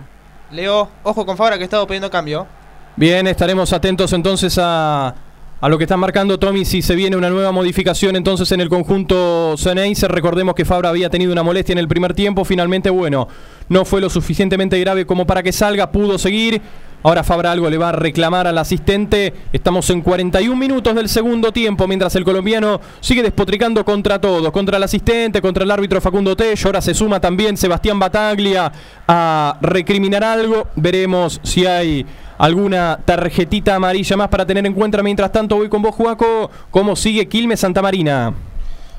Leo, ojo con Fabra que estaba pidiendo cambio. Bien, estaremos atentos entonces a, a lo que está marcando Tommy si se viene una nueva modificación entonces en el conjunto Ceneice. Recordemos que Fabra había tenido una molestia en el primer tiempo, finalmente bueno, no fue lo suficientemente grave como para que salga, pudo seguir. Ahora Fabra algo le va a reclamar al asistente. Estamos en 41 minutos del segundo tiempo, mientras el colombiano sigue despotricando contra todos, contra el asistente, contra el árbitro Facundo Tello. Ahora se suma también Sebastián Bataglia a recriminar algo. Veremos si hay alguna tarjetita amarilla más para tener en cuenta. Mientras tanto, voy con vos, Juaco. ¿Cómo sigue Quilmes Santa Marina?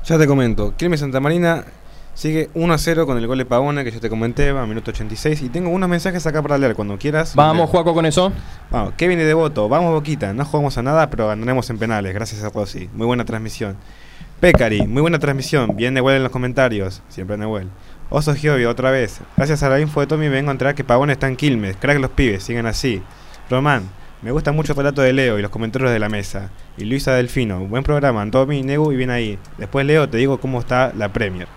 Ya te comento, Quilmes Santa Marina sigue 1 a 0 con el gol de Pavona que yo te comenté, va a minuto 86. Y tengo unos mensajes acá para leer cuando quieras. Vamos, Juaco, con eso. Vamos, Kevin de Devoto, vamos Boquita, no jugamos a nada, pero ganaremos en penales, gracias a Rossi. Muy buena transmisión. Pecari, muy buena transmisión, bien Nehuel en los comentarios, siempre Nehuel. Oso Giovio, otra vez. Gracias a la info de Tommy vengo a enterar que Pavona está en Quilmes, crack los pibes, sigan así. Román, me gusta mucho el relato de Leo y los comentarios de la mesa. Y Luisa Delfino, buen programa, Tommy, Negu y bien ahí. Después Leo te digo cómo está la Premier.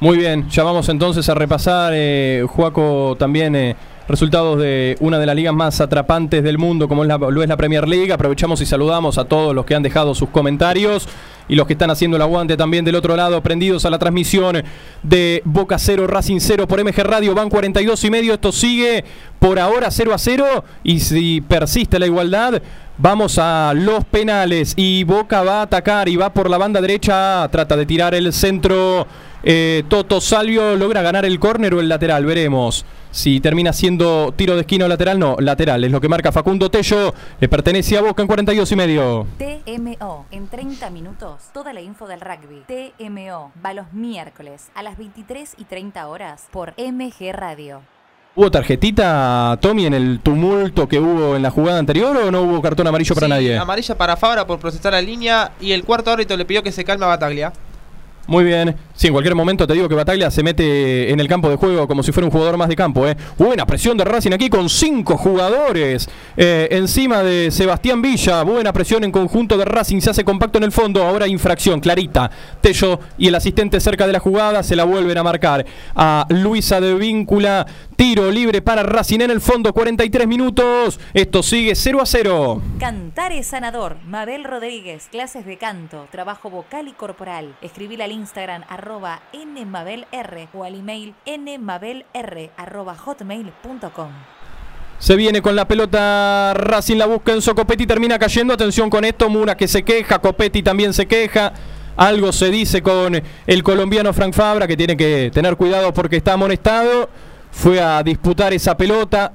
Muy bien, ya vamos entonces a repasar, eh, Juaco, también eh, resultados de una de las ligas más atrapantes del mundo, como es la, lo es la Premier League. Aprovechamos y saludamos a todos los que han dejado sus comentarios y los que están haciendo el aguante también del otro lado, prendidos a la transmisión de Boca 0, Racing 0 por MG Radio, van 42 y medio, esto sigue por ahora 0 a 0 y si persiste la igualdad, vamos a los penales y Boca va a atacar y va por la banda derecha, trata de tirar el centro. Eh, Toto Salvio logra ganar el córner o el lateral, veremos. Si termina siendo tiro de esquina o lateral, no, lateral. Es lo que marca Facundo Tello. Le pertenece a Boca en 42 y medio. TMO, en 30 minutos, toda la info del rugby. TMO, va los miércoles a las 23 y 30 horas por MG Radio. ¿Hubo tarjetita, Tommy, en el tumulto que hubo en la jugada anterior o no hubo cartón amarillo para Sí, nadie? Amarilla para Fabra por protestar la línea y el cuarto árbitro le pidió que se calme a Bataglia. Muy bien. Sí, en cualquier momento te digo que Bataglia se mete en el campo de juego como si fuera un jugador más de campo. ¿eh? Buena presión de Racing aquí con cinco jugadores eh, encima de Sebastián Villa. Buena presión en conjunto de Racing. Se hace compacto en el fondo. Ahora infracción, clarita. Tello y el asistente cerca de la jugada se la vuelven a marcar a Luisa de Víncula. Tiro libre para Racing en el fondo. 43 minutos. Esto sigue 0 a 0. Cantar es sanador. Mabel Rodríguez, clases de canto, trabajo vocal y corporal. Escribir al Instagram arroba nmabelr o al email nmabelr arroba hotmail.com. Se viene con la pelota, Racing la busca en Copetti, termina cayendo. Atención con esto, Mura que se queja, Copetti también se queja. Algo se dice con el colombiano Frank Fabra que tiene que tener cuidado porque está amonestado. Fue a disputar esa pelota,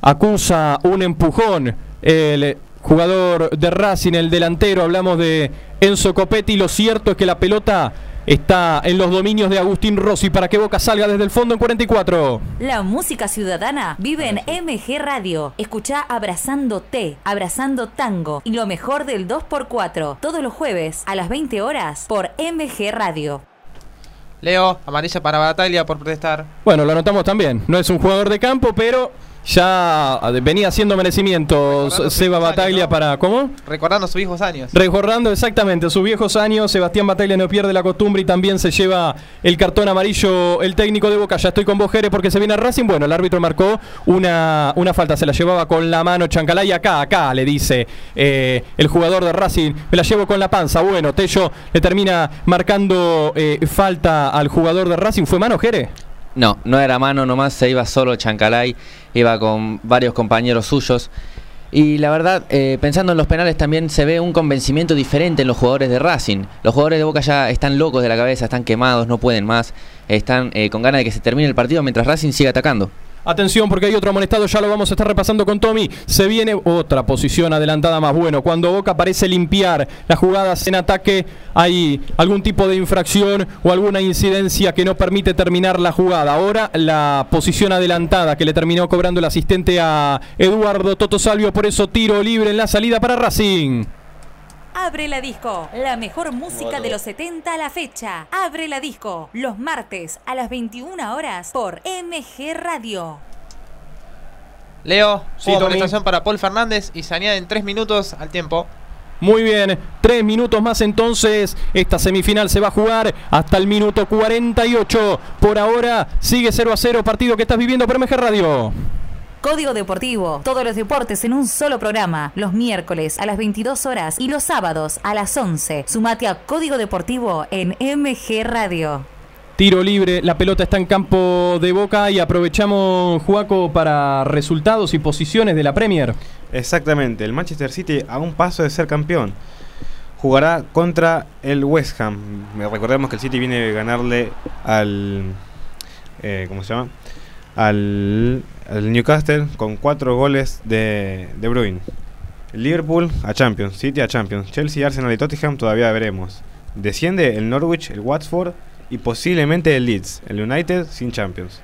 acusa un empujón. El jugador de Racing, el delantero, hablamos de Enzo Copetti. Lo cierto es que la pelota está en los dominios de Agustín Rossi para que Boca salga desde el fondo en 44. La música ciudadana vive en MG Radio. Escucha Abrazando T, Abrazando Tango y lo mejor del 2x4 todos los jueves a las 20 horas por MG Radio. Leo, amarilla para Bataglia por protestar. Bueno, lo anotamos también. No es un jugador de campo, pero ya venía haciendo merecimientos Recordando Seba años, Bataglia ¿no? para. ¿Cómo? Recordando sus viejos años. Recordando exactamente sus viejos años, Sebastián Bataglia no pierde la costumbre y también se lleva el cartón amarillo el técnico de Boca. Ya estoy con vos, Jere, porque se viene Racing. Bueno, el árbitro marcó una, una falta, se la llevaba con la mano Chancalay. Acá, acá, le dice eh, el jugador de Racing. Me la llevo con la panza. Bueno, Tello le termina marcando eh, falta al jugador de Racing. ¿Fue mano, Jere? No, no era mano nomás, se iba solo Chancalay, iba con varios compañeros suyos. Y la verdad, eh, pensando en los penales también se ve un convencimiento diferente en los jugadores de Racing. Los jugadores de Boca ya están locos de la cabeza, están quemados, no pueden más, están eh, con ganas de que se termine el partido mientras Racing sigue atacando. Atención porque hay otro amonestado, ya lo vamos a estar repasando con Tommy. Se viene otra posición adelantada más. Bueno, cuando Boca parece limpiar las jugadas en ataque, hay algún tipo de infracción o alguna incidencia que no permite terminar la jugada. Ahora la posición adelantada que le terminó cobrando el asistente a Eduardo Toto Salvio, por eso tiro libre en la salida para Racing. Abre la disco, la mejor música de los 70 a la fecha. Abre la disco, los martes a las 21 horas por MG Radio. Leo, Sí, para Paul Fernández y se añaden tres minutos al tiempo. Muy bien, tres minutos más entonces. Esta semifinal se va a jugar hasta el minuto 48. Por ahora sigue 0 a 0, partido que estás viviendo por MG Radio. Código Deportivo, todos los deportes en un solo programa, los miércoles a las 22 horas y los sábados a las 11. Sumate a Código Deportivo en MG Radio. Tiro libre, la pelota está en campo de boca y aprovechamos, Juaco, para resultados y posiciones de la Premier. Exactamente, el Manchester City a un paso de ser campeón. Jugará contra el West Ham. Recordemos que el City viene de ganarle al. eh, ¿Cómo se llama? Al, Newcastle con cuatro goles de, de Bruyne. El Liverpool a Champions, City a Champions, Chelsea, Arsenal y Tottenham todavía veremos. Desciende el Norwich, el Watford y posiblemente el Leeds, el United sin Champions.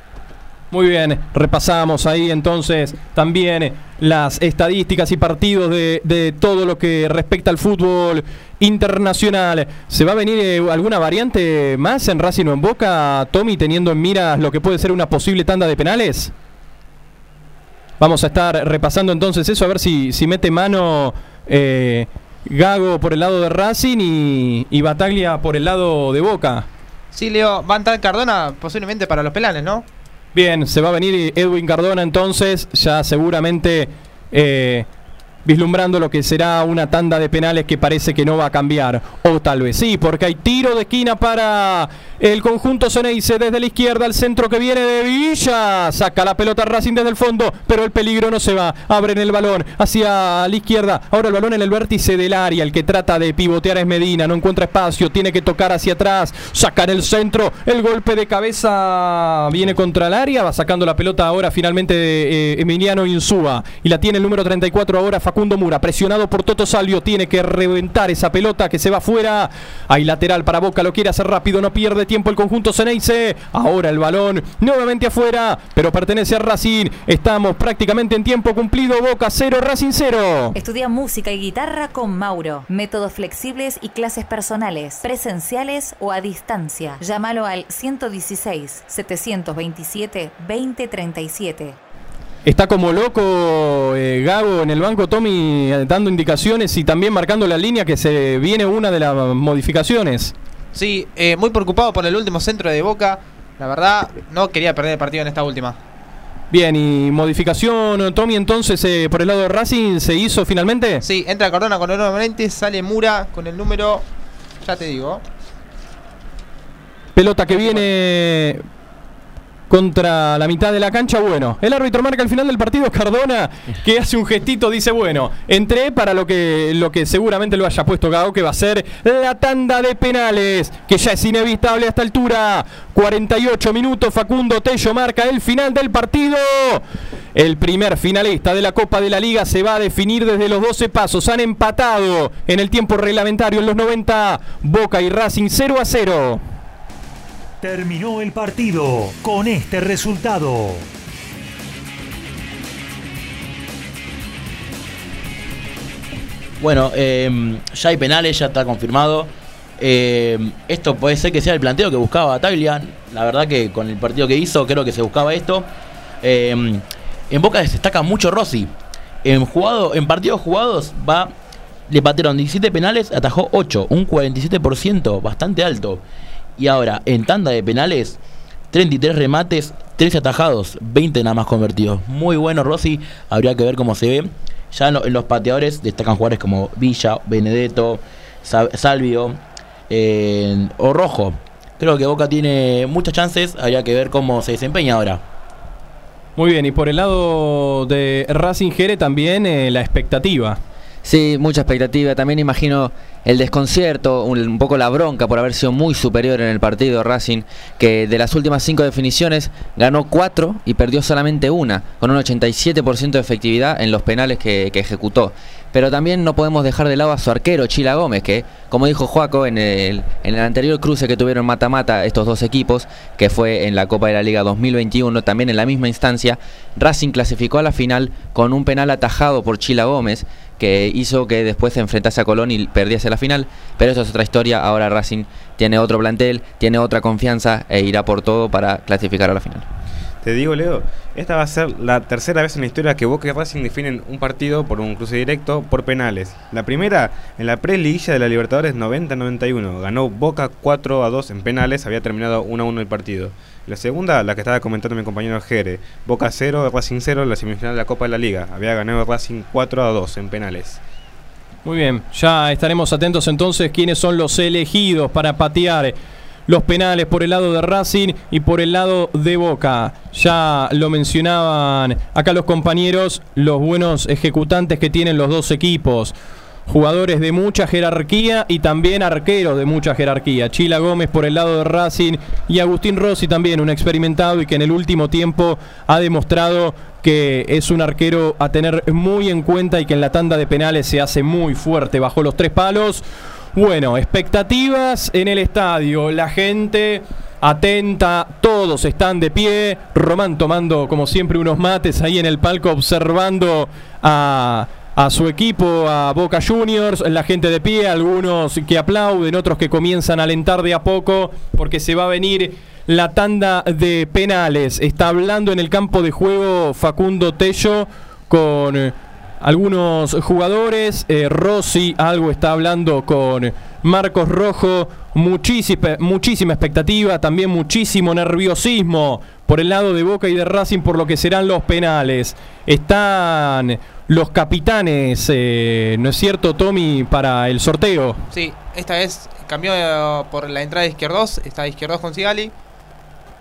Muy bien, repasamos ahí entonces también las estadísticas y partidos de, todo lo que respecta al fútbol internacional. ¿Se va a venir eh, alguna variante más en Racing o en Boca, Tommy, teniendo en miras lo que puede ser una posible tanda de penales? Vamos a estar repasando entonces eso, a ver si, si mete mano eh, Gago por el lado de Racing y, Bataglia por el lado de Boca. Sí, Leo, va Cardona posiblemente para los penales, ¿no? Bien, se va a venir Edwin Cardona entonces, ya seguramente eh, vislumbrando lo que será una tanda de penales que parece que no va a cambiar. O tal vez sí, porque hay tiro de esquina para el conjunto Ceneice desde la izquierda al centro que viene de Villa. Saca la pelota Racing desde el fondo, pero el peligro no se va. Abren el balón hacia la izquierda. Ahora el balón en el vértice del área. El que trata de pivotear es Medina, no encuentra espacio, tiene que tocar hacia atrás. Saca en el centro. El golpe de cabeza viene contra el área. Va sacando la pelota ahora finalmente eh, Emiliano Insúa. Y la tiene el número 34 ahora Mura. Presionado por Toto Salvio. Tiene que reventar esa pelota que se va afuera. Hay lateral para Boca. Lo quiere hacer rápido. No pierde tiempo el conjunto Ceneice. Ahora el balón nuevamente afuera. Pero pertenece a Racing. Estamos prácticamente en tiempo cumplido. Boca 0, Racing 0. Estudia música y guitarra con Mauro. Métodos flexibles y clases personales, presenciales o a distancia. Llámalo al 116 727 2037. Está como loco eh, Gago en el banco, Tommy, eh, dando indicaciones y también marcando la línea que se viene una de las modificaciones. Sí, eh, muy preocupado por el último centro de Boca. La verdad, no quería perder el partido en esta última. Bien, y modificación, Tommy, entonces eh, por el lado de Racing se hizo finalmente. Sí, entra Cardona con el número 20, sale Mura con el número. Ya te digo. Pelota que viene contra la mitad de la cancha. Bueno, el árbitro marca al final del partido Cardona, que hace un gestito, dice, bueno, entré para lo que, lo que seguramente lo haya puesto Gago, que va a ser la tanda de penales, que ya es inevitable a esta altura. 48 minutos, Facundo Tello marca el final del partido. El primer finalista de la Copa de la Liga se va a definir desde los 12 pasos. Han empatado en el tiempo reglamentario en los 90. Boca y Racing 0 a 0. Terminó el partido con este resultado. Bueno, eh, ya hay penales, ya está confirmado. Eh, esto puede ser que sea el planteo que buscaba Bataglia. La verdad que con el partido que hizo creo que se buscaba esto. Eh, En Boca destaca mucho Rossi. En, jugado, en partidos jugados va le patearon 17 penales, atajó 8, un 47%, bastante alto. Y ahora, en tanda de penales, 33 remates, 13 atajados, 20 nada más convertidos. Muy bueno Rossi, habría que ver cómo se ve. Ya en, lo- en los pateadores destacan jugadores como Villa, Benedetto, Sa- Salvio eh, o Rojo. Creo que Boca tiene muchas chances, habría que ver cómo se desempeña ahora. Muy bien, y por el lado de Racing Jere también eh, la expectativa. Sí, mucha expectativa. También imagino el desconcierto, un, poco la bronca por haber sido muy superior en el partido Racing, que de las últimas cinco definiciones ganó cuatro y perdió solamente una, con un 87% de efectividad en los penales que ejecutó. Pero también no podemos dejar de lado a su arquero, Chila Gómez, que, como dijo Joaco en el, en el anterior cruce que tuvieron mata-mata estos dos equipos, que fue en la Copa de la Liga 2021, también en la misma instancia, Racing clasificó a la final con un penal atajado por Chila Gómez, que hizo que después se enfrentase a Colón y perdiese la final. Pero eso es otra historia. Ahora Racing tiene otro plantel, tiene otra confianza e irá por todo para clasificar a la final. Te digo, Leo, esta va a ser la tercera vez en la historia que Boca y Racing definen un partido por un cruce directo por penales. La primera, en la pre-liguilla de la Libertadores 90-91, ganó Boca 4 a 2 en penales, había terminado 1 a 1 el partido. La segunda, la que estaba comentando mi compañero Jere, Boca 0, Racing 0 en la semifinal de la Copa de la Liga, había ganado Racing 4 a 2 en penales. Muy bien, ya estaremos atentos entonces quiénes son los elegidos para patear los penales por el lado de Racing y por el lado de Boca. Ya lo mencionaban acá los compañeros, los buenos ejecutantes que tienen los dos equipos. Jugadores de mucha jerarquía y también arqueros de mucha jerarquía. Chila Gómez por el lado de Racing y Agustín Rossi también, un experimentado y que en el último tiempo ha demostrado que es un arquero a tener muy en cuenta y que en la tanda de penales se hace muy fuerte bajo los tres palos. Bueno, expectativas en el estadio, la gente atenta, todos están de pie, Román tomando como siempre unos mates ahí en el palco observando a, a su equipo, a Boca Juniors, la gente de pie, algunos que aplauden, otros que comienzan a alentar de a poco porque se va a venir la tanda de penales. Está hablando en el campo de juego Facundo Tello con algunos jugadores. eh, Rossi algo está hablando con Marcos Rojo. Muchísima, muchísima expectativa, también muchísimo nerviosismo por el lado de Boca y de Racing por lo que serán los penales. Están los capitanes, eh, ¿no es cierto, Tommy, para el sorteo? Sí, esta vez cambió por la entrada de Izquierdos. Está Izquierdos con Sigali.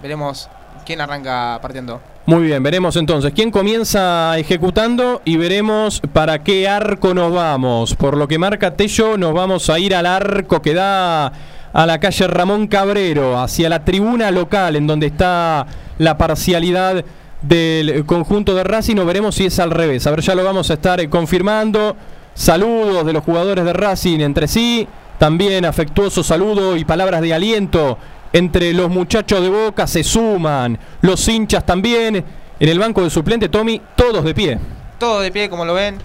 Veremos quién arranca partiendo. Muy bien, veremos entonces quién comienza ejecutando y veremos para qué arco nos vamos. Por lo que marca Tello, nos vamos a ir al arco que da a la calle Ramón Cabrero, hacia la tribuna local en donde está la parcialidad del conjunto de Racing. O veremos si es al revés. A ver, ya lo vamos a estar eh, confirmando. Saludos de los jugadores de Racing entre sí. También afectuoso saludo y palabras de aliento entre los muchachos de Boca. Se suman los hinchas también. En el banco de suplente, Tommy, todos de pie. Todo de pie, como lo ven,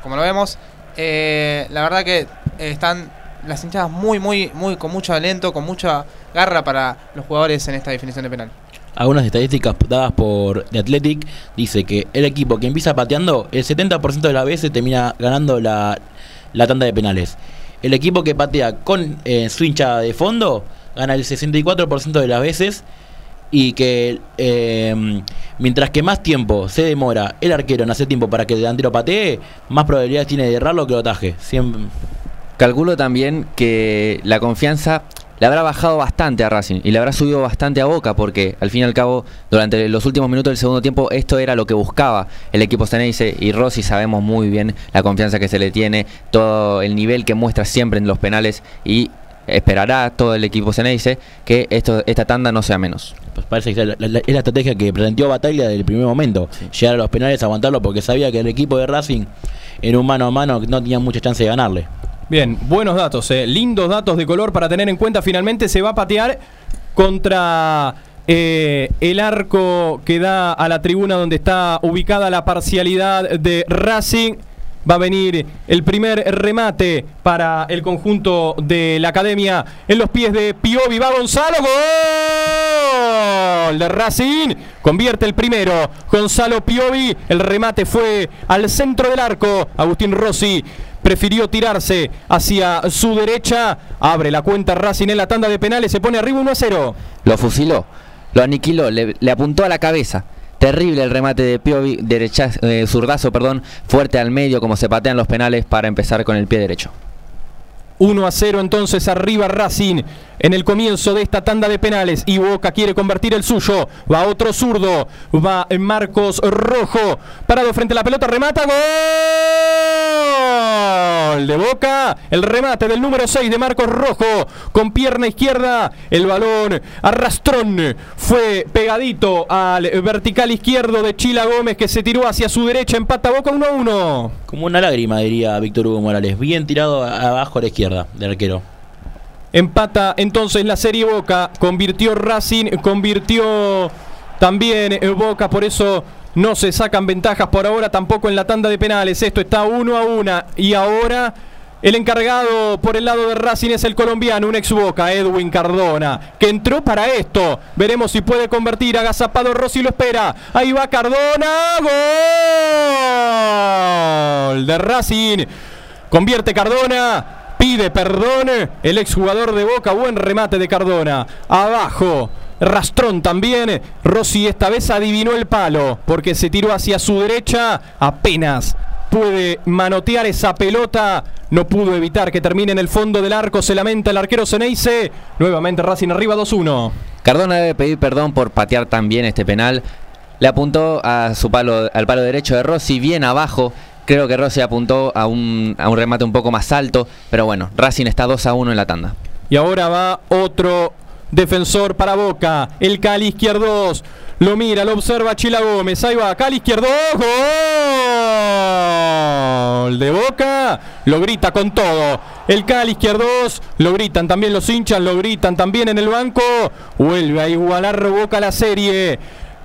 como lo vemos. Eh, la verdad que eh, están las hinchadas muy, muy, muy con mucho alento, con mucha garra para los jugadores en esta definición de penal. Algunas estadísticas dadas por The Athletic dice que el equipo que empieza pateando, el 70% de las veces termina ganando la, la tanda de penales. El equipo que patea con eh, su hincha de fondo gana el 64% de las veces y que eh, mientras que más tiempo se demora el arquero en hacer tiempo para que el delantero patee, más probabilidades tiene de errarlo que lo ataje. Calculo también que la confianza le habrá bajado bastante a Racing y le habrá subido bastante a Boca porque al fin y al cabo durante los últimos minutos del segundo tiempo esto era lo que buscaba el equipo Ceneice y Rossi sabemos muy bien la confianza que se le tiene, todo el nivel que muestra siempre en los penales y esperará todo el equipo Ceneice que esto, esta tanda no sea menos. pues parece que es la, la- es la estrategia que planteó Bataglia desde el primer momento. Llegar a los penales, aguantarlo, porque sabía que el equipo de Racing en un mano a mano no tenía mucha chance de ganarle. Bien, buenos datos, eh, lindos datos de color para tener en cuenta. Finalmente se va a patear contra eh, el arco que da a la tribuna donde está ubicada la parcialidad de Racing. Va a venir el primer remate para el conjunto de la academia en los pies de Piovi. Va Gonzalo, gol de Racing. Convierte el primero. Gonzalo Piovi. El remate fue al centro del arco. Agustín Rossi prefirió tirarse hacia su derecha. Abre la cuenta Racing en la tanda de penales. Se pone arriba 1 a 0. Lo fusiló, lo aniquiló, le, le apuntó a la cabeza. Terrible el remate de Piovi, derecha, eh, zurdazo, perdón, fuerte al medio, como se patean los penales para empezar con el pie derecho. 1 a 0 entonces arriba Racing en el comienzo de esta tanda de penales y Boca quiere convertir el suyo. Va otro zurdo, va Marcos Rojo, parado frente a la pelota, remata, gol de Boca, el remate del número 6 de Marcos Rojo con pierna izquierda, el balón arrastrón fue pegadito al vertical izquierdo de Chila Gómez que se tiró hacia su derecha, empata Boca 1 a 1. Como una lágrima, diría Víctor Hugo Morales. Bien tirado abajo a la izquierda del arquero. Empata entonces la serie Boca. Convirtió Racing, convirtió también eh, Boca. Por eso no se sacan ventajas por ahora tampoco en la tanda de penales. Esto está uno a una. Y ahora el encargado por el lado de Racing es el colombiano, un ex Boca, Edwin Cardona, que entró para esto. Veremos si puede convertir. Agazapado Rossi lo espera. Ahí va Cardona. Gol de Racing. Convierte Cardona. Pide perdón el exjugador de Boca. Buen remate de Cardona. Abajo. Rastrón también. Rossi esta vez adivinó el palo porque se tiró hacia su derecha. Apenas puede manotear esa pelota. No pudo evitar que termine en el fondo del arco. Se lamenta el arquero Ceneice. Nuevamente Racing arriba 2-1. Cardona debe pedir perdón por patear tan bien este penal. Le apuntó a su palo, al palo derecho de Rossi, bien abajo. Creo que Rossi apuntó a un, a un remate un poco más alto. Pero bueno, Racing está 2 a 1 en la tanda. Y ahora va otro defensor para Boca. El Cali izquierdos. Lo mira, lo observa Chila Gómez. Ahí va, Cali izquierdo. Gol de Boca. Lo grita con todo. El Cali izquierdos. Lo gritan también los hinchas. Lo gritan también en el banco. Vuelve a igualar Boca la serie.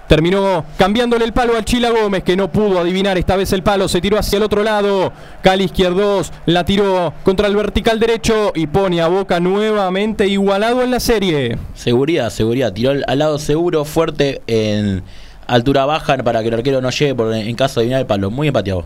Terminó cambiándole el palo al Chila Gómez, que no pudo adivinar esta vez el palo. Se tiró hacia el otro lado. Cali izquierdos la tiró contra el vertical derecho y pone a Boca nuevamente igualado en la serie. Seguridad, seguridad. Tiró al lado seguro, fuerte, en altura baja para que el arquero no llegue por, en caso de adivinar el palo. Muy empateado.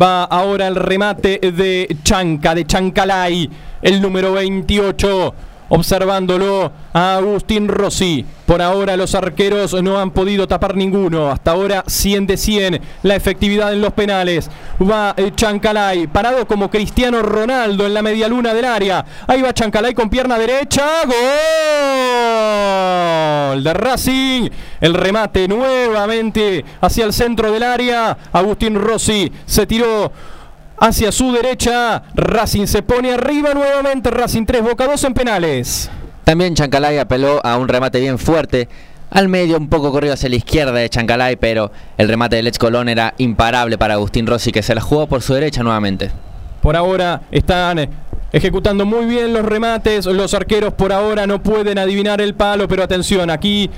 Va ahora el remate de Chanca, de Chancalay, el número 28. Observándolo a Agustín Rossi. Por ahora los arqueros no han podido tapar ninguno. Hasta ahora 100 de 100 la efectividad en los penales. Va eh, Chancalay, parado como Cristiano Ronaldo en la media luna del área. Ahí va Chancalay con pierna derecha. Gol de Racing. El remate nuevamente hacia el centro del área. Agustín Rossi se tiró hacia su derecha. Racing se pone arriba nuevamente. Racing 3, Boca 2 en penales. También Chancalay apeló a un remate bien fuerte. Al medio, un poco corrido hacia la izquierda de Chancalay, pero el remate del ex Colón era imparable para Agustín Rossi, que se la jugó por su derecha nuevamente. Por ahora están ejecutando muy bien los remates. Los arqueros por ahora no pueden adivinar el palo, pero atención, aquí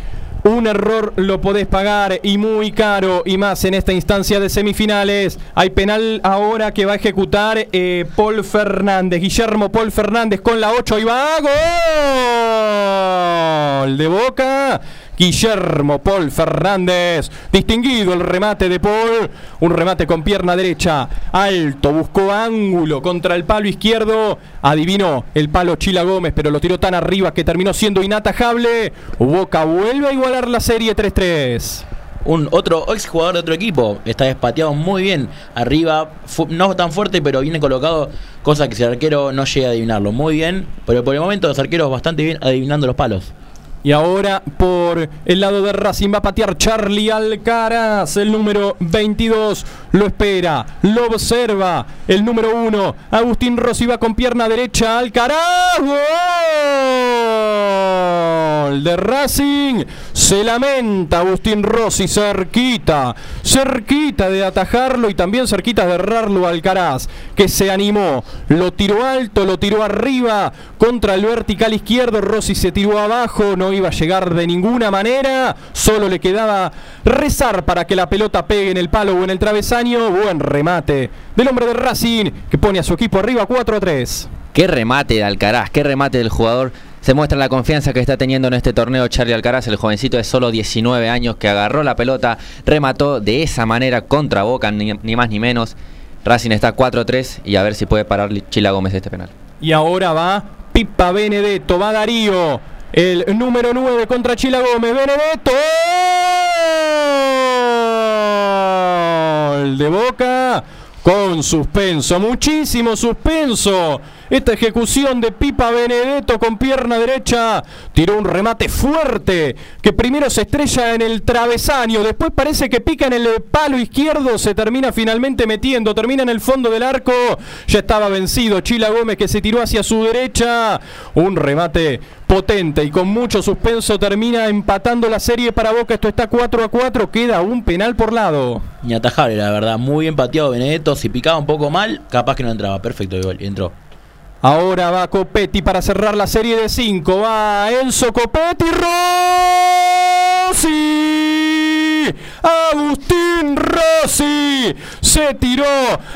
un error lo podés pagar y muy caro. Y más en esta instancia de semifinales. Hay penal ahora que va a ejecutar eh, Paul Fernández, Guillermo Paul Fernández con la 8 y va. Gol de Boca. Guillermo Paul Fernández, distinguido el remate de Paul, un remate con pierna derecha, alto, buscó ángulo contra el palo izquierdo, adivinó el palo Chila Gómez, pero lo tiró tan arriba que terminó siendo inatajable. Boca vuelve a igualar la serie 3-3. Un otro ex jugador de otro equipo está despateado muy bien arriba, no tan fuerte, pero viene colocado, cosa que si el arquero no llega a adivinarlo. Muy bien, pero por el momento los arqueros bastante bien adivinando los palos. Y ahora por el lado de Racing va a patear Charlie Alcaraz, el número 22. Lo espera, lo observa. El número 1, Agustín Rossi va con pierna derecha. Alcaraz. Gol de Racing. Se lamenta Agustín Rossi cerquita, cerquita de atajarlo y también cerquita de errarlo Alcaraz, que se animó, lo tiró alto, lo tiró arriba contra el vertical izquierdo. Rossi se tiró abajo, no iba a llegar de ninguna manera, solo le quedaba rezar para que la pelota pegue en el palo o en el travesaño. Buen remate del hombre de Racing que pone a su equipo arriba 4 a 3. Qué remate de Alcaraz, qué remate del jugador. Se muestra la confianza que está teniendo en este torneo Charlie Alcaraz, el jovencito de solo 19 años que agarró la pelota, remató de esa manera contra Boca, ni, ni más ni menos. Racing está 4-3 y a ver si puede parar Chila Gómez este penal. Y ahora va Pipa Benedetto, va Darío. El número 9 contra Chila Gómez. Benedetto. De Boca. Con suspenso, muchísimo suspenso. Esta ejecución de Pipa Benedetto con pierna derecha tiró un remate fuerte que primero se estrella en el travesaño, después parece que pica en el palo izquierdo, se termina finalmente metiendo, termina en el fondo del arco. Ya estaba vencido Chila Gómez que se tiró hacia su derecha. Un remate potente y con mucho suspenso termina empatando la serie para Boca. Esto está 4 a 4, queda un penal por lado. Ni atajable, la verdad. Muy bien pateado Benedetto. Si picaba un poco mal, capaz que no entraba. Perfecto, gol. Entró. Ahora va Copetti para cerrar la serie de 5. Va Enzo Copetti. Rossi. Agustín Rossi se tiró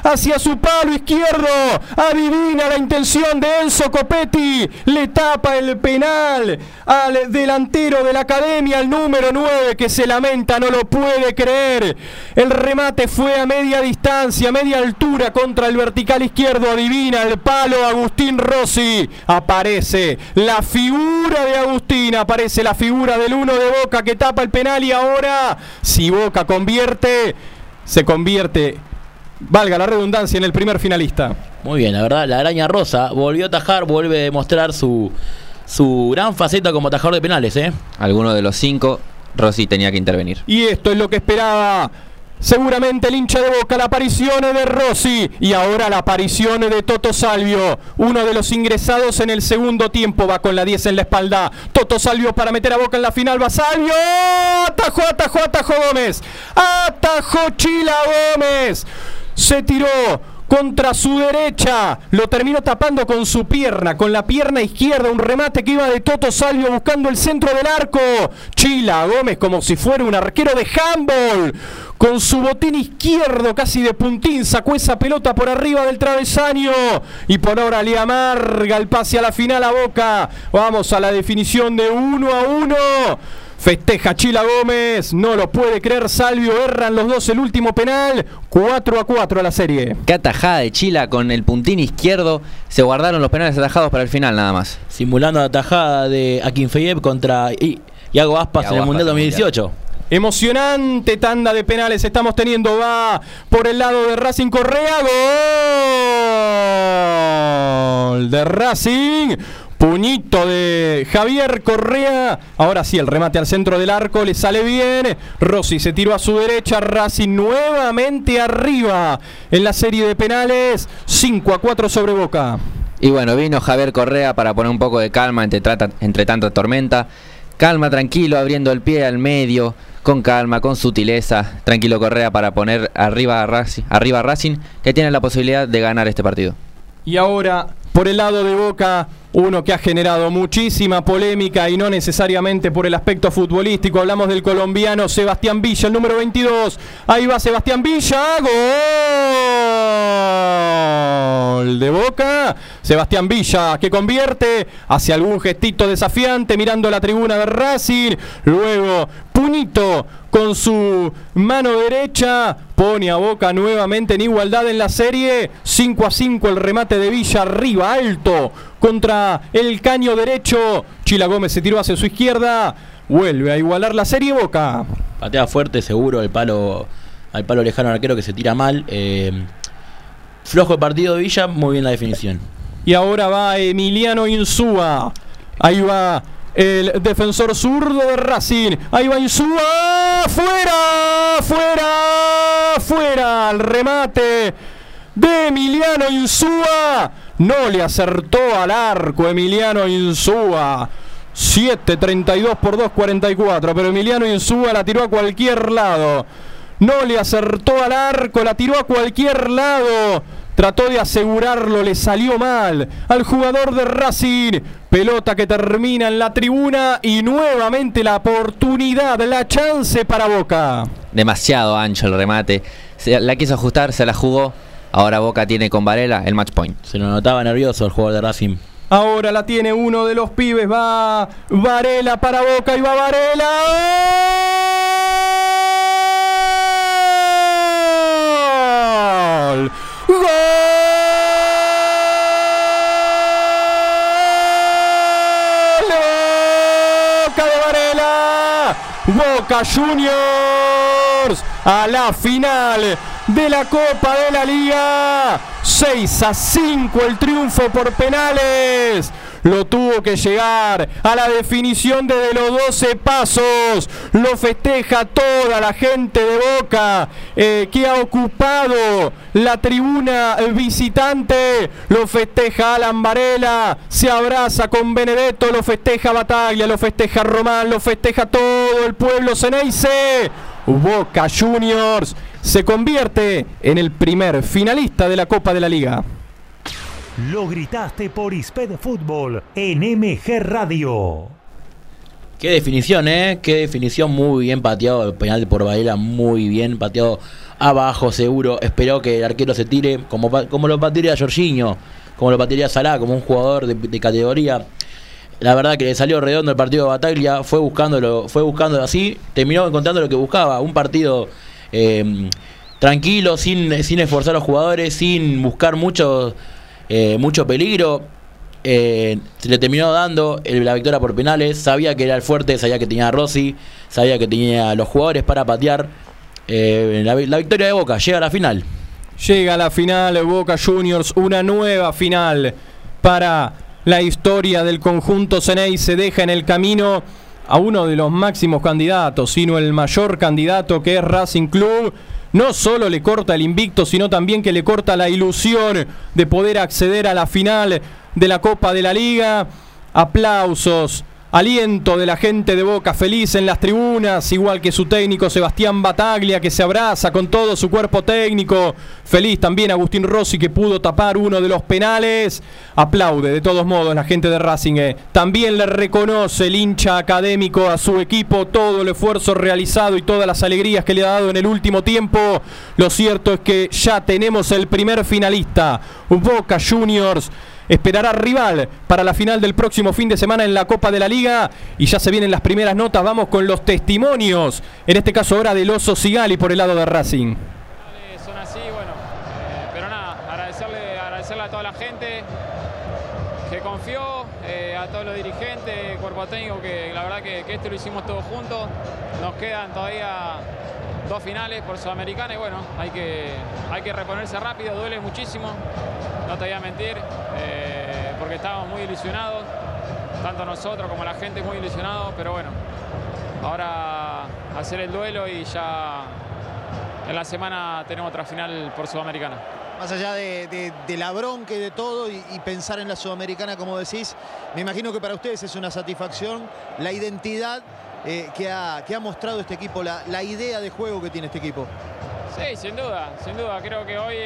hacia su palo izquierdo. Adivina la intención de Enzo Copetti. Le tapa el penal al delantero de la academia, el número 9, que se lamenta, no lo puede creer. El remate fue a media distancia, media altura contra el vertical izquierdo. Adivina el palo Agustín Rossi. Aparece la figura de Agustín, aparece la figura del uno de Boca que tapa el penal y ahora, si Boca convierte, se convierte, valga la redundancia, en el primer finalista. Muy bien, la verdad, la araña rosa volvió a atajar, vuelve a demostrar su, su gran faceta como atajador de penales, ¿eh? Alguno de los cinco, Rossi tenía que intervenir. Y esto es lo que esperaba. Seguramente el hincha de Boca, la aparición de Rossi y ahora la aparición de Toto Salvio, uno de los ingresados en el segundo tiempo, va con la 10 en la espalda. Toto Salvio para meter a Boca en la final, va Salvio, atajó, atajó, atajó Gómez, atajó Chila Gómez, se tiró contra su derecha. Lo terminó tapando con su pierna, con la pierna izquierda. Un remate que iba de Toto Salvio buscando el centro del arco. Chila Gómez como si fuera un arquero de handball. Con su botín izquierdo casi de puntín sacó esa pelota por arriba del travesaño. Y por ahora le amarga el pase a la final a Boca. Vamos a la definición de uno a uno. Festeja Chila Gómez, no lo puede creer Salvio, erran los dos el último penal, 4 a 4 a la serie. Qué atajada de Chila con el puntín izquierdo, se guardaron los penales atajados para el final nada más. Simulando la tajada de Akinfeyev contra I- Iago Aspas Iago en el Aspas Mundial en el 2018. Emocionante tanda de penales estamos teniendo, va por el lado de Racing Correa, gol de Racing. Puñito de Javier Correa. Ahora sí, el remate al centro del arco le sale bien. Rossi se tiró a su derecha. Racing nuevamente arriba en la serie de penales. 5 a 4 sobre Boca. Y bueno, vino Javier Correa para poner un poco de calma entre, trata- entre tanta tormenta. Calma, tranquilo, abriendo el pie al medio, con calma, con sutileza. Tranquilo Correa para poner arriba a Racing, arriba a Racing que tiene la posibilidad de ganar este partido. Y ahora, por el lado de Boca, uno que ha generado muchísima polémica y no necesariamente por el aspecto futbolístico. Hablamos del colombiano Sebastián Villa, el número 22. Ahí va Sebastián Villa. Gol de Boca. Sebastián Villa que convierte hacia algún gestito desafiante mirando la tribuna de Racing. Luego, puñito con su mano derecha. Pone a Boca nuevamente en igualdad en la serie. 5 a 5 el remate de Villa arriba, alto, contra el caño derecho. Chila Gómez se tiró hacia su izquierda. Vuelve a igualar la serie Boca. Patea fuerte, seguro, el palo al palo lejano arquero que se tira mal. eh, flojo partido de Villa, muy bien la definición. Y ahora va Emiliano Insúa. Ahí va el defensor zurdo de Racing. Ahí va Insúa. ¡Fuera! ¡Fuera! ¡Fuera! El remate de Emiliano Insúa. No le acertó al arco Emiliano Insúa. 7.32 por 2.44. Pero Emiliano Insúa la tiró a cualquier lado. No le acertó al arco, la tiró a cualquier lado. Trató de asegurarlo, le salió mal al jugador de Racing. Pelota que termina en la tribuna y nuevamente la oportunidad, la chance para Boca. Demasiado ancho el remate. Se la quiso ajustar, se la jugó. Ahora Boca tiene con Varela el match point. Se lo notaba nervioso el jugador de Racing. Ahora la tiene uno de los pibes. Va Varela para Boca y va Varela. Boca Juniors a la final de la Copa de la Liga. 6 a 5 el triunfo por penales. Lo tuvo que llegar a la definición desde los 12 pasos. Lo festeja toda la gente de Boca eh, que ha ocupado la tribuna visitante. Lo festeja Alan Varela. Se abraza con Benedetto. Lo festeja Bataglia. Lo festeja Román. Lo festeja todo el pueblo Ceneice. Boca Juniors se convierte en el primer finalista de la Copa de la Liga. Lo gritaste por Isped Fútbol en MG Radio. Qué definición, ¿eh? Qué definición muy bien pateado. El penal por Varela muy bien pateado. Abajo, seguro. Esperó que el arquero se tire como, como lo patearía Jorginho, como lo patearía Salah, como un jugador de, categoría. La verdad que le salió redondo el partido de Bataglia. Fue buscándolo, fue buscándolo así. Terminó encontrando lo que buscaba. Un partido eh, tranquilo, sin, sin esforzar a los jugadores, sin buscar mucho, eh, mucho peligro. Eh, se le terminó dando la victoria por penales. Sabía que era el fuerte, sabía que tenía a Rossi, sabía que tenía los jugadores para patear. Eh, la victoria de Boca llega a la final. Llega a la final Boca Juniors, una nueva final para la historia del conjunto Ceney. Se deja en el camino a uno de los máximos candidatos, sino el mayor candidato que es Racing Club. No solo le corta el invicto, sino también que le corta la ilusión de poder acceder a la final de la Copa de la Liga. Aplausos, aliento de la gente de Boca feliz en las tribunas, igual que su técnico Sebastián Bataglia que se abraza con todo su cuerpo técnico. Feliz también Agustín Rossi que pudo tapar uno de los penales. Aplaude de todos modos la gente de Racing. eh. También le reconoce el hincha académico a su equipo todo el esfuerzo realizado y todas las alegrías que le ha dado en el último tiempo. Lo cierto es que ya tenemos el primer finalista, Boca Juniors esperará rival para la final del próximo fin de semana en la Copa de la Liga y ya se vienen las primeras notas, vamos con los testimonios, en este caso ahora del Oso Sigali por el lado de Racing. son así, bueno, eh, pero nada, agradecerle, agradecerle a toda la gente que confió, eh, a todos los dirigentes, cuerpo técnico, que la verdad que, que este lo hicimos todos juntos. Nos quedan todavía dos finales por Sudamericana y bueno, hay que, hay que reponerse rápido, duele muchísimo, no te voy a mentir, eh, porque estábamos muy ilusionados, tanto nosotros como la gente muy ilusionados, pero bueno, ahora hacer el duelo y ya en la semana tenemos otra final por Sudamericana. Más allá de, la bronca y de todo y pensar en la Sudamericana, como decís, me imagino que para ustedes es una satisfacción la identidad eh, que, ha, que ha mostrado este equipo, la, la idea de juego que tiene este equipo. Sí, sin duda, sin duda. Creo que hoy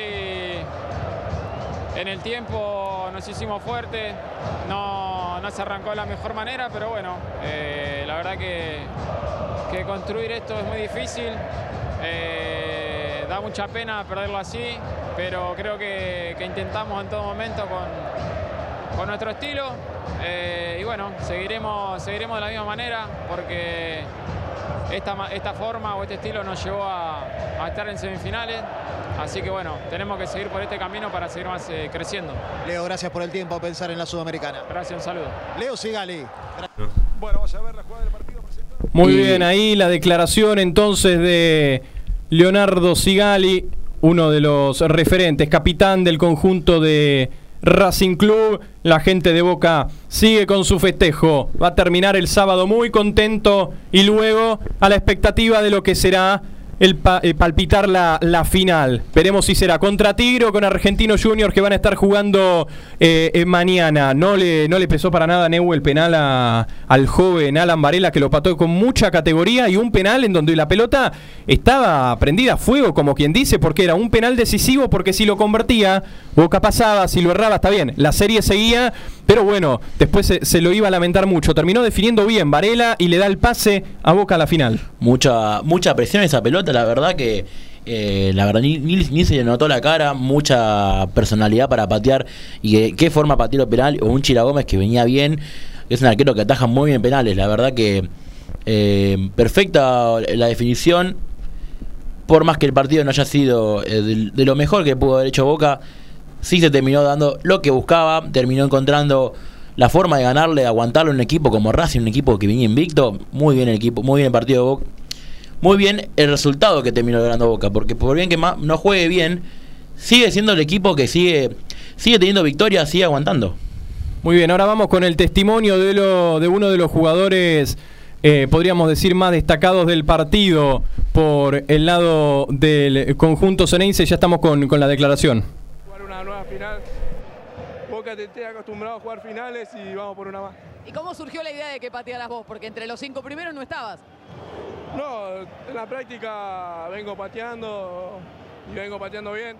en el tiempo nos hicimos fuertes, no, no se arrancó de la mejor manera, pero bueno, eh, la verdad que, que construir esto es muy difícil. eh, da mucha pena perderlo así, pero creo que, que intentamos en todo momento con, con nuestro estilo. eh, y bueno, seguiremos, seguiremos de la misma manera porque esta, esta forma o este estilo nos llevó a, a estar en semifinales. Así que bueno, tenemos que seguir por este camino para seguir más eh, creciendo. Leo, gracias por el tiempo a pensar en la Sudamericana. Gracias, un saludo. Leo Sigali. Bueno, vamos a ver la jugada del partido. Muy Y- bien, ahí la declaración entonces de Leonardo Sigali, uno de los referentes, capitán del conjunto de Racing Club. La gente de Boca sigue con su festejo. Va a terminar el sábado muy contento y luego a la expectativa de lo que será el pa- eh, palpitar la, la final. Veremos si será contra Tigre o con Argentinos Juniors que van a estar jugando eh, mañana. No le, no le pesó para nada a Neu el penal a- al joven Alan Varela que lo pató con mucha categoría y un penal en donde la pelota estaba prendida a fuego, como quien dice, porque era un penal decisivo porque si lo convertía, Boca pasaba, si lo erraba está bien. La serie seguía, pero bueno, después se, lo iba a lamentar mucho. Terminó definiendo bien Varela y le da el pase a Boca a la final. Mucha, mucha presión esa pelota, la verdad que eh, la verdad ni, ni- se le notó la cara, mucha personalidad para patear y qué forma pateó el penal, o un Chira Gómez que venía bien, es un arquero que ataja muy bien penales, la verdad que eh, perfecta la definición, por más que el partido no haya sido eh, de lo mejor que pudo haber hecho Boca, sí se terminó dando lo que buscaba, terminó encontrando la forma de ganarle, de aguantarlo en un equipo como Racing, un equipo que venía invicto, muy bien el equipo, muy bien el partido de Boca, muy bien el resultado que terminó logrando Boca, porque por bien que no juegue bien, sigue siendo el equipo que sigue, sigue teniendo victorias, sigue aguantando. Muy bien, ahora vamos con el testimonio de, lo, de uno de los jugadores, eh, podríamos decir, más destacados del partido por el lado del conjunto Ceneice. Ya estamos con la declaración. Final. Boca te esté acostumbrado a jugar finales y vamos por una más. ¿Y cómo surgió la idea de que patearas vos? Porque entre los cinco primeros no estabas. No, en la práctica vengo pateando y vengo pateando bien.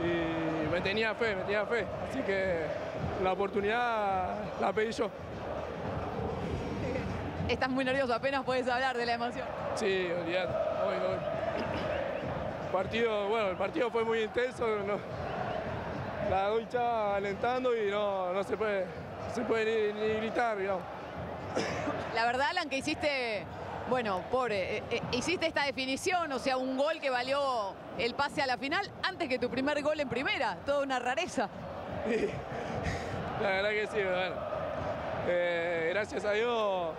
Y me tenía fe, me tenía fe. Así que la oportunidad la pedí yo. Estás muy nervioso, apenas puedes hablar de la emoción. Sí, olvidate. Hoy, hoy. Partido, bueno, el partido fue muy intenso. no- la hinchada alentando y no, no se puede, se puede ni, ni gritar, digamos. La verdad, Alan, que hiciste, bueno, pobre, eh, eh, hiciste esta definición, o sea, un gol que valió el pase a la final antes que tu primer gol en primera. Toda una rareza. La verdad que sí, bueno. Eh, gracias a Dios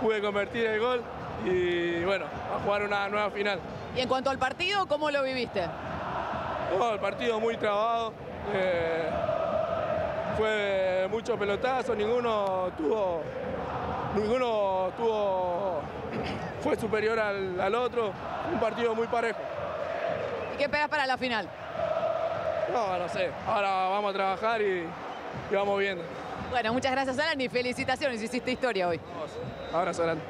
pude convertir el gol y bueno, a jugar una nueva final. Y en cuanto al partido, ¿cómo lo viviste? No, el partido muy trabado. Eh, fue mucho pelotazo, ninguno tuvo. Ninguno tuvo. fue superior al, al otro. Un partido muy parejo. ¿Y qué esperas para la final? No, no sé. Ahora vamos a trabajar y, y vamos viendo. Bueno, muchas gracias, Alan, y felicitaciones, hiciste historia hoy. Abrazo grande.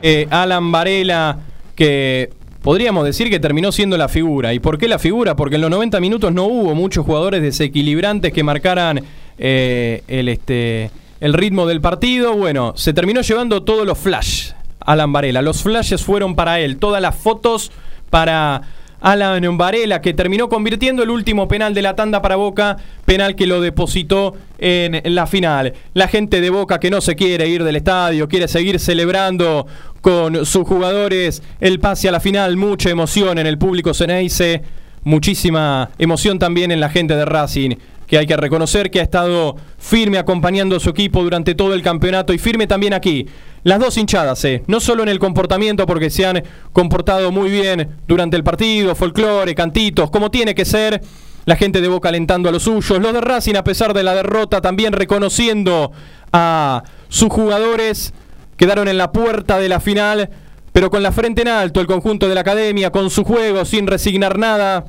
Eh, Alan Varela, que podríamos decir que terminó siendo la figura. ¿Y por qué la figura? Porque en los 90 minutos no hubo muchos jugadores desequilibrantes que marcaran eh, el, este, el ritmo del partido. Bueno, se terminó llevando todos los flash, Alan Varela. Los flashes fueron para él, todas las fotos para Alan Varela, que terminó convirtiendo el último penal de la tanda para Boca, penal que lo depositó en la final. La gente de Boca que no se quiere ir del estadio, quiere seguir celebrando con sus jugadores el pase a la final, mucha emoción en el público Ceneice, muchísima emoción también en la gente de Racing que hay que reconocer que ha estado firme acompañando a su equipo durante todo el campeonato y firme también aquí. Las dos hinchadas, eh, no solo en el comportamiento, porque se han comportado muy bien durante el partido, folclore, cantitos, como tiene que ser. La gente de Boca alentando a los suyos. Los de Racing, a pesar de la derrota, también reconociendo a sus jugadores. Quedaron en la puerta de la final, pero con la frente en alto. El conjunto de la academia, con su juego, sin resignar nada.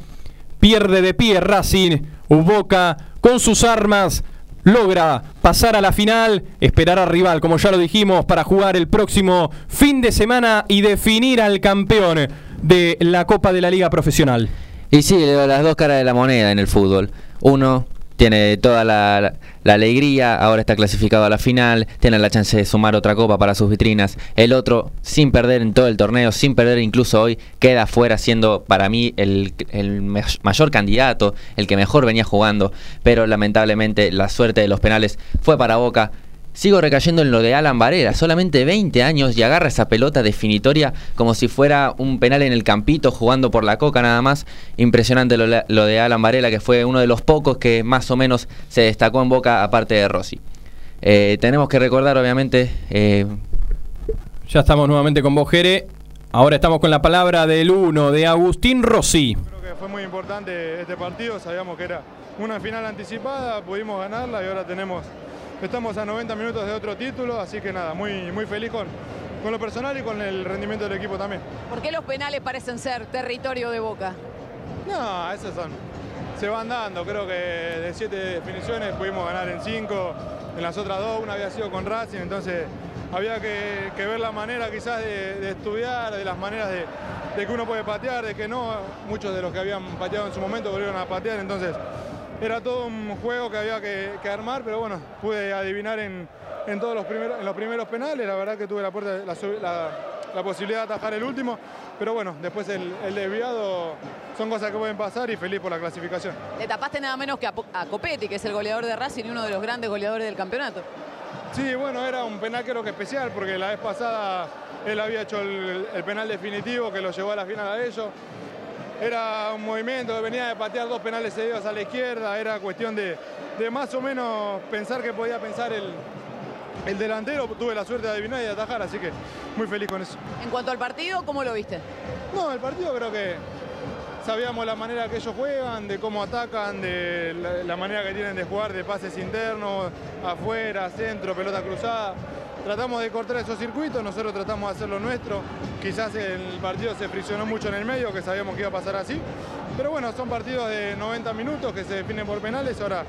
Pierde de pie Racing. Boca con sus armas logra pasar a la final, esperar al rival, como ya lo dijimos, para jugar el próximo fin de semana y definir al campeón de la Copa de la Liga Profesional. Y sí, las dos caras de la moneda en el fútbol. Uno tiene toda la, alegría, ahora está clasificado a la final, tiene la chance de sumar otra copa para sus vitrinas. El otro, sin perder en todo el torneo, sin perder incluso hoy, queda fuera siendo para mí el, mayor candidato, el que mejor venía jugando, pero lamentablemente la suerte de los penales fue para Boca. Sigo recayendo en lo de Alan Varela, solamente 20 años y agarra esa pelota definitoria como si fuera un penal en el campito jugando por la coca nada más. Impresionante lo, lo de Alan Varela, que fue uno de los pocos que más o menos se destacó en Boca aparte de Rossi. Eh, tenemos que recordar obviamente... eh, Ya estamos nuevamente con vos, Jere. Ahora estamos con la palabra del uno, de Agustín Rossi. Creo que fue muy importante este partido, sabíamos que era una final anticipada, pudimos ganarla y ahora tenemos, estamos a 90 minutos de otro título, así que nada, muy, muy feliz con, con lo personal y con el rendimiento del equipo también. ¿Por qué los penales parecen ser territorio de Boca? No, esos son. Se van dando, creo que de siete definiciones pudimos ganar en cinco, en las otras dos una había sido con Racing, entonces había que, que ver la manera quizás de, de estudiar, de las maneras de, de que uno puede patear, de que no, muchos de los que habían pateado en su momento volvieron a patear, entonces era todo un juego que había que, que armar, pero bueno, pude adivinar en, en todos los primeros, en los primeros penales, la verdad que tuve la, puerta, la, la- la posibilidad de atajar el último, pero bueno, después el, el desviado son cosas que pueden pasar y feliz por la clasificación. Le tapaste nada menos que a Copetti, que es el goleador de Racing y uno de los grandes goleadores del campeonato. Sí, bueno, era un penal creo que especial porque la vez pasada él había hecho el, el penal definitivo que lo llevó a la final a ellos. Era un movimiento, venía de patear dos penales seguidos a la izquierda, era cuestión de, de más o menos pensar que podía pensar el, el delantero. Tuve la suerte de adivinar y de atajar, así que muy feliz con eso. En cuanto al partido, ¿cómo lo viste? No, el partido creo que sabíamos la manera que ellos juegan, de cómo atacan, de la, la manera que tienen de jugar, de pases internos, afuera, centro, pelota cruzada. Tratamos de cortar esos circuitos, nosotros tratamos de hacer lo nuestro. Quizás el partido se friccionó mucho en el medio, que sabíamos que iba a pasar así. Pero bueno, son partidos de 90 minutos que se definen por penales. Ahora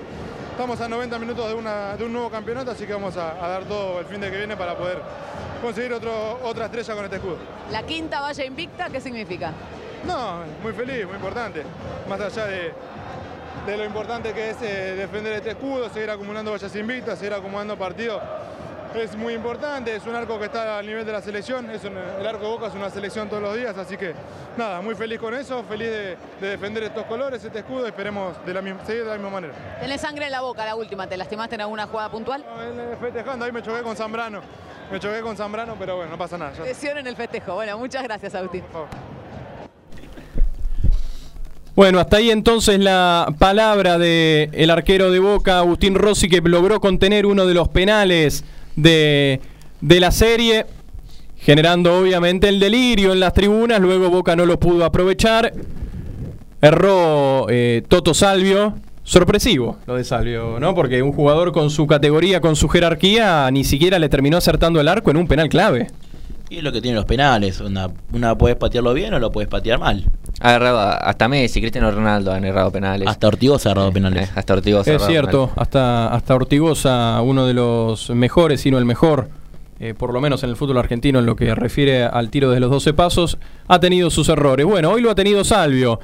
estamos a 90 minutos de, una- de un nuevo campeonato, así que vamos a, a dar todo el fin de que viene para poder conseguir otro, otra estrella con este escudo. La quinta valla invicta, ¿qué significa? No, muy feliz, muy importante. Más allá de, de lo importante que es eh, defender este escudo, seguir acumulando vallas invictas, seguir acumulando partidos. Es muy importante, es un arco que está al nivel de la selección, es un- el arco de Boca es una selección todos los días, así que nada, muy feliz con eso, feliz de, de defender estos colores, este escudo, esperemos de la, seguir de la misma manera. Tenés sangre en la boca, la última. ¿Te lastimaste en alguna jugada puntual? Eh, Festejando, ahí me choqué con Zambrano, me choqué con Zambrano, pero bueno, no pasa nada. Lesión en el festejo. Bueno, muchas gracias, Agustín. Bueno, hasta ahí entonces la palabra del el arquero de Boca, Agustín Rossi, que logró contener uno de los penales de, de la serie, generando obviamente el delirio en las tribunas. Luego Boca no lo pudo aprovechar. Erró eh, Toto Salvio. Sorpresivo lo de Salvio, ¿no? Porque un jugador con su categoría, con su jerarquía, ni siquiera le terminó acertando el arco en un penal clave. Y es lo que tienen los penales. Una, una puedes patearlo bien o lo puedes patear mal. Ha agarrado a- hasta Messi, Cristiano Ronaldo han errado penales. Hasta Ortigosa ha errado penales. Eh, hasta Ortigosa. Es cierto, hasta, hasta Ortigosa, uno de los mejores, si no el mejor, eh, por lo menos en el fútbol argentino en lo que refiere al tiro de los 12 pasos, ha tenido sus errores. Bueno, hoy lo ha tenido Salvio.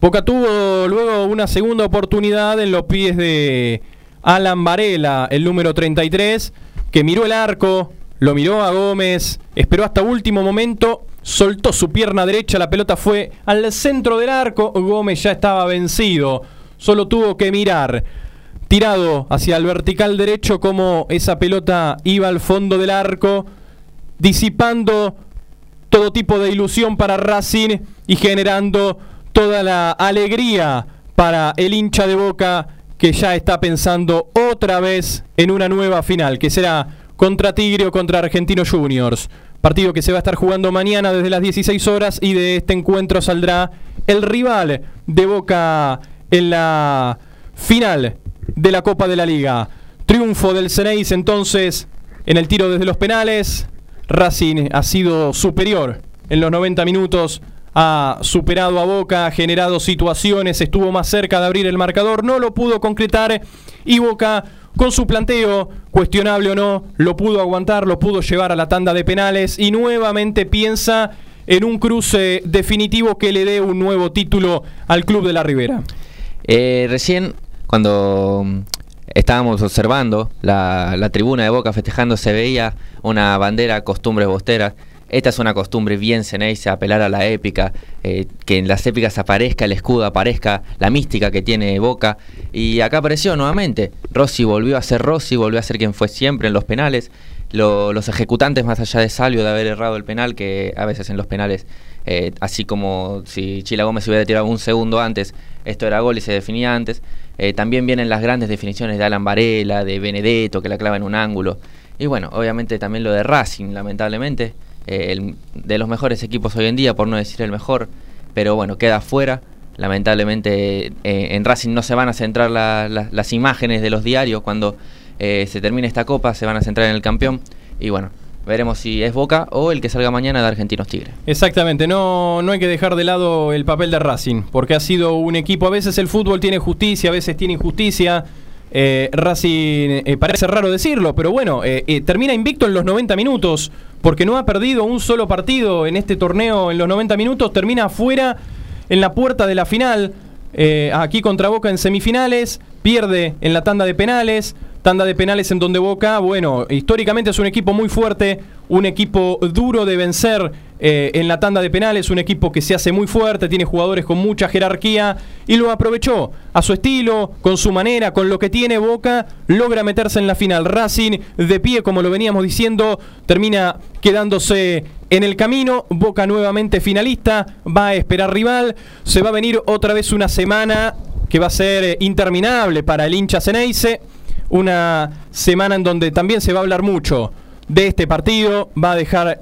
Boca tuvo luego una segunda oportunidad en los pies de Alan Varela, el número 33, que miró el arco, lo miró a Gómez, esperó hasta último momento, soltó su pierna derecha, la pelota fue al centro del arco, Gómez ya estaba vencido, solo tuvo que mirar tirado hacia el vertical derecho como esa pelota iba al fondo del arco, disipando todo tipo de ilusión para Racing y generando toda la alegría para el hincha de Boca que ya está pensando otra vez en una nueva final, que será contra Tigre o contra Argentinos Juniors. Partido que se va a estar jugando mañana desde las 16 horas y de este encuentro saldrá el rival de Boca en la final de la Copa de la Liga. Triunfo del Ceneis entonces en el tiro desde los penales. Racing ha sido superior en los 90 minutos, ha superado a Boca, ha generado situaciones, estuvo más cerca de abrir el marcador, no lo pudo concretar y Boca con su planteo, cuestionable o no, lo pudo aguantar, lo pudo llevar a la tanda de penales y nuevamente piensa en un cruce definitivo que le dé un nuevo título al Club de la Ribera. Eh, recién, cuando mm, estábamos observando la, la tribuna de Boca festejando, se veía una bandera costumbres bosteras. Esta es una costumbre bien Ceneice, apelar a la épica, eh, que en las épicas aparezca el escudo, aparezca la mística que tiene Boca. Y acá apareció nuevamente. Rossi volvió a ser Rossi, volvió a ser quien fue siempre en los penales. Lo- los ejecutantes, más allá de Salvio, de haber errado el penal, que a veces en los penales, eh, así como si Chila Gómez hubiera tirado un segundo antes, esto era gol y se definía antes. Eh, también vienen las grandes definiciones de Alan Varela, de Benedetto, que la clava en un ángulo. Y bueno, obviamente también lo de Racing, lamentablemente, el- de los mejores equipos hoy en día, por no decir el mejor, pero bueno, queda fuera. Lamentablemente eh, en Racing no se van a centrar la- la- las imágenes de los diarios cuando eh, se termine esta copa, se van a centrar en el campeón. Y bueno, veremos si es Boca o el que salga mañana de Argentinos Tigre. Exactamente, no, no hay que dejar de lado el papel de Racing, porque ha sido un equipo, a veces el fútbol tiene justicia, a veces tiene injusticia. Eh, Racing, eh, parece raro decirlo, pero bueno, eh, eh, termina invicto en los 90 minutos, porque no ha perdido un solo partido en este torneo en los 90 minutos, termina afuera en la puerta de la final, eh, aquí contra Boca en semifinales, pierde en la tanda de penales, tanda de penales en donde Boca, bueno, históricamente es un equipo muy fuerte, un equipo duro de vencer eh, en la tanda de penales, un equipo que se hace muy fuerte, tiene jugadores con mucha jerarquía y lo aprovechó a su estilo, con su manera, con lo que tiene. Boca, logra meterse en la final. Racing de pie, como lo veníamos diciendo, termina quedándose en el camino, Boca nuevamente finalista, va a esperar rival, se va a venir otra vez una semana que va a ser eh, interminable para el hincha Ceneice, una semana en donde también se va a hablar mucho de este partido, va a dejar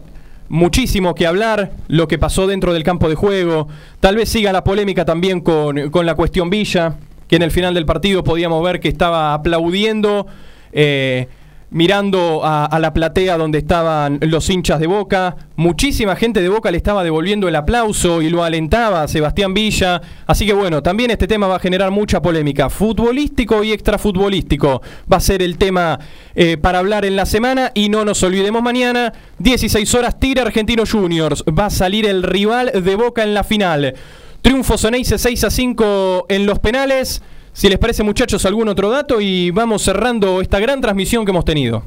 muchísimo que hablar, lo que pasó dentro del campo de juego, tal vez siga la polémica también con, con la cuestión Villa, que en el final del partido podíamos ver que estaba aplaudiendo. eh, mirando a, la platea donde estaban los hinchas de Boca. Muchísima gente de Boca le estaba devolviendo el aplauso y lo alentaba a Sebastián Villa. Así que bueno, también este tema va a generar mucha polémica. Futbolístico y extrafutbolístico va a ser el tema eh, para hablar en la semana. Y no nos olvidemos mañana, 16 horas, Tigre Argentino Juniors. Va a salir el rival de Boca en la final. Triunfo Soneice 6 a 5 en los penales. Si les parece, muchachos, algún otro dato y vamos cerrando esta gran transmisión que hemos tenido.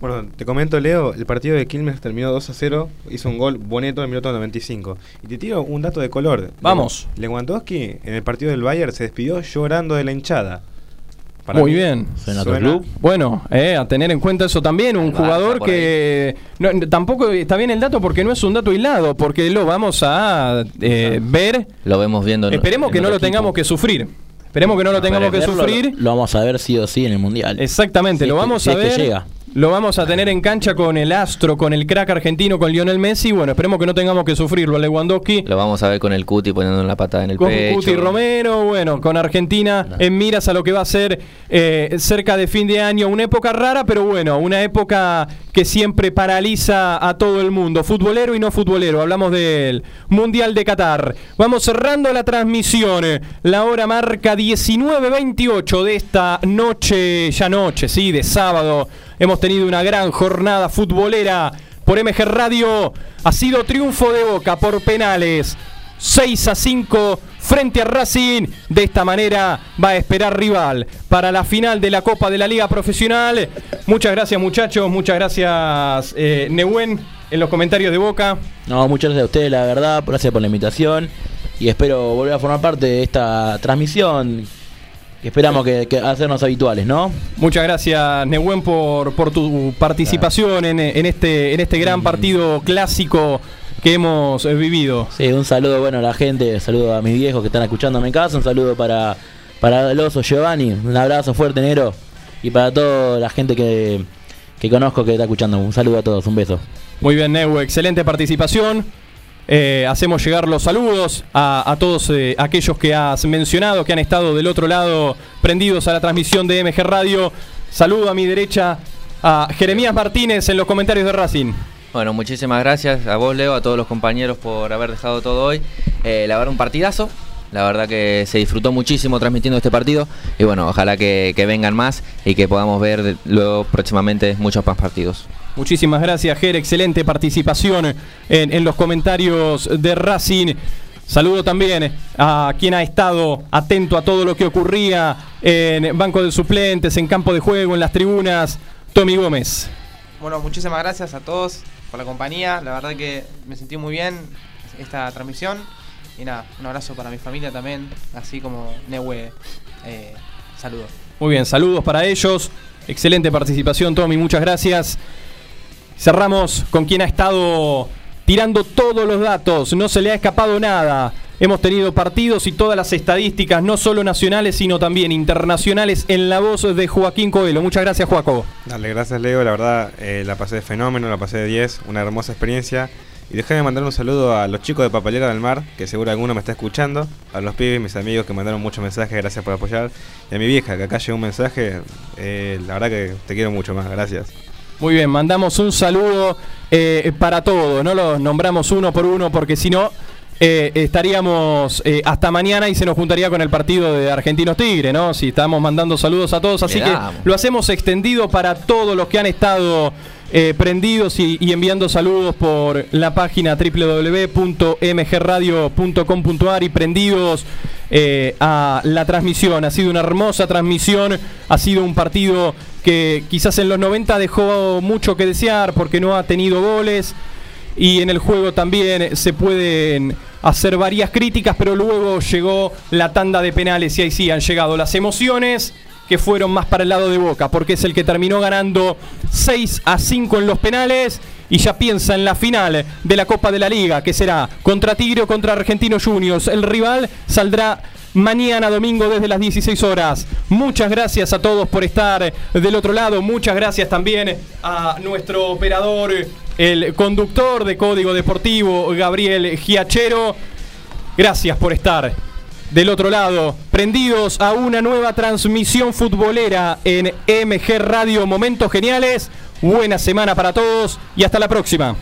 Bueno, te comento, Leo, el partido de Quilmes terminó 2 a 0, hizo un gol bonito en el minuto 95. Y te tiro un dato de color. Vamos. Lewandowski en el partido del Bayern se despidió llorando de la hinchada. Para Muy mí, bien. suena- Bueno, eh, a tener en cuenta eso también, un jugador que no, tampoco está bien el dato porque no es un dato aislado, porque lo vamos a eh, ver. Lo vemos viendo. en- Esperemos en que no lo equipo. tengamos que sufrir. Esperemos que no lo tengamos que Verlo, sufrir. Lo, lo vamos a ver sí o sí en el Mundial. Exactamente, Si lo es que- vamos si a es que ver. llega. Lo vamos a tener en cancha con el astro, con el crack argentino, con Lionel Messi. Bueno, esperemos que no tengamos que sufrirlo a Lewandowski. Lo vamos a ver con el Cuti poniendo la patada en el Con pecho. Cuti Romero, bueno, con Argentina en miras a lo que va a ser eh, cerca de fin de año. Una época rara, pero bueno, una época que siempre paraliza a todo el mundo, futbolero y no futbolero. Hablamos del Mundial de Qatar. Vamos cerrando la transmisión. La hora marca 19.28 de esta noche, ya noche, sí, de sábado. Hemos tenido una gran jornada futbolera por MG Radio. Ha sido triunfo de Boca por penales. 6 a 5 frente a Racing. De esta manera va a esperar rival para la final de la Copa de la Liga Profesional. Muchas gracias muchachos, muchas gracias eh, en los comentarios de Boca. No, muchas gracias a ustedes, la verdad, gracias por la invitación. Y espero volver a formar parte de esta transmisión. Que Esperamos que, que hacernos habituales, ¿no? Muchas gracias Nehuen por, por tu participación en, en este, en este gran partido clásico que hemos eh, vivido. Sí, un saludo bueno a la gente, un saludo a mis viejos que están escuchándome en casa, un saludo para, para el oso Giovanni, un abrazo fuerte, negro. Y para toda la gente que, que conozco que está escuchando, un saludo a todos, un beso. Muy bien, Neu, excelente participación. Eh, hacemos llegar los saludos a, todos eh, aquellos que has mencionado, que han estado del otro lado prendidos a la transmisión de MG Radio. Saludo a mi derecha a Jeremías Martínez en los comentarios de Racing. Bueno, muchísimas gracias a vos, Leo, a todos los compañeros por haber dejado todo hoy. Eh, la verdad, un partidazo. La verdad que se disfrutó muchísimo transmitiendo este partido. Y bueno, ojalá que, que vengan más y que podamos ver luego próximamente muchos más partidos. Muchísimas gracias, Ger. Excelente participación en, en los comentarios de Racing. Saludo también a quien ha estado atento a todo lo que ocurría en banco de suplentes, en campo de juego, en las tribunas. Tommy Gómez. Bueno, muchísimas gracias a todos por la compañía. La verdad que me sentí muy bien esta transmisión. Y nada, un abrazo para mi familia también, así como Neue. Eh, saludos. Muy bien, saludos para ellos. Excelente participación, Tommy, muchas gracias. Cerramos con quien ha estado tirando todos los datos, no se le ha escapado nada. Hemos tenido partidos y todas las estadísticas, no solo nacionales, sino también internacionales, en la voz de Joaquín Coelho. Muchas gracias, Joaco. Dale, gracias Leo, la verdad eh, la pasé de fenómeno, la pasé de 10, una hermosa experiencia. Y déjame mandar un saludo a los chicos de Papalera del Mar, que seguro alguno me está escuchando, a los pibes, mis amigos que mandaron muchos mensajes, gracias por apoyar. Y a mi vieja, que acá llegó un mensaje, eh, la verdad que te quiero mucho más, gracias. Muy bien, mandamos un saludo eh, para todos, no los nombramos uno por uno porque si no eh, estaríamos eh, hasta mañana y se nos juntaría con el partido de Argentinos Tigre, ¿no? Si estamos mandando saludos a todos, así que lo hacemos extendido para todos los que han estado prendidos y, y enviando saludos por la página www.mgradio.com.ar y prendidos a la transmisión. Ha sido una hermosa transmisión, ha sido un partido que quizás en los 90 dejó mucho que desear porque no ha tenido goles y en el juego también se pueden hacer varias críticas, pero luego llegó la tanda de penales y ahí sí han llegado las emociones que fueron más para el lado de Boca, porque es el que terminó ganando 6 a 5 en los penales y ya piensa en la final de la Copa de la Liga, que será contra Tigre o contra Argentinos Juniors. El rival saldrá mañana domingo desde las 16 horas. Muchas gracias a todos por estar del otro lado. Muchas gracias también a nuestro operador, el conductor de Código Deportivo, Gabriel Giachero. Gracias por estar del otro lado, prendidos a una nueva transmisión futbolera en MG Radio Momentos Geniales. Buena semana para todos y hasta la próxima.